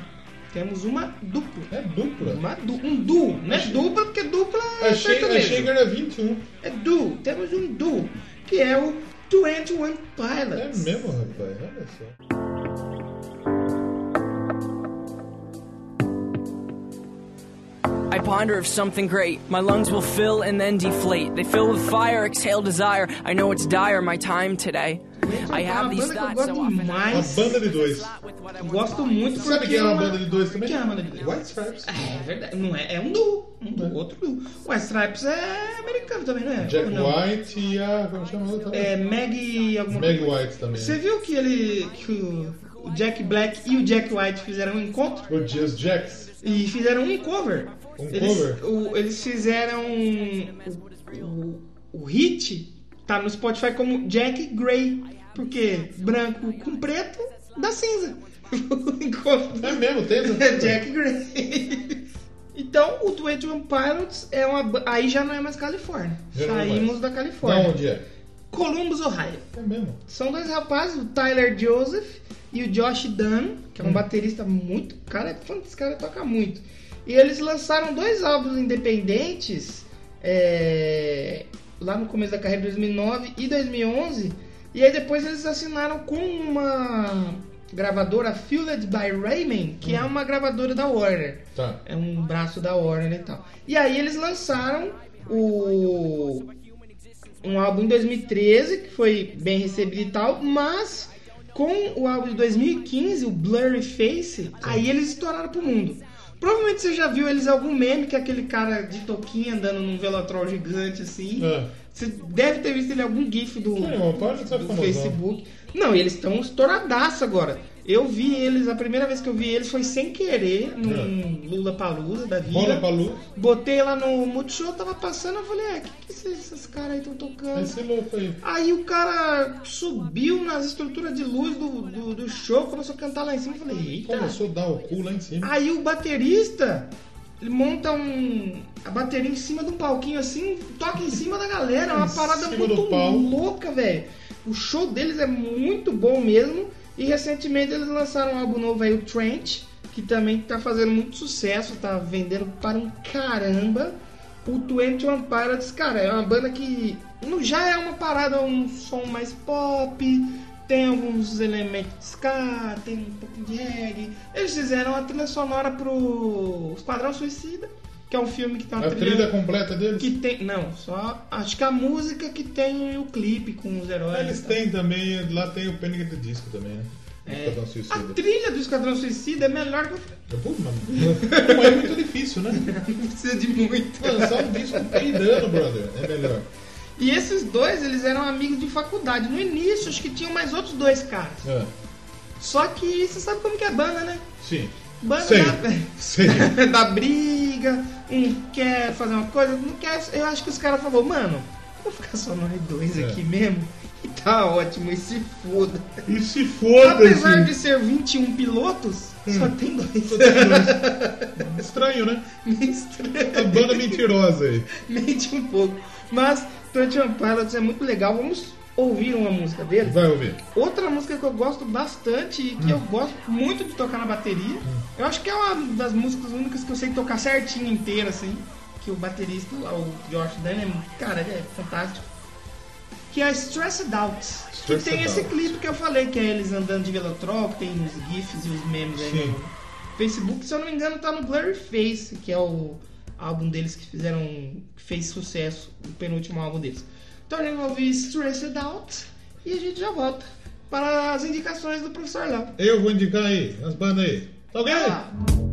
Temos uma dupla. É dupla. Uma du um duo. Não é Achei- dupla, porque dupla é Achei, sertanejo. achei que era 21. É duo. Temos um duo. Que é o 21 É Pilots. mesmo, rapaz. Olha só. I ponder of something great. My lungs will fill and then deflate. They fill with fire, exhale desire. I know it's dire, my time today. I É have uma these banda que eu thoughts so gosto often. Uma demais. banda de dois. Eu gosto muito porque Sabe quem é uma ela- banda de dois também? Quem é uma banda de dois? White Stripes. É, é verdade. Não é, é um duo. Um duo, outro duo. O White Stripes é americano também, não é? Jack Ou não? White e a. Como chama a outra? É Meg alguma Meg coisa. White também. Você viu que ele. que o, o Jack Black e o Jack White fizeram um encontro? O Just Jacks. E fizeram um cover. Um eles, cover? o- eles fizeram. O, o, hit tá no Spotify como Jack Grey. Porque branco com preto dá cinza. É mesmo, tem é Jack Gray. Então, o 21 Pilots é uma. Aí já não é mais Califórnia. Já é Saímos da Da Califórnia. onde é? Columbus, Ohio. É mesmo. São dois rapazes, o Tyler Joseph e o Josh Dunn, que é um baterista muito. Cara, é fã desse cara toca muito. E eles lançaram dois álbuns independentes é, lá no começo da carreira, 2009 e 2011. E aí depois eles assinaram com uma gravadora Fueled by Rayman, que é uma gravadora da Warner. Tá. É um braço da Warner e tal. E aí eles lançaram o um álbum em 2013 que foi bem recebido e tal, mas com o álbum de 2015, o Blurry Face, aí eles estouraram pro mundo. Provavelmente você já viu eles em algum meme que é aquele cara de toquinha andando num velotrol gigante assim. É. Você deve ter visto ele em algum gif do, Sim, é do famosão. Facebook. Não, e eles estão estouradaço agora. Eu vi eles, a primeira vez que eu vi eles foi sem querer, num Lula Palusa da vida. Luz. Botei lá no Multishow, tava passando, eu falei, é, que que esses, esses caras aí estão tocando? Esse louco aí. Aí o cara subiu nas estruturas de luz do, do, do show, começou a cantar lá em cima, eu falei, eita. Começou a dar o cu lá em cima. Aí o baterista, ele monta um a bateria em cima de um palquinho assim, toca em cima da galera, é uma parada muito louca, velho. O show deles é muito bom mesmo. E recentemente eles lançaram um álbum novo aí, o Trent, que também tá fazendo muito sucesso, tá vendendo para um caramba. O 21 Pilots, cara, é uma banda que já é uma parada, um som mais pop, tem alguns elementos de ska, tem um pouco de reggae. Eles fizeram a trilha sonora pro Esquadrão Suicida, que é um filme que tem uma A trilha completa deles? que tem. Não, só. Acho que a música que tem o clipe com os heróis. Eles têm também, lá tem o Panic! de Disco também, né? É. Esquadrão A trilha do Esquadrão Suicida é melhor que o Pô, mano, não é muito difícil, né? Não precisa de muito. Lançar um disco peidando, brother. É melhor. E esses dois, eles eram amigos de faculdade. No início, acho que tinham mais outros dois caras. É. Só que você sabe como que é banda, né? Sim. Banda Sei. dá, Sei. dá briga, um quer fazer uma coisa, não quer. Eu acho que os caras falaram, mano, vamos ficar só nós dois É. aqui mesmo. E tá ótimo, e se foda. E se foda Apesar de ser 21 pilotos, só tem dois. Estranho, né? Meio estranho. A banda mentirosa aí. Mente um pouco. Mas 21 Pilots é muito legal. Vamos ouvir uma música dele. Vai ouvir. Outra música que eu gosto bastante e que eu gosto muito de tocar na bateria. Eu acho que é uma das músicas únicas que eu sei tocar certinho inteira, assim. Que o baterista, lá, o Josh muito- cara, ele é fantástico. Que é Stressed Out. que Stressed tem esse clipe que eu falei, que é eles andando de velotrol, que tem os GIFs e os memes aí Sim. no Facebook. Se eu não me engano, tá no Blurry Face, que é o álbum deles que fizeram. que fez sucesso, o penúltimo álbum deles. Então a gente vai ouvir Stressed Out e a gente já volta para as indicações do professor Léo. Eu vou indicar aí, as bandas aí. Tá ok? Vai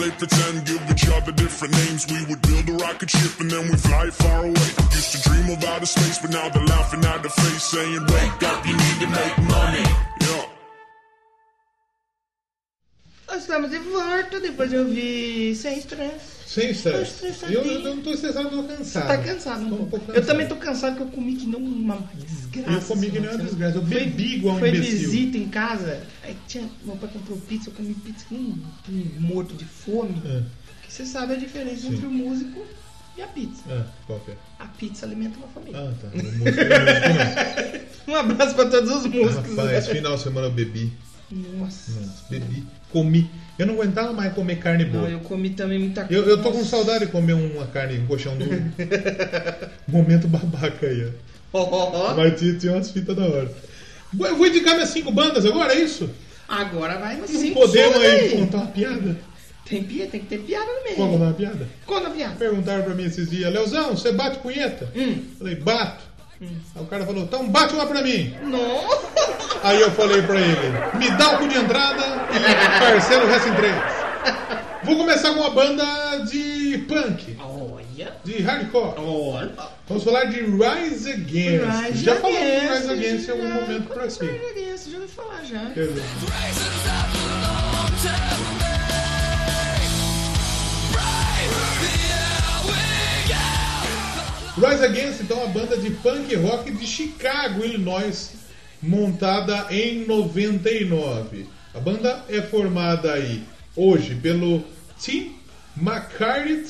Play pretend, give each other different names. We would build a rocket ship and then we'd fly it far away. Used to dream of outer space, but now they're laughing at the face, saying, wake up, you need to make money. Yeah. Estamos de volta depois de ouvir Sem Estresse. Sem estresse. Eu, eu não tô estressado, eu tô cansado. Tá cansado, não? um pouco Eu cansado. também tô cansado porque eu comi que não uma desgraça. Eu comi que nem uma Você- desgraça. Eu Foi- bebi igual um Foi imbecil. visita em casa, aí tinha, meu pai comprou pizza, eu comi pizza com um, um morto de fome. É, Que você sabe a diferença Sim. entre o músico e a pizza. é, qual que é? A pizza alimenta uma família. Ah, tá. O músico, o músico Um abraço pra todos os não. músicos. Rapaz, final de semana eu bebi. Nossa. Nossa, bebi. Comi. Eu não aguentava mais comer carne boa. Não, eu comi também muita coisa. Eu, eu tô com saudade de comer uma carne, um colchão duro. Momento babaca aí, ó. Ó, ó, ó. Mas tinha, tinha umas fitas da hora. Eu vou indicar minhas cinco bandas agora, é isso? Agora vai Não cinco podemos aí contar uma piada? Tem, pia, tem que ter piada no meio. Vamos contar uma piada? Conta a piada. Perguntaram pra mim esses dias, Leozão, você bate punheta? Hum. Falei, bato. Aí o cara falou, então bate uma pra mim. Nossa. Aí eu falei pra ele, me dá o cu de entrada e parcela o resto em três. Vou começar com uma banda de punk, Olha. de hardcore. Olha. Vamos falar de Rise Against. Rise já falamos de Rise Against em algum já. momento por Rise aqui. Against, já ouvi falar já. Quer Rise Against, então, a banda de punk rock de Chicago, Illinois, montada em 99. A banda é formada aí hoje pelo Tim McCartney,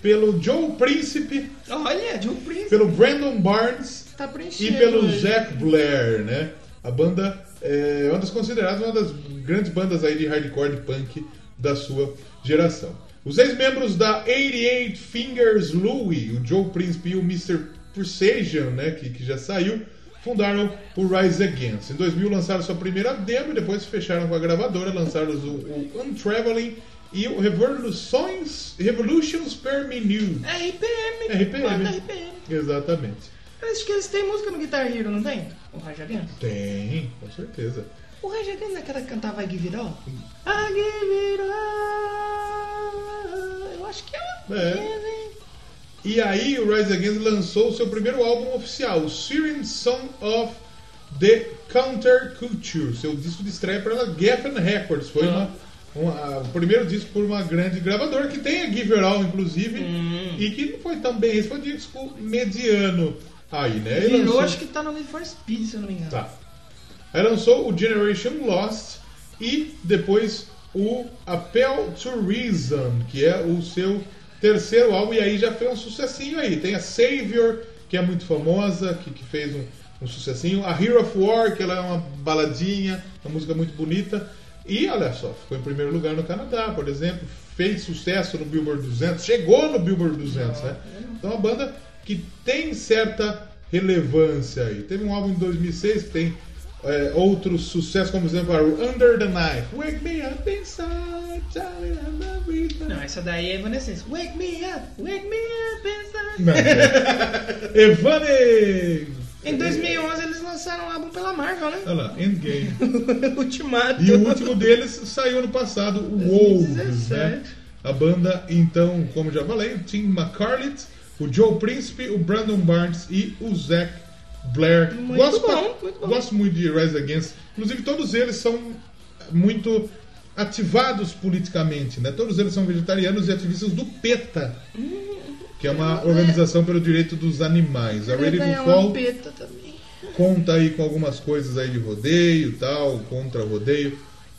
pelo Joe Príncipe, Olha, Joe Prince pelo Brandon Barnes tá e pelo hoje. Blair, né? A banda é uma das consideradas uma das grandes bandas aí de hardcore de punk da sua geração. Os ex-membros da 88 Fingers Louie, o Joe Príncipe e o Mr. Precision, né, que, que já saiu, fundaram o Rise Against. Em 2000 lançaram sua primeira demo e depois fecharam com a gravadora, lançaram o, o Untraveling e o Revolutions, Revolutions per Minute. É RPM. RPM. RPM. Exatamente. Acho que eles têm música no Guitar Hero, não tem? O Rage Against? Tem, com certeza. O Rage Against é aquela que cantava I Give It All? I Give It All. Eu acho que ela É. hein? E aí o Rise Against lançou o seu primeiro álbum oficial, o Syrian Song of the Counterculture, seu disco de estreia pela Geffen Records. Foi uma, uma- o primeiro disco por uma grande gravadora que tem a Give It All, inclusive, e que não foi tão bem, esse foi um disco mediano aí, né? Ele Virou, lançou- acho que tá no Need for Speed, se eu não me engano. Tá. Aí lançou o Generation Lost e depois o Appeal to Reason, que é o seu terceiro álbum, e aí já foi um sucessinho aí. Tem a Savior que é muito famosa, que, que fez um, um sucessinho. A Hero of War, que ela é uma baladinha, uma música muito bonita. E olha só, ficou em primeiro lugar no Canadá, por exemplo, fez sucesso no Billboard 200, chegou no Billboard 200, né? Então uma banda que tem certa relevância aí. Teve um álbum em 2006 que tem é, outros sucessos, como por exemplo a Under the Knife, Wake Me Up Inside, Charlie, I love you. Não, essa daí é Evanescence. Wake me up, wake me up inside. Não, é. Evane! Em 2011 eles lançaram um álbum pela Marvel, né? Olha lá, Endgame. Ultimato. E o último deles saiu ano passado, o Wolves, 2017. né? A banda, então, como já falei, o Tim McCarlett, o Joe Príncipe, o Brandon Barnes e o Zach Blair. Muito gosto, bom, pra- muito bom. gosto muito de Rise Against. Inclusive, todos eles são muito ativados politicamente, né? Todos eles são vegetarianos e ativistas do PETA, que é uma organização pelo direito dos animais. A Ready to Fall uma peta também. conta aí com algumas coisas aí de rodeio e tal, contra rodeio.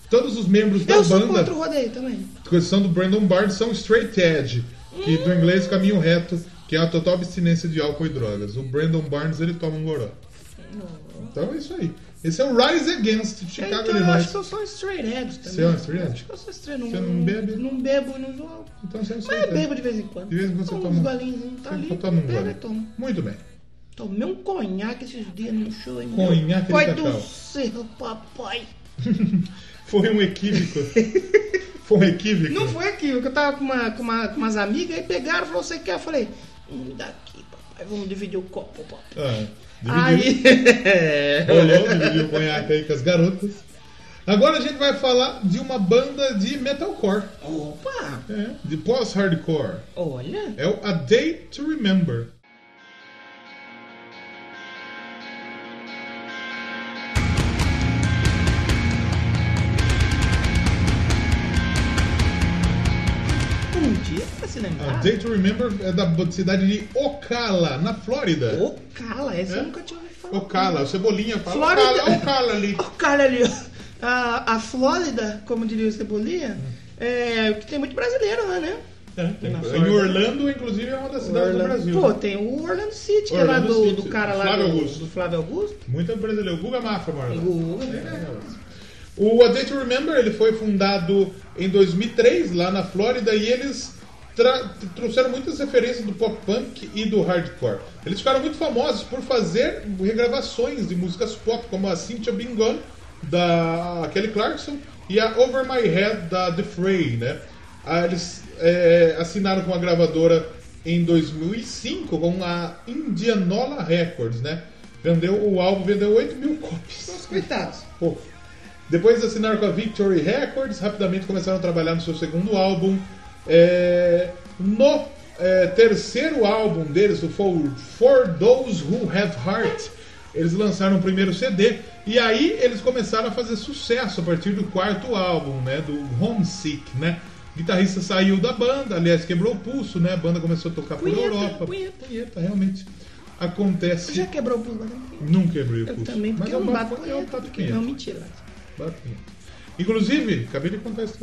Todos os membros da Eu sou banda, contra o rodeio também. exceção do Brandon Bard, são straight edge, que do inglês caminho reto, que é a total abstinência de álcool e drogas. O Brandon Barnes ele toma um goró. Então é isso aí. Esse é o Rise Against Chicago então eu Illinois. acho que eu sou um straight edge também. Você é um straight edge? Acho que eu sou straight. Não, Você não bebe? Não bebo e não jogo. Então você é um Mas eu edge. bebo de vez em quando. De vez em quando você toma uns golinhos, tá ali. Você toma um e tomo. Muito bem. Tomei um conhaque esses dias no show. hein? Conhaque de Pai cacau. do céu, papai. Foi um equívoco. Foi um equívoco. Não foi que eu tava com, uma, com, uma, com umas amigas, aí pegaram e falou, você quer? Eu falei, me dá aqui, papai, vamos dividir o copo, papai. Ah, dividiu. Aí... Rolou, dividiu o conhaque aí com as garotas. Agora a gente vai falar de uma banda de metalcore, Opa! é, de pós-hardcore. Olha! É o A Day to Remember. A. Day to Remember é da cidade de Ocala, na Flórida. Ocala, essa É? eu nunca tinha ouvido falar. Ocala, o Cebolinha fala Flórida. Ocala, Ocala ali. Ocala ali, ó. A, a Flórida, como diria o Cebolinha, é, que tem muito brasileiro lá, né? É, tem- Na em. Orlando, inclusive, é uma das cidades do Brasil. Pô, né? tem o Orlando City, que é lá Orlando do, do cara lá Flávio do, Augusto. do Flávio Augusto. Muito brasileiro. Guga Mafra mora lá. Guga, É, O A Day to Remember ele foi fundado em 2003 lá na Flórida e eles trouxeram muitas referências do pop punk e do hardcore. Eles ficaram muito famosos por fazer regravações de músicas pop, como a Cynthia Bingon da Kelly Clarkson e a Over My Head da The Fray, né? Ah, Eles é, assinaram com a gravadora em 2005 com a Indianola Records, né? Vendeu o álbum vendeu 8 mil cópias. Os coitados. Pô. Depois assinaram com a Victory Records, rapidamente começaram a trabalhar no seu segundo álbum. É, no é, terceiro álbum deles, o For, For Those Who Have Heart, eles lançaram o primeiro CD. E aí eles começaram a fazer sucesso a partir do quarto álbum, né? Do Homesick, né? O guitarrista saiu da banda, aliás, quebrou o pulso, né? A banda começou a tocar por Punheta, Europa. punheta. Punheta, realmente. Acontece. Já quebrou o pulso? né? Não quebrei o Eu pulso. também, porque Mas eu não bato eu punheta. punheta. Não, mentira. Bato punheta. Inclusive, acabei de contar isso.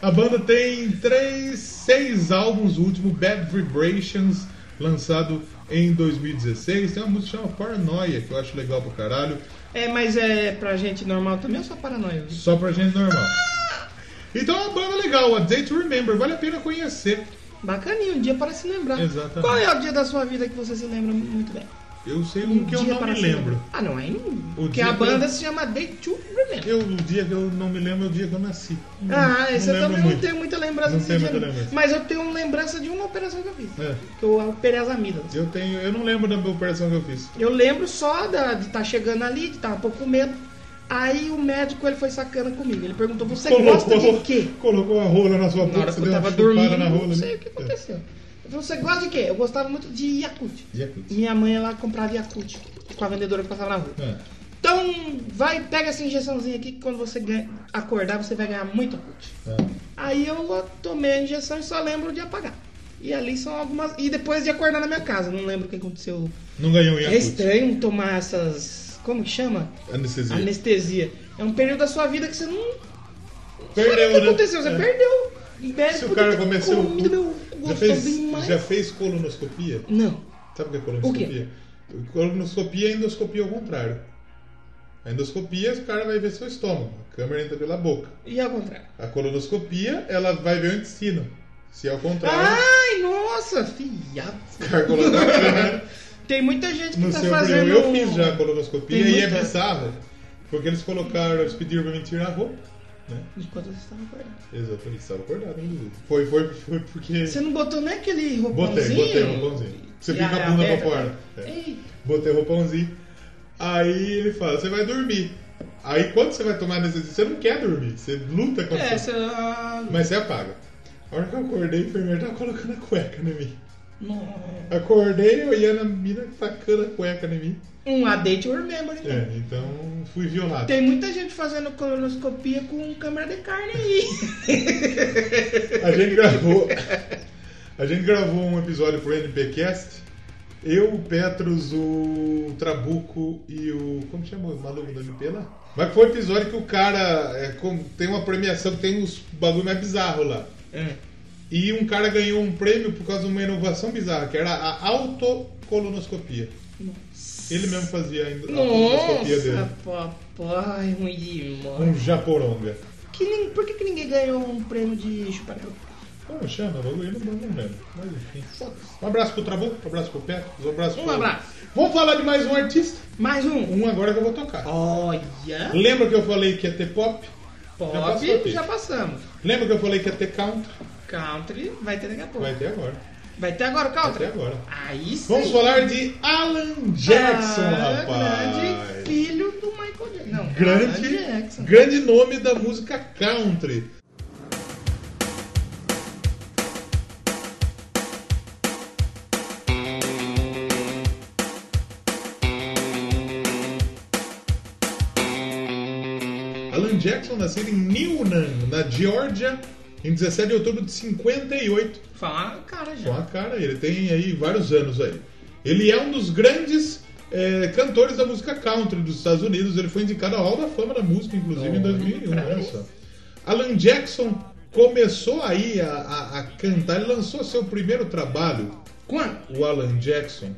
A banda tem três, seis álbuns, o último Bad Vibrations, lançado em 2016. Tem uma música que chama Paranoia, que eu acho legal pra caralho. É, mas é pra gente normal também ou só paranoia? Só pra gente normal. Então é uma banda legal, a Day to Remember, vale a pena conhecer. Bacaninho, um dia para se lembrar. Exatamente. Qual é o dia da sua vida que você se lembra muito bem? Eu sei um que eu dia não me lembro. Ah, não, aí não. Porque a que eu- banda se chama Day to Remember. Eu, o dia que eu não me lembro é o dia que eu nasci. Não- Ah, esse eu também muito. não tenho muita lembrança Não desse dia, lembrança. Mas eu tenho lembrança de uma operação que eu fiz. É. Que eu operei as amidas. Eu tenho, eu não lembro da operação que eu fiz. Eu lembro só da, de estar chegando ali, de estar um pouco com medo. Aí o médico ele foi sacana comigo. Ele perguntou: Você gosta de quê? Colocou a rola na sua Na boca, hora você que eu tava dormindo, na rola. não sei né? o que aconteceu. Falou: Você gosta de quê? Eu gostava muito de Yakult. É. Yakult. Minha mãe ela comprava Yakult com a vendedora que passava na rua. É. Então, vai, pega essa injeçãozinha aqui que quando você ganha- acordar você vai ganhar muito Yakult. É. Aí eu tomei a injeção e só lembro de apagar. E ali são algumas. E depois de acordar na minha casa, não lembro o que aconteceu. Não ganhou um É estranho tomar essas. Como que chama? Anestesia. Anestesia. É um período da sua vida que você não. Perdeu, o que né? aconteceu? Você É. perdeu. Se o cara começou. Já fez, já fez colonoscopia? Não. Sabe o que é colonoscopia? Colonoscopia é endoscopia ao contrário. A endoscopia, o cara vai ver seu estômago. A câmera entra pela boca. E ao contrário. A colonoscopia, ela vai ver o intestino. Se é ao contrário, Ai, nossa, fiado. o câmera Tem muita gente que no tá seu fazendo. Eu fiz já a colonoscopia Tem e é bizarro. Porque eles colocaram, eles pediram pra mim tirar a roupa. Né? Enquanto você estava acordado. Exatamente, estava acordado, inclusive. Foi, foi, foi porque. Você não botou nem aquele Botei, roupãozinho? botei o roupãozinho. Você fica a bunda pra fora. né? É. Botei o roupãozinho. Aí ele fala, você vai dormir. Aí quando você vai tomar anestesia, você não quer dormir. Você luta com É, você. ah, Mas você apaga. A hora que eu acordei, a enfermeira tava colocando a cueca em mim. não. Acordei olhando a mina tacando a cueca em mim. Um a date you remember. então. É, então fui violado. Tem muita gente fazendo colonoscopia com câmera de carne aí. A gente gravou. A gente gravou um episódio pro NPcast. Eu, o Petros, o Trabuco e o. Como chama o maluco do NP lá? Mas foi um episódio que o cara. é, com- tem uma premiação que tem uns bagulho mais bizarro lá. É. E um cara ganhou um prêmio por causa de uma inovação bizarra, que era a autocolonoscopia. Ele mesmo fazia a a colonoscopia dele. Nossa, papai, ruim demais. Um japoronga. Que nem- por que, que ninguém ganhou um prêmio de chupar Como chama? Bagulho não, lembro. Mas enfim. Um abraço pro Trabuco, um abraço pro Petros, um abraço Um pro... abraço. Vamos falar de mais um artista? Mais um. Um agora que eu vou tocar. Olha. Lembra que eu falei que ia ter pop? Pop, Já passou já passamos. Lembra que eu falei que ia ter country? Country vai ter daqui a pouco. Vai ter agora. Vai ter agora o Vai country? ter agora. Aí sim. Vamos falar de Alan Jackson, Ah, rapaz. Grande filho do Michael Jackson. Não, Alan Grande, Jackson. grande nome da música country. Alan Jackson nasceu em Newnan, na Geórgia, em 17 de outubro de 58. Fala, cara, já. a cara, ele tem aí vários anos aí. Ele é um dos grandes é, cantores da música country dos Estados Unidos. Ele foi indicado ao Hall da Fama da música, inclusive, em Olha, 2001. Olha só. Alan Jackson começou aí a, a- a cantar. Ele lançou seu primeiro trabalho, Quando? o Alan Jackson,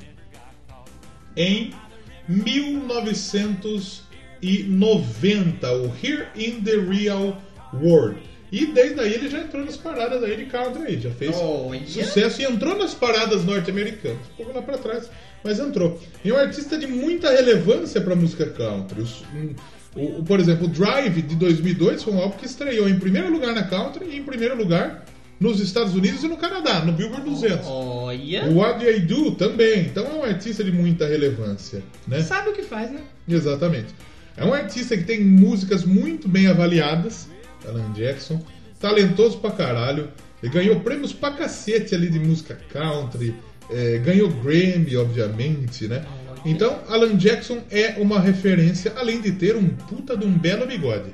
em 1990, o Here in the Real World. E desde aí ele já entrou nas paradas aí de country aí, já fez Olha. sucesso e entrou nas paradas norte-americanas. Um pouco lá pra trás, mas entrou. E é um artista de muita relevância pra música country. Os- um, o, o- por exemplo, o Drive de 2002 foi um álbum que estreou em primeiro lugar na country e em primeiro lugar nos Estados Unidos e no Canadá, no Billboard 200. Olha. O What I Do também. Então é um artista de muita relevância, né? Sabe o que faz, né? Exatamente. É um artista que tem músicas muito bem avaliadas, Alan Jackson, talentoso pra caralho. Ele ganhou prêmios pra cacete ali de música country, é, ganhou Grammy, obviamente, né? Então, Alan Jackson é uma referência, além de ter um puta de um belo bigode.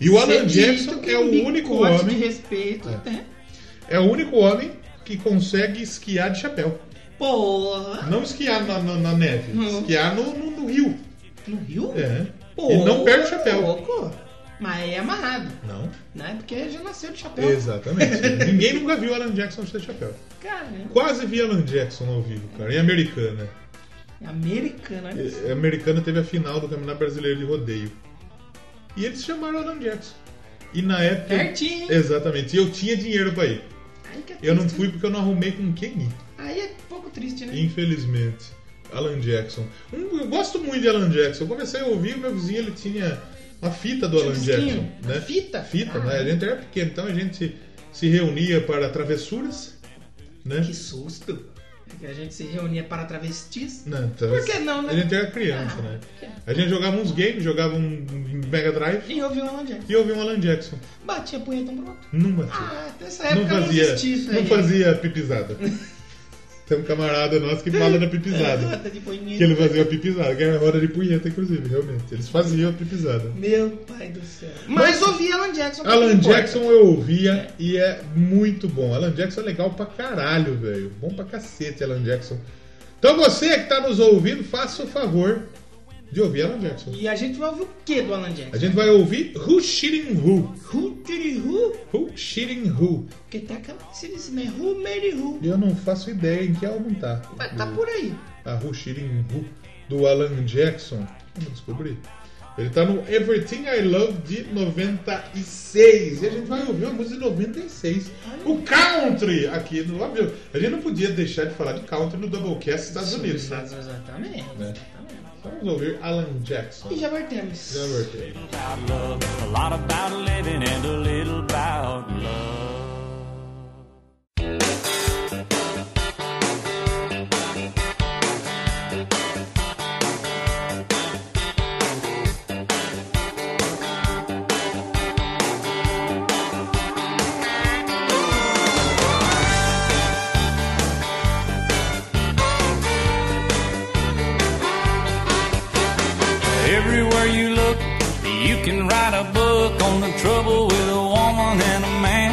E o Alan Jackson é o um único homem- respeito, É. né? É o único homem que consegue esquiar de chapéu. Porra. Não esquiar na, na- na neve, Não. esquiar no, no- no rio. No Rio? É. Porra, E não perde o chapéu. Louco. Mas é amarrado, Não. né? Porque já nasceu de chapéu. Exatamente. Ninguém nunca viu Alan Jackson sem chapéu. Caramba. Quase vi Alan Jackson ao vivo, cara. Em Americana. É americano, olha só. E- Americana teve a final do Campeonato Brasileiro de Rodeio. E eles chamaram Alan Jackson. E na época. Certinho? Exatamente. E eu tinha dinheiro pra ir. Aí que é Eu não fui porque eu não arrumei com quem ir. Aí é um pouco triste, né? Infelizmente. Alan Jackson. Eu gosto muito de Alan Jackson. Eu comecei a ouvir, meu vizinho ele tinha uma fita do Tinha Alan? Jackson. Né? Fita? Fita, Ah. né? A gente era pequeno, então a gente se reunia para travessuras. Né? Que susto. A gente se reunia para travestis. Não, então, Por que não, né? A gente era criança, Ah, né? A gente jogava uns games, jogava um Mega Drive E eu vi o Alan Jackson. e ouvia um Alan Jackson. Batia punheta um pro outro. Não batia. Ah, nessa época não, fazia, existia não fazia pipizada. Tem um camarada nosso que fala da pipizada. Roda de punheta. Que ele fazia a pipizada, que era roda de punheta, inclusive, realmente. Eles faziam a pipizada. Meu pai do céu. Mas, ouvi Alan Jackson. Alan importa. Jackson eu ouvia e é muito bom. Alan Jackson é legal pra caralho, velho. Bom pra cacete, Alan Jackson. Então você que tá nos ouvindo, faça o favor de ouvir Alan Jackson. E a gente vai ouvir o que do Alan Jackson? A gente vai ouvir Who Shitting Who. Who Tiri Who? Who Shitting Who? Porque tá aquela cima, é Who Made Who. Eu não faço ideia em que álbum tá. Mas tá por aí. A Who Shitting Who do Alan Jackson. Vamos descobrir. Ele tá no Everything I Love de 96. E a gente vai ouvir uma música de 96. O country aqui no avião. A gente não podia deixar de falar de country no Doublecast Estados Unidos, né? Exatamente. Né? Vamos ouvir Alan Jackson. E já voltemos. Já voltei. Trouble with a woman and a man.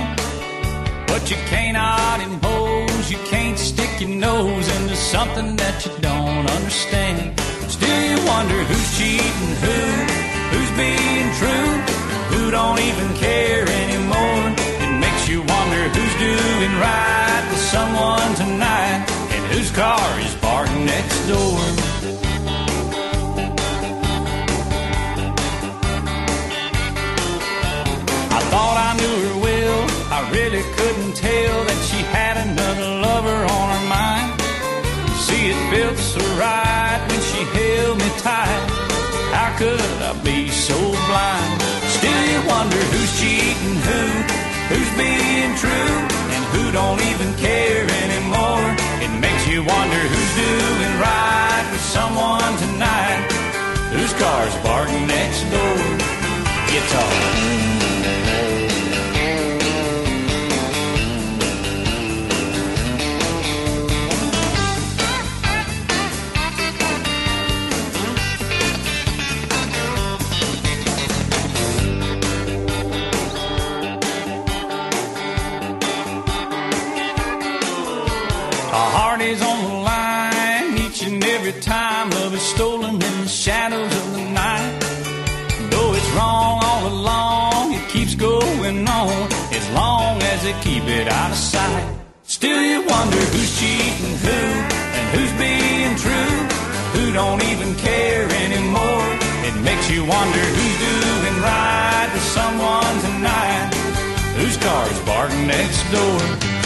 But you cannot impose, you can't stick your nose into something that you don't understand. Still you wonder who's cheating who, who's being true, who don't even care anymore. It makes you wonder who's doing right with someone tonight, and whose car is parked next door. Right when she held me tight. How could I be so blind? Still, you wonder who's cheating who, who's being true, and who don't even care anymore. It makes you wonder who's doing right with someone tonight, whose car's parked next door. Guitar. Don't even care anymore. It makes you wonder who's doing right with someone tonight, whose car's parked next door.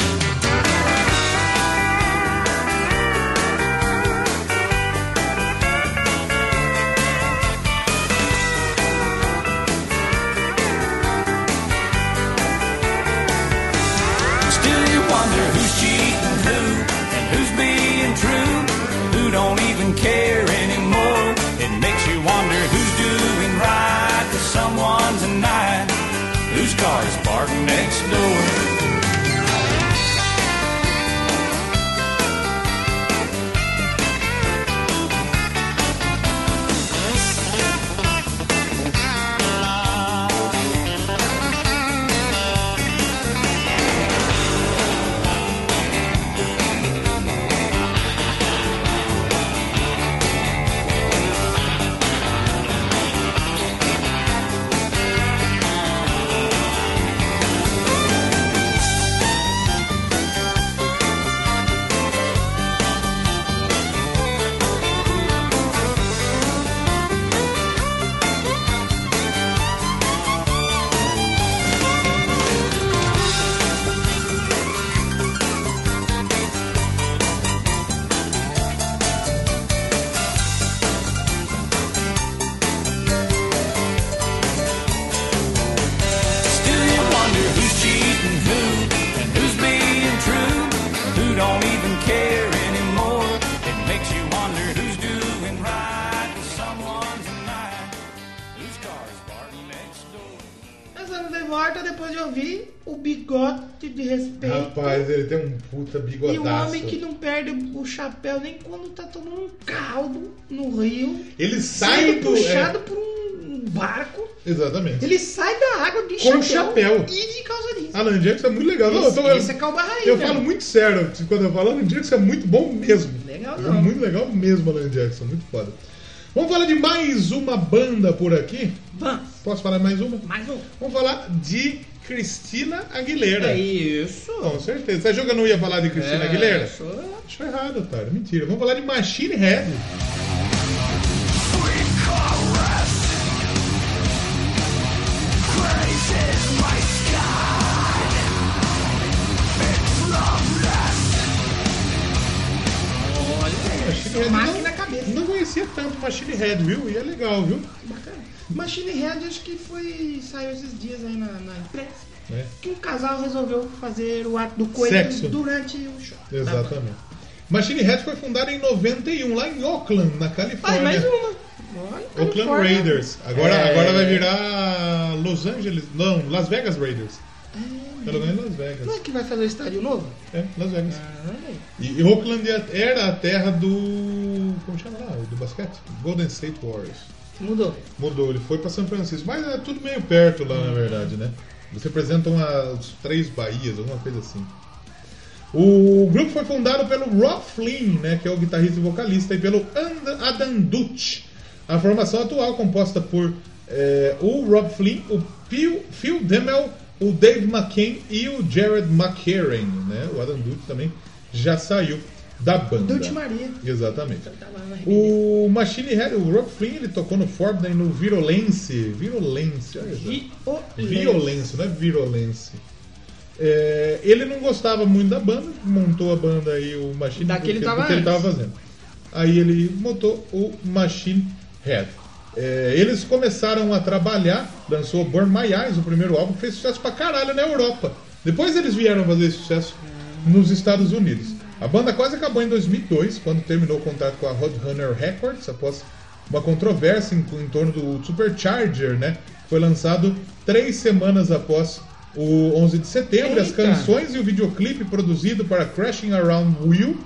garden next door. Puta E o bigodaço. homem que não perde o chapéu nem quando tá tomando um caldo no rio. Ele sai do. puxado é, por um barco. exatamente. Ele sai da água de Com chapéu, chapéu. e de calça jeans. Alan Jackson é muito legal. Não, eu, esse, tô- esse é calba raiz, eu né? falo muito sério quando eu falo Alan Jackson é muito bom mesmo. Legal, É não. muito legal mesmo, Alan Jackson, muito foda. Vamos falar de mais uma banda por aqui. Vamos. Posso falar mais uma? Mais um. Vamos falar de Cristina Aguilera. É isso. Com certeza. Você achou que eu não ia falar de Cristina É, Aguilera? achou. Achou errado, otário. Mentira. Vamos falar de Machine Head. Machine Head não- na cabeça. Não conhecia tanto Machine Head, viu? E é legal, viu? Bacana. Machine Head acho que foi. saiu esses dias aí na, na imprensa. É, Que um casal resolveu fazer o ato do coito durante o show. exatamente. Machine Head foi fundada em 91, lá em Oakland, na Ah, Califórnia. mais uma. Oakland. Raiders. Agora, É. agora vai virar Los Angeles. Não, Las Vegas Raiders. Pelo menos Las Vegas. Não é que vai fazer o estádio novo? É, Las Vegas. Ah, E, e Oakland era a terra do. Como chama lá? Do basquete? Golden State Warriors. Mudou. Mudou, ele foi pra São Francisco. Mas é tudo meio perto lá, na verdade, né? Eles representam as três Bahias, alguma coisa assim. O grupo foi fundado pelo Rob Flynn, né, que é o guitarrista e vocalista, e pelo And- Adam Dutch. A formação atual, composta por eh, o Rob Flynn, o Phil, Phil Demmel, o Dave McCain e o Jared McCarran. Né? O Adam Dutch também já saiu da banda. Dutch Maria. Exatamente. Tá lá na O Machine Head, o Rob Flynn, ele tocou no Forbes e no Virolence. Virolence, olha só. Violência, não é virolência. É, ele não gostava muito da banda, montou a banda aí, o Machine Da que ele do tava do que ele antes. tava fazendo. Aí ele montou o Machine Head. É, eles começaram a trabalhar, lançou Burn My Eyes, o primeiro álbum, que fez sucesso pra caralho na Europa. Depois eles vieram fazer sucesso nos Estados Unidos. A banda quase acabou em 2002, quando terminou o contrato com a Roadrunner Records, após uma controvérsia em, em torno do Supercharger, né? Foi lançado três semanas após o 11 de setembro. As Eita. canções e o videoclipe produzido para Crashing Around Will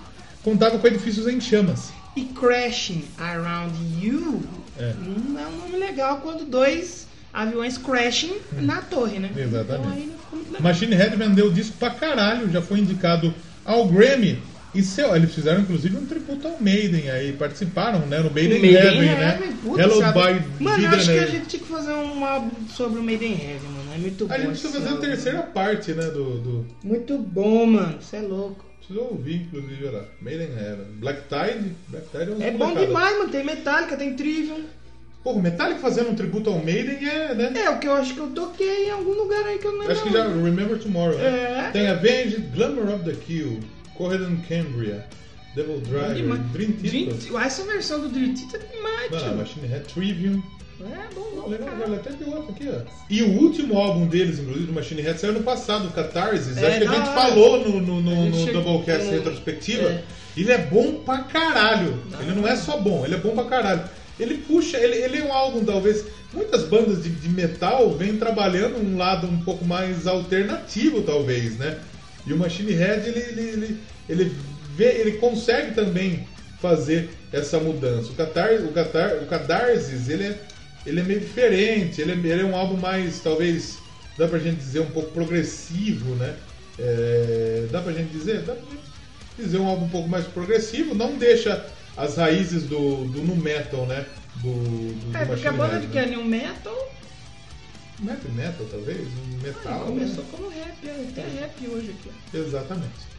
contavam com edifícios em chamas. E Crashing Around You É. não é um nome legal quando dois aviões crashing na torre, né? Exatamente. Então muito legal. Machine Head vendeu o disco pra caralho, já foi indicado ao Grammy. E seu, eles fizeram inclusive um tributo ao Maiden aí, participaram, né? No Maiden, Maiden Heaven, Heaven, né? puta, Hello sabe? by Mano, eu acho que a Nerd. gente tinha que fazer um álbum sobre o Maiden Heaven, mano. É muito bom. A gente precisa fazer a terceira parte, né? Do, do... Muito bom, mano. Você é louco. Preciso ouvir, inclusive, olha lá. Maiden Heaven. Black Tide. Black Tide é É bom demais, mano. Tem Metallica, tem Trivium. Pô, o Metallica fazendo um tributo ao Maiden é, né? É, o que eu acho que eu toquei em algum lugar aí que eu não lembro. Acho que já Remember Tomorrow, né? É. Tem Avenged, Glamour of the Kill, Corridon Cambria, Devil Driver, demais. Dream Theater. Dream- Essa versão do Dream Theater é demais, Não, tio. Machine Head Trivium. É bom, bom. Legal, cara. até outro aqui, ó. E o último álbum deles, inclusive, do Machine Head, saiu no passado, o Catarsis. É, Acho que a gente hora. falou no, no, no, no chegou- Doublecast no- retrospectiva. é. Ele é bom pra caralho. Ele não é só bom, ele é bom pra caralho. Ele puxa, ele, ele é um álbum, talvez. Muitas bandas de, de metal vêm trabalhando um lado um pouco mais alternativo, talvez, né? E o Machine Head, ele, ele, ele, ele, vê, ele consegue também fazer essa mudança. O Catar, o Catar, o Catarsis, ele é, ele é meio diferente. Ele é, ele é um álbum mais, talvez, dá pra gente dizer um pouco progressivo, né? É, dá pra gente dizer? Dá pra gente dizer um álbum um pouco mais progressivo. Não deixa as raízes do, do nu metal, né? Do, do, do É, porque a banda Head, de né? que é New Metal Heavy metal, talvez? Um metal. começou né? como rap, é, até rap hoje aqui. Exatamente.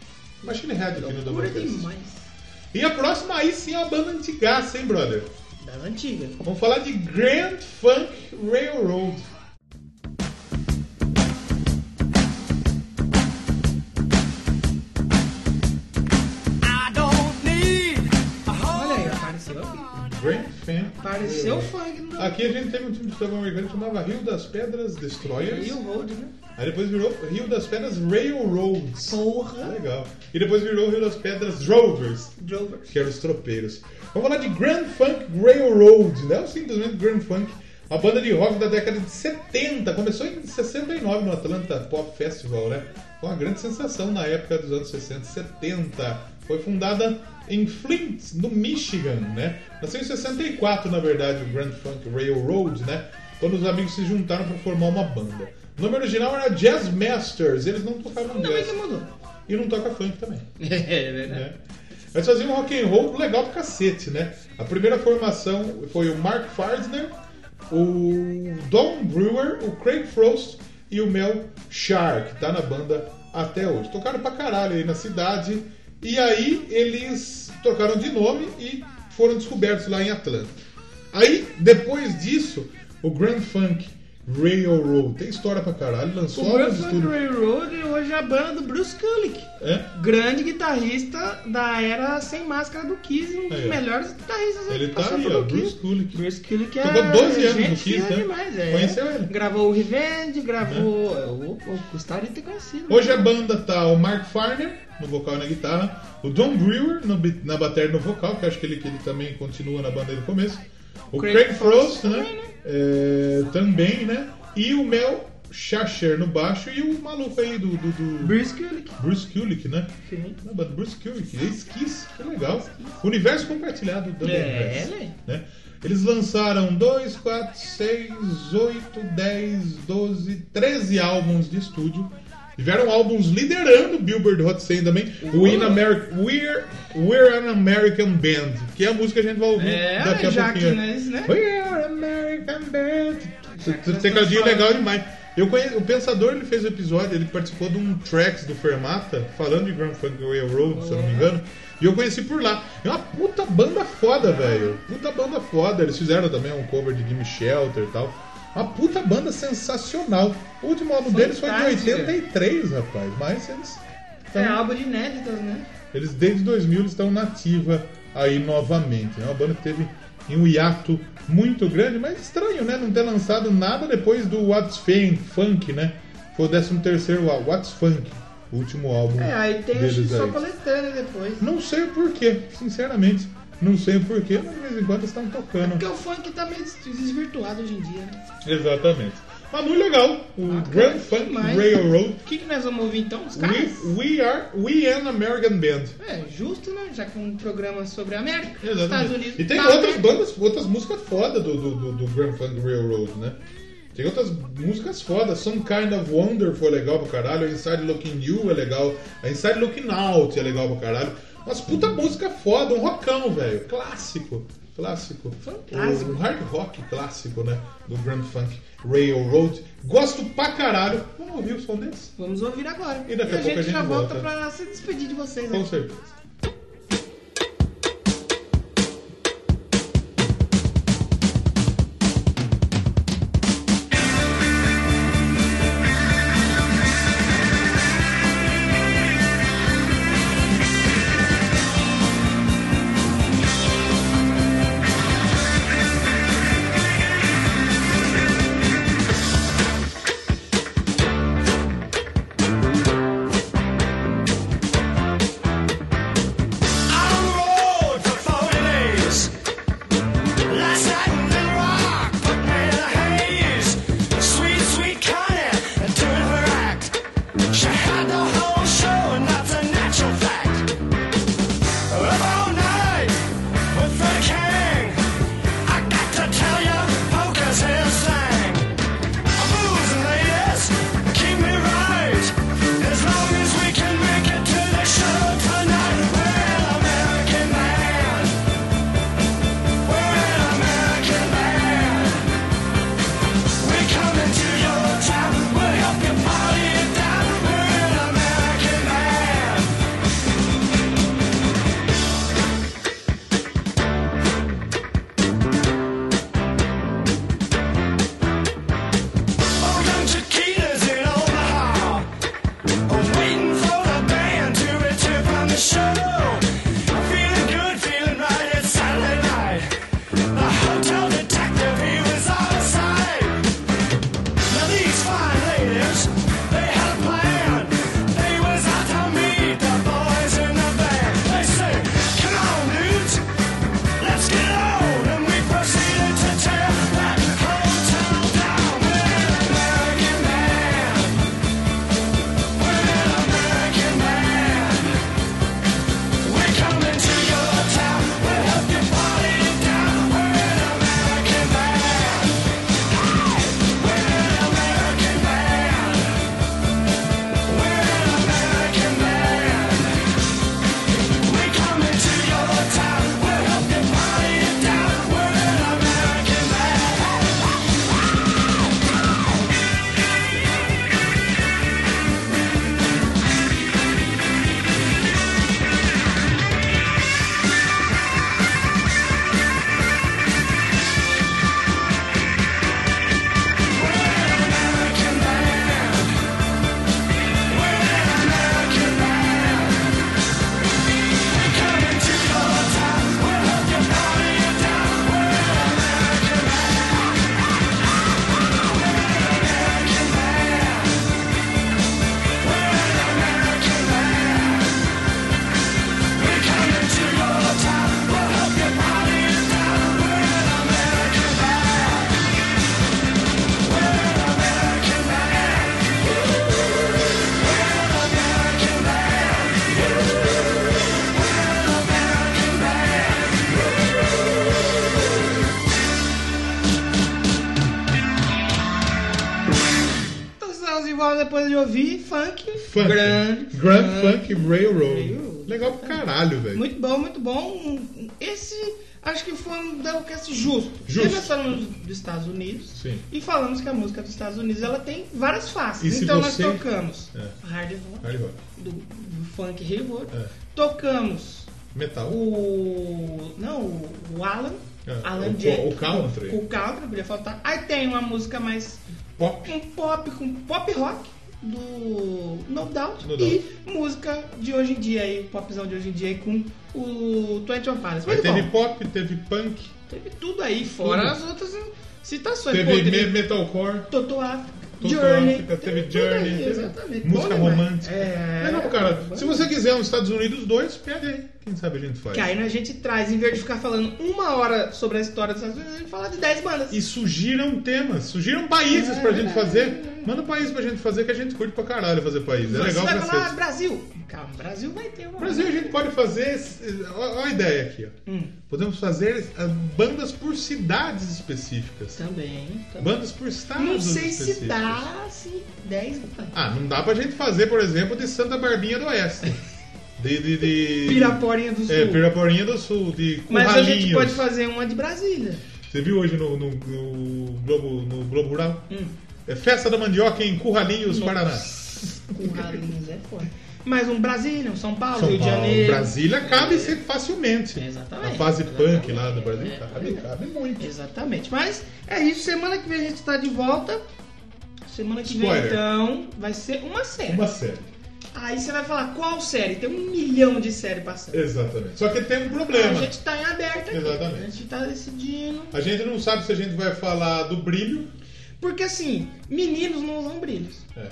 Machine Head aqui no Doublecast. demais. E a próxima aí sim é uma banda antigaça, hein, brother? Da antiga. Vamos falar de Grand Funk Railroad. Grand Funk Apareceu o Railroad. funk Aqui a gente teve um time de futebol americano que chamava Rio das Pedras Destroyers. Rio Road, né? Aí depois virou Rio das Pedras Railroads. Porra. Legal. E depois virou Rio das Pedras Drovers. Drovers. que eram os tropeiros. Vamos falar de Grand Funk Railroad, não simplesmente Grand Funk, uma banda de rock da década de 70, começou em 69 no Atlanta Pop Festival, né? Foi uma grande sensação na época dos anos 60 e 70. Foi fundada em Flint, no Michigan, né? Nasceu em 64, na verdade, o Grand Funk Railroad, né? Quando os amigos se juntaram para formar uma banda. O nome original era Jazz Masters, eles não tocavam bem jazz. que mudou. E não toca funk também É verdade. né? Mas faziam um rock and roll legal pra cacete, né? A primeira formação foi o Mark Farsner, o Don Brewer, o Craig Frost e o Mel Shar, que tá na banda até hoje. Tocaram pra caralho aí na cidade. E aí eles trocaram de nome e foram descobertos lá em Atlanta. Aí, depois disso, o Grand Funk Railroad tem história pra caralho, lançou O Grand nos Funk estúdios. Railroad hoje é a banda do Bruce Kulick. É? Grande guitarrista da era sem máscara do Kiss, um dos ó. melhores guitarristas Ele que tá passou aí, pelo ó, Bruce. Kulick. Bruce Kulick é Tocou 12 anos no Kiss, fina né? demais, é. Conheceu ele? Gravou o Revenge, gravou... O, o, gostaria de ter conhecido. Hoje a banda tá o Mark Farner no vocal e na guitarra, o Don Brewer no na bateria e no vocal, que acho que ele, que ele também continua na banda desde o começo, o Craig Craig, Frost Frost, né? também, né? É, também, né? E o Mel Shasher no baixo e o maluco aí do, do, do Bruce Kulick. Bruce Kulick, né? Sim. Na banda Bruce Kulick, ex-Kiss, que legal. Universo compartilhado do É, Universo, né? Eles lançaram 2, 4, 6, 8, 10, 12, 13 álbuns de estúdio. Tiveram álbuns liderando o Billboard Hot 100 também. O In Ameri- We're, We're an American Band, que é a música que a gente vai ouvir É, daqui a pouquinho. isso, né? We're an American Band. Tecladinho legal demais. Eu conheço, o Pensador ele fez o episódio, ele participou de um tracks do Fermata, falando de Grand Funk Railroad, se eu não me engano. E eu conheci por lá. É uma puta banda foda, velho. Puta banda foda. Eles fizeram também um cover de Gimme Shelter e tal. Uma puta banda sensacional. O último álbum deles foi de Fantástica. 83, rapaz. Mas eles. É tão- álbum de inéditas, né? eles desde 2000 eles estão nativa aí novamente. É uma banda que teve em um hiato muito grande, mas estranho, né? Não ter lançado nada depois do What's Fame, Funk, né? Foi o 13 terceiro álbum, What's Funk, o último álbum É, aí tem deles só aí. coletânea depois. Não sei o porquê, sinceramente. Não sei porquê, mas de vez em quando eles estão tocando. Porque o funk tá meio des- desvirtuado hoje em dia, né? Exatamente. Mas muito legal. O Bacana Grand Funk demais. Railroad. O que, que nós vamos ouvir então? Os caras? We, we are We an American Band. É, justo, né? Já que é um programa sobre a América, Estados Exatamente. Unidos. E tem tá outras aberto. bandas, outras músicas foda do, do, do, do Grand Funk Railroad, né? Tem outras músicas fodas. Some Kind of Wonderful é legal pra caralho. A Inside Looking You é legal. A Inside Looking Out é legal pra caralho. Mas puta música foda, um rockão, velho. Clássico. Clássico. Fantástico. Um hard rock clássico, né? Do Grand Funk Railroad. Gosto pra caralho. Vamos ouvir o som deles? Vamos ouvir agora. E daqui a a pouco gente a já gente volta volta. pra se despedir de vocês. Com Né? certeza. Funk. Funk. Grande. Grand Funk Railroad. Railroad. Legal pra caralho, velho. Muito bom, muito bom. Esse acho que foi um Doublecast justo. Justo. Nós falamos dos Estados Unidos Sim. e falamos que a música dos Estados Unidos ela tem várias faces. Então você- nós tocamos É. hard rock, Hard rock. do, do funk railroad. É. Tocamos Metal. o. Não, o Alan. É, Alan o- Jack. o country. O country, podia faltar. Aí tem uma música mais. Pop. Um pop, com pop rock do No Doubt. No e música de hoje em dia aí, popzão de hoje em dia aí com o Twenty One Pilots. Muito teve bom. pop, teve punk, Teve tudo aí, fora Tudo. as outras citações. teve Pô, teve metalcore. Toto África, Toto Journey. África, teve tudo Journey, aí, teve música romântica. É. Legal, cara. Se você quiser uns Estados Unidos dois, pega aí. Quem sabe a gente faz. Que aí a gente traz, em vez de ficar falando uma hora sobre a história dos Estados Unidos, a gente fala de 10 bandas. E sugiram temas, sugiram países É pra gente fazer. Manda um país pra gente fazer que a gente curte pra caralho fazer país. É Você legal vai pra falar, ah. Brasil. Calma, Brasil vai ter uma. Brasil a gente pode fazer. Olha a ideia aqui, ó. Hum, Podemos fazer ah, bandas por cidades específicas. também. também. Bandas por estados Não sei se dá, assim, 10 bandas. Ah, não dá pra gente fazer, por exemplo, de Santa Barbinha do Oeste. De. de, de... Piraporinha do Sul. É, Piraporinha do Sul, de Mas a gente pode fazer uma de Brasília. Você viu hoje no, no, no Globo, no Globo Rural? Hum. É Festa da Mandioca em Curralinhos, Paraná. Curralinhos é foda. Mas um Brasília, um São Paulo, São Rio de Paulo, Janeiro. Brasília cabe ser facilmente. Exatamente. A fase Exatamente. punk lá do Brasil É, cabe, é. cabe muito. Exatamente. Mas é isso. Semana que vem a gente tá de volta. Semana que Spoiler. vem, então, vai ser uma série. Uma série. Aí você vai falar, qual série? Tem um milhão de séries passando. Exatamente. Só que tem um A problema. gente tá em aberto aqui. Exatamente. A gente tá decidindo. A gente não sabe se a gente vai falar do brilho. Porque assim, meninos não usam brilhos. É.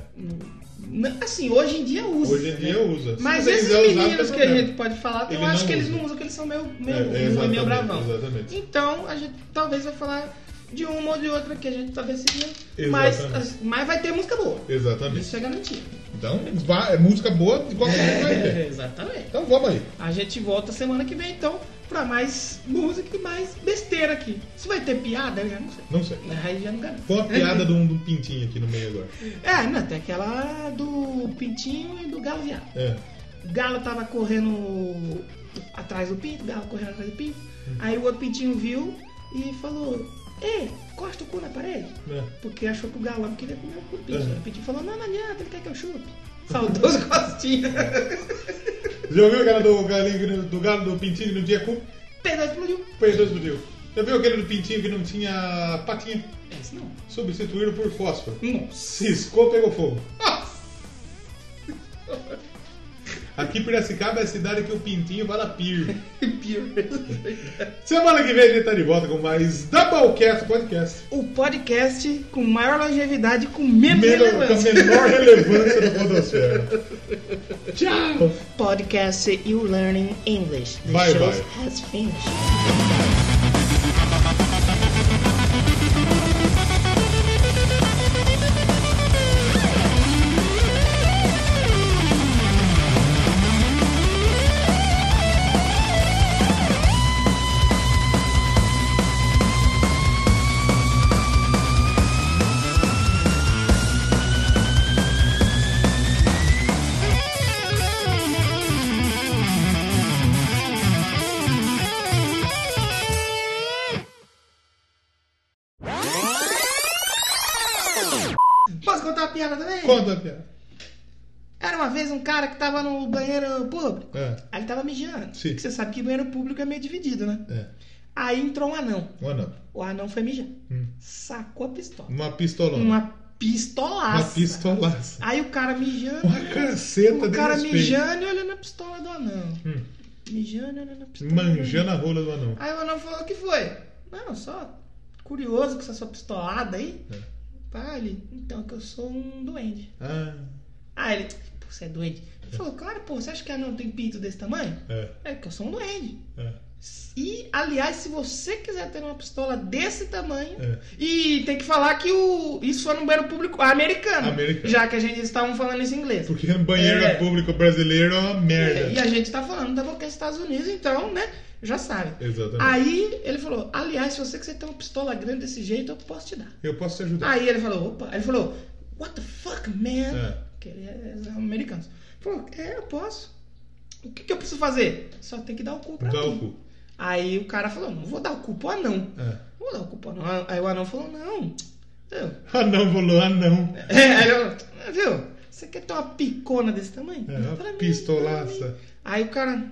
Assim, hoje em dia usa. Hoje em dia usa. Se Mas esses meninos que a gente pode falar, eu Ele acho que eles usa. não usam, porque eles são meio, meio, É, é, meio, bravão. exatamente. Então, a gente talvez vai falar de uma ou de outra que a gente tá decidindo. Mas, mas vai ter música boa. Exatamente. Isso é garantido. Então, é música boa de qualquer jeito vai ter. exatamente. Então vamos aí. A gente volta semana que vem, então, pra mais música e mais besteira aqui. Se vai ter piada, eu já não sei. Não sei. Aí já não garanto. Põe uma piada de um, de um pintinho aqui no meio agora. É, não, tem aquela do Pintinho e do Galo Viado. É. O Galo tava correndo atrás do Pinto, o Galo correndo atrás do Pinto. Aí o outro Pintinho viu e falou: Ei, costa o cu na parede. é. Porque achou que o galão queria comer o cu do. O Pintinho falou: Não, não adianta, ele quer que eu chupe. Saudoso Costinha. Já ouviu aquela do galinho, do galo do pintinho que não tinha cu? Pedro explodiu. Perdeu, explodiu. Já viu aquele do pintinho que não tinha patinha? Esse não. Substituíram por fósforo. Nossa. Ciscou, pegou fogo. Aqui Piracicaba é a cidade que o pintinho vai lá pir. Pior. Semana que vem a gente tá de volta com mais Doublecast Podcast. O podcast com maior longevidade com menos Menor, com a relevância. menor relevância da podosfera. Tchau! Podcast You Learning English. The Bye, show bye. has finished. Aí mijando. Sim. Porque você sabe que banheiro público é meio dividido, né? É. Aí entrou um anão. Um anão. O anão foi mijar. Hum. Sacou a pistola. Uma pistolona. Uma pistolaça. Uma pistolaça. Aí o cara mijando. Uma caceta O cara respeito. mijando e olhando a pistola do anão. Hum. Mijando e olhando a pistola. Manjando a rola do anão. Aí o anão falou: O que foi? Não, só curioso com essa sua pistolada aí. É. Pá, ele, então, que eu sou um duende. Ah, Ah, ele, você é duende? Ele falou: Claro, pô, você acha que anão tem pinto desse tamanho? é. É que eu sou um duende. É. E, aliás, se você quiser ter uma pistola desse tamanho, É. e tem que falar que o isso foi no banheiro público americano, Americano. já que a gente estavam falando isso em inglês. Porque banheiro É. público brasileiro é uma merda. E a gente tá falando da boca dos Estados Unidos, então, né, já sabe. Exatamente. Aí ele falou, aliás, se você quiser ter uma pistola grande desse jeito, eu posso te dar. Eu posso te ajudar. Aí ele falou, opa, aí ele falou, what the fuck, man. É. Que ele é, é americano. Falou, é, eu posso. O que, que eu preciso fazer? Só tem que dar o cu pra Dá mim. o cu. Aí o cara falou, não vou dar o cu pro anão. É. Não vou dar o cu pro anão. Aí o anão falou, não. Eu, Ah, não, falou, ah, não. é, aí eu, viu? Você quer ter uma picona desse tamanho? É, uma pra pistolaça. mim. Aí o cara,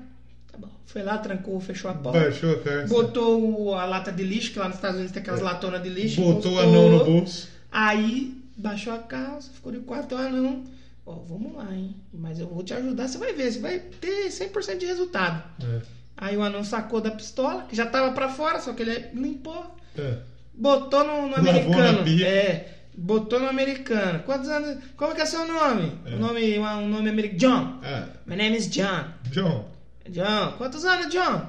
tá bom, foi lá, trancou, fechou a porta. Baixou a calça. Botou a lata de lixo, que lá nos Estados Unidos tem aquelas latonas de lixo. É. Botou o anão no bolso. Aí baixou a calça, ficou de quatro, o anão. Ó, vamos lá, hein? Mas eu vou te ajudar, você vai ver, você vai ter 100% de resultado. É. Aí o anão sacou da pistola, que já tava pra fora, só que ele limpou. É. Botou no, no americano. É, botou no americano. Quantos anos? Como que é seu nome? É. O nome, um nome americano. John. Ah, My name is John. John. John, quantos anos, John?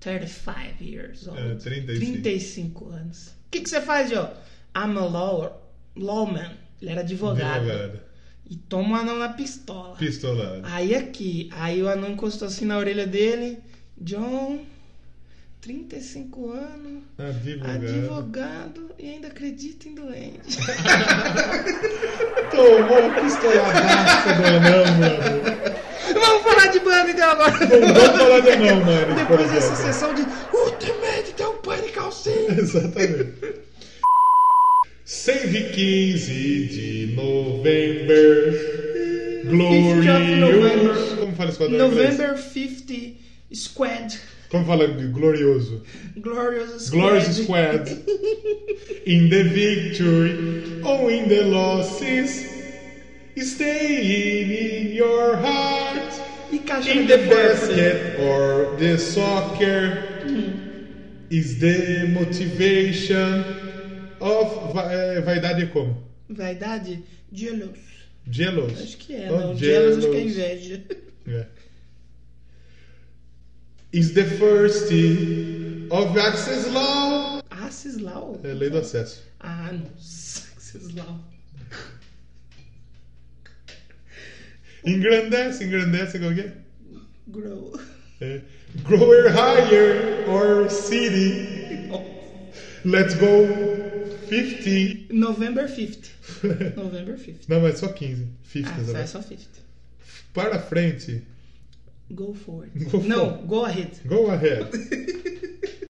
35 years old. É, 35. 35 anos. O que, que você faz, John? I'm a law, lawman. Ele era advogado. Advogado. E toma o anão na pistola. Pistolado. Aí aqui, aí o anão encostou assim na orelha dele. John, 35 anos, Advogado. advogado e ainda acredita em doente. Tomou a pistoladaça do anão, mano. Vamos falar de banda então agora. Não vamos falar de anão, mano. Depois dessa sessão de Ultimate tem um de calcinha. Exatamente. 115 de novembro. 50 of November. Glorious. Como fala inglês? November 50 Squad. Como fala glorioso? Glorious Squad. Glorious Squad. In the victory or in the losses. Staying in your heart. E In the basket or the soccer is the motivation of va- eh, vaidade é como? Vaidade? Jealous. Jealous. Acho que é, Oh, não. Jealous acho que é jealous. inveja. É. Is the first of access law. Ah, Cislau. É lei do acesso. Ah, nossa, Cislau. Engrandece, engrandece como que é? Grow. É. Grower higher or city. Let's go 50. November 50. November 50. Não, mas só 15. 50, Ah, né? é só 50. Para frente. Go forward. Go não, for- go ahead. Go ahead.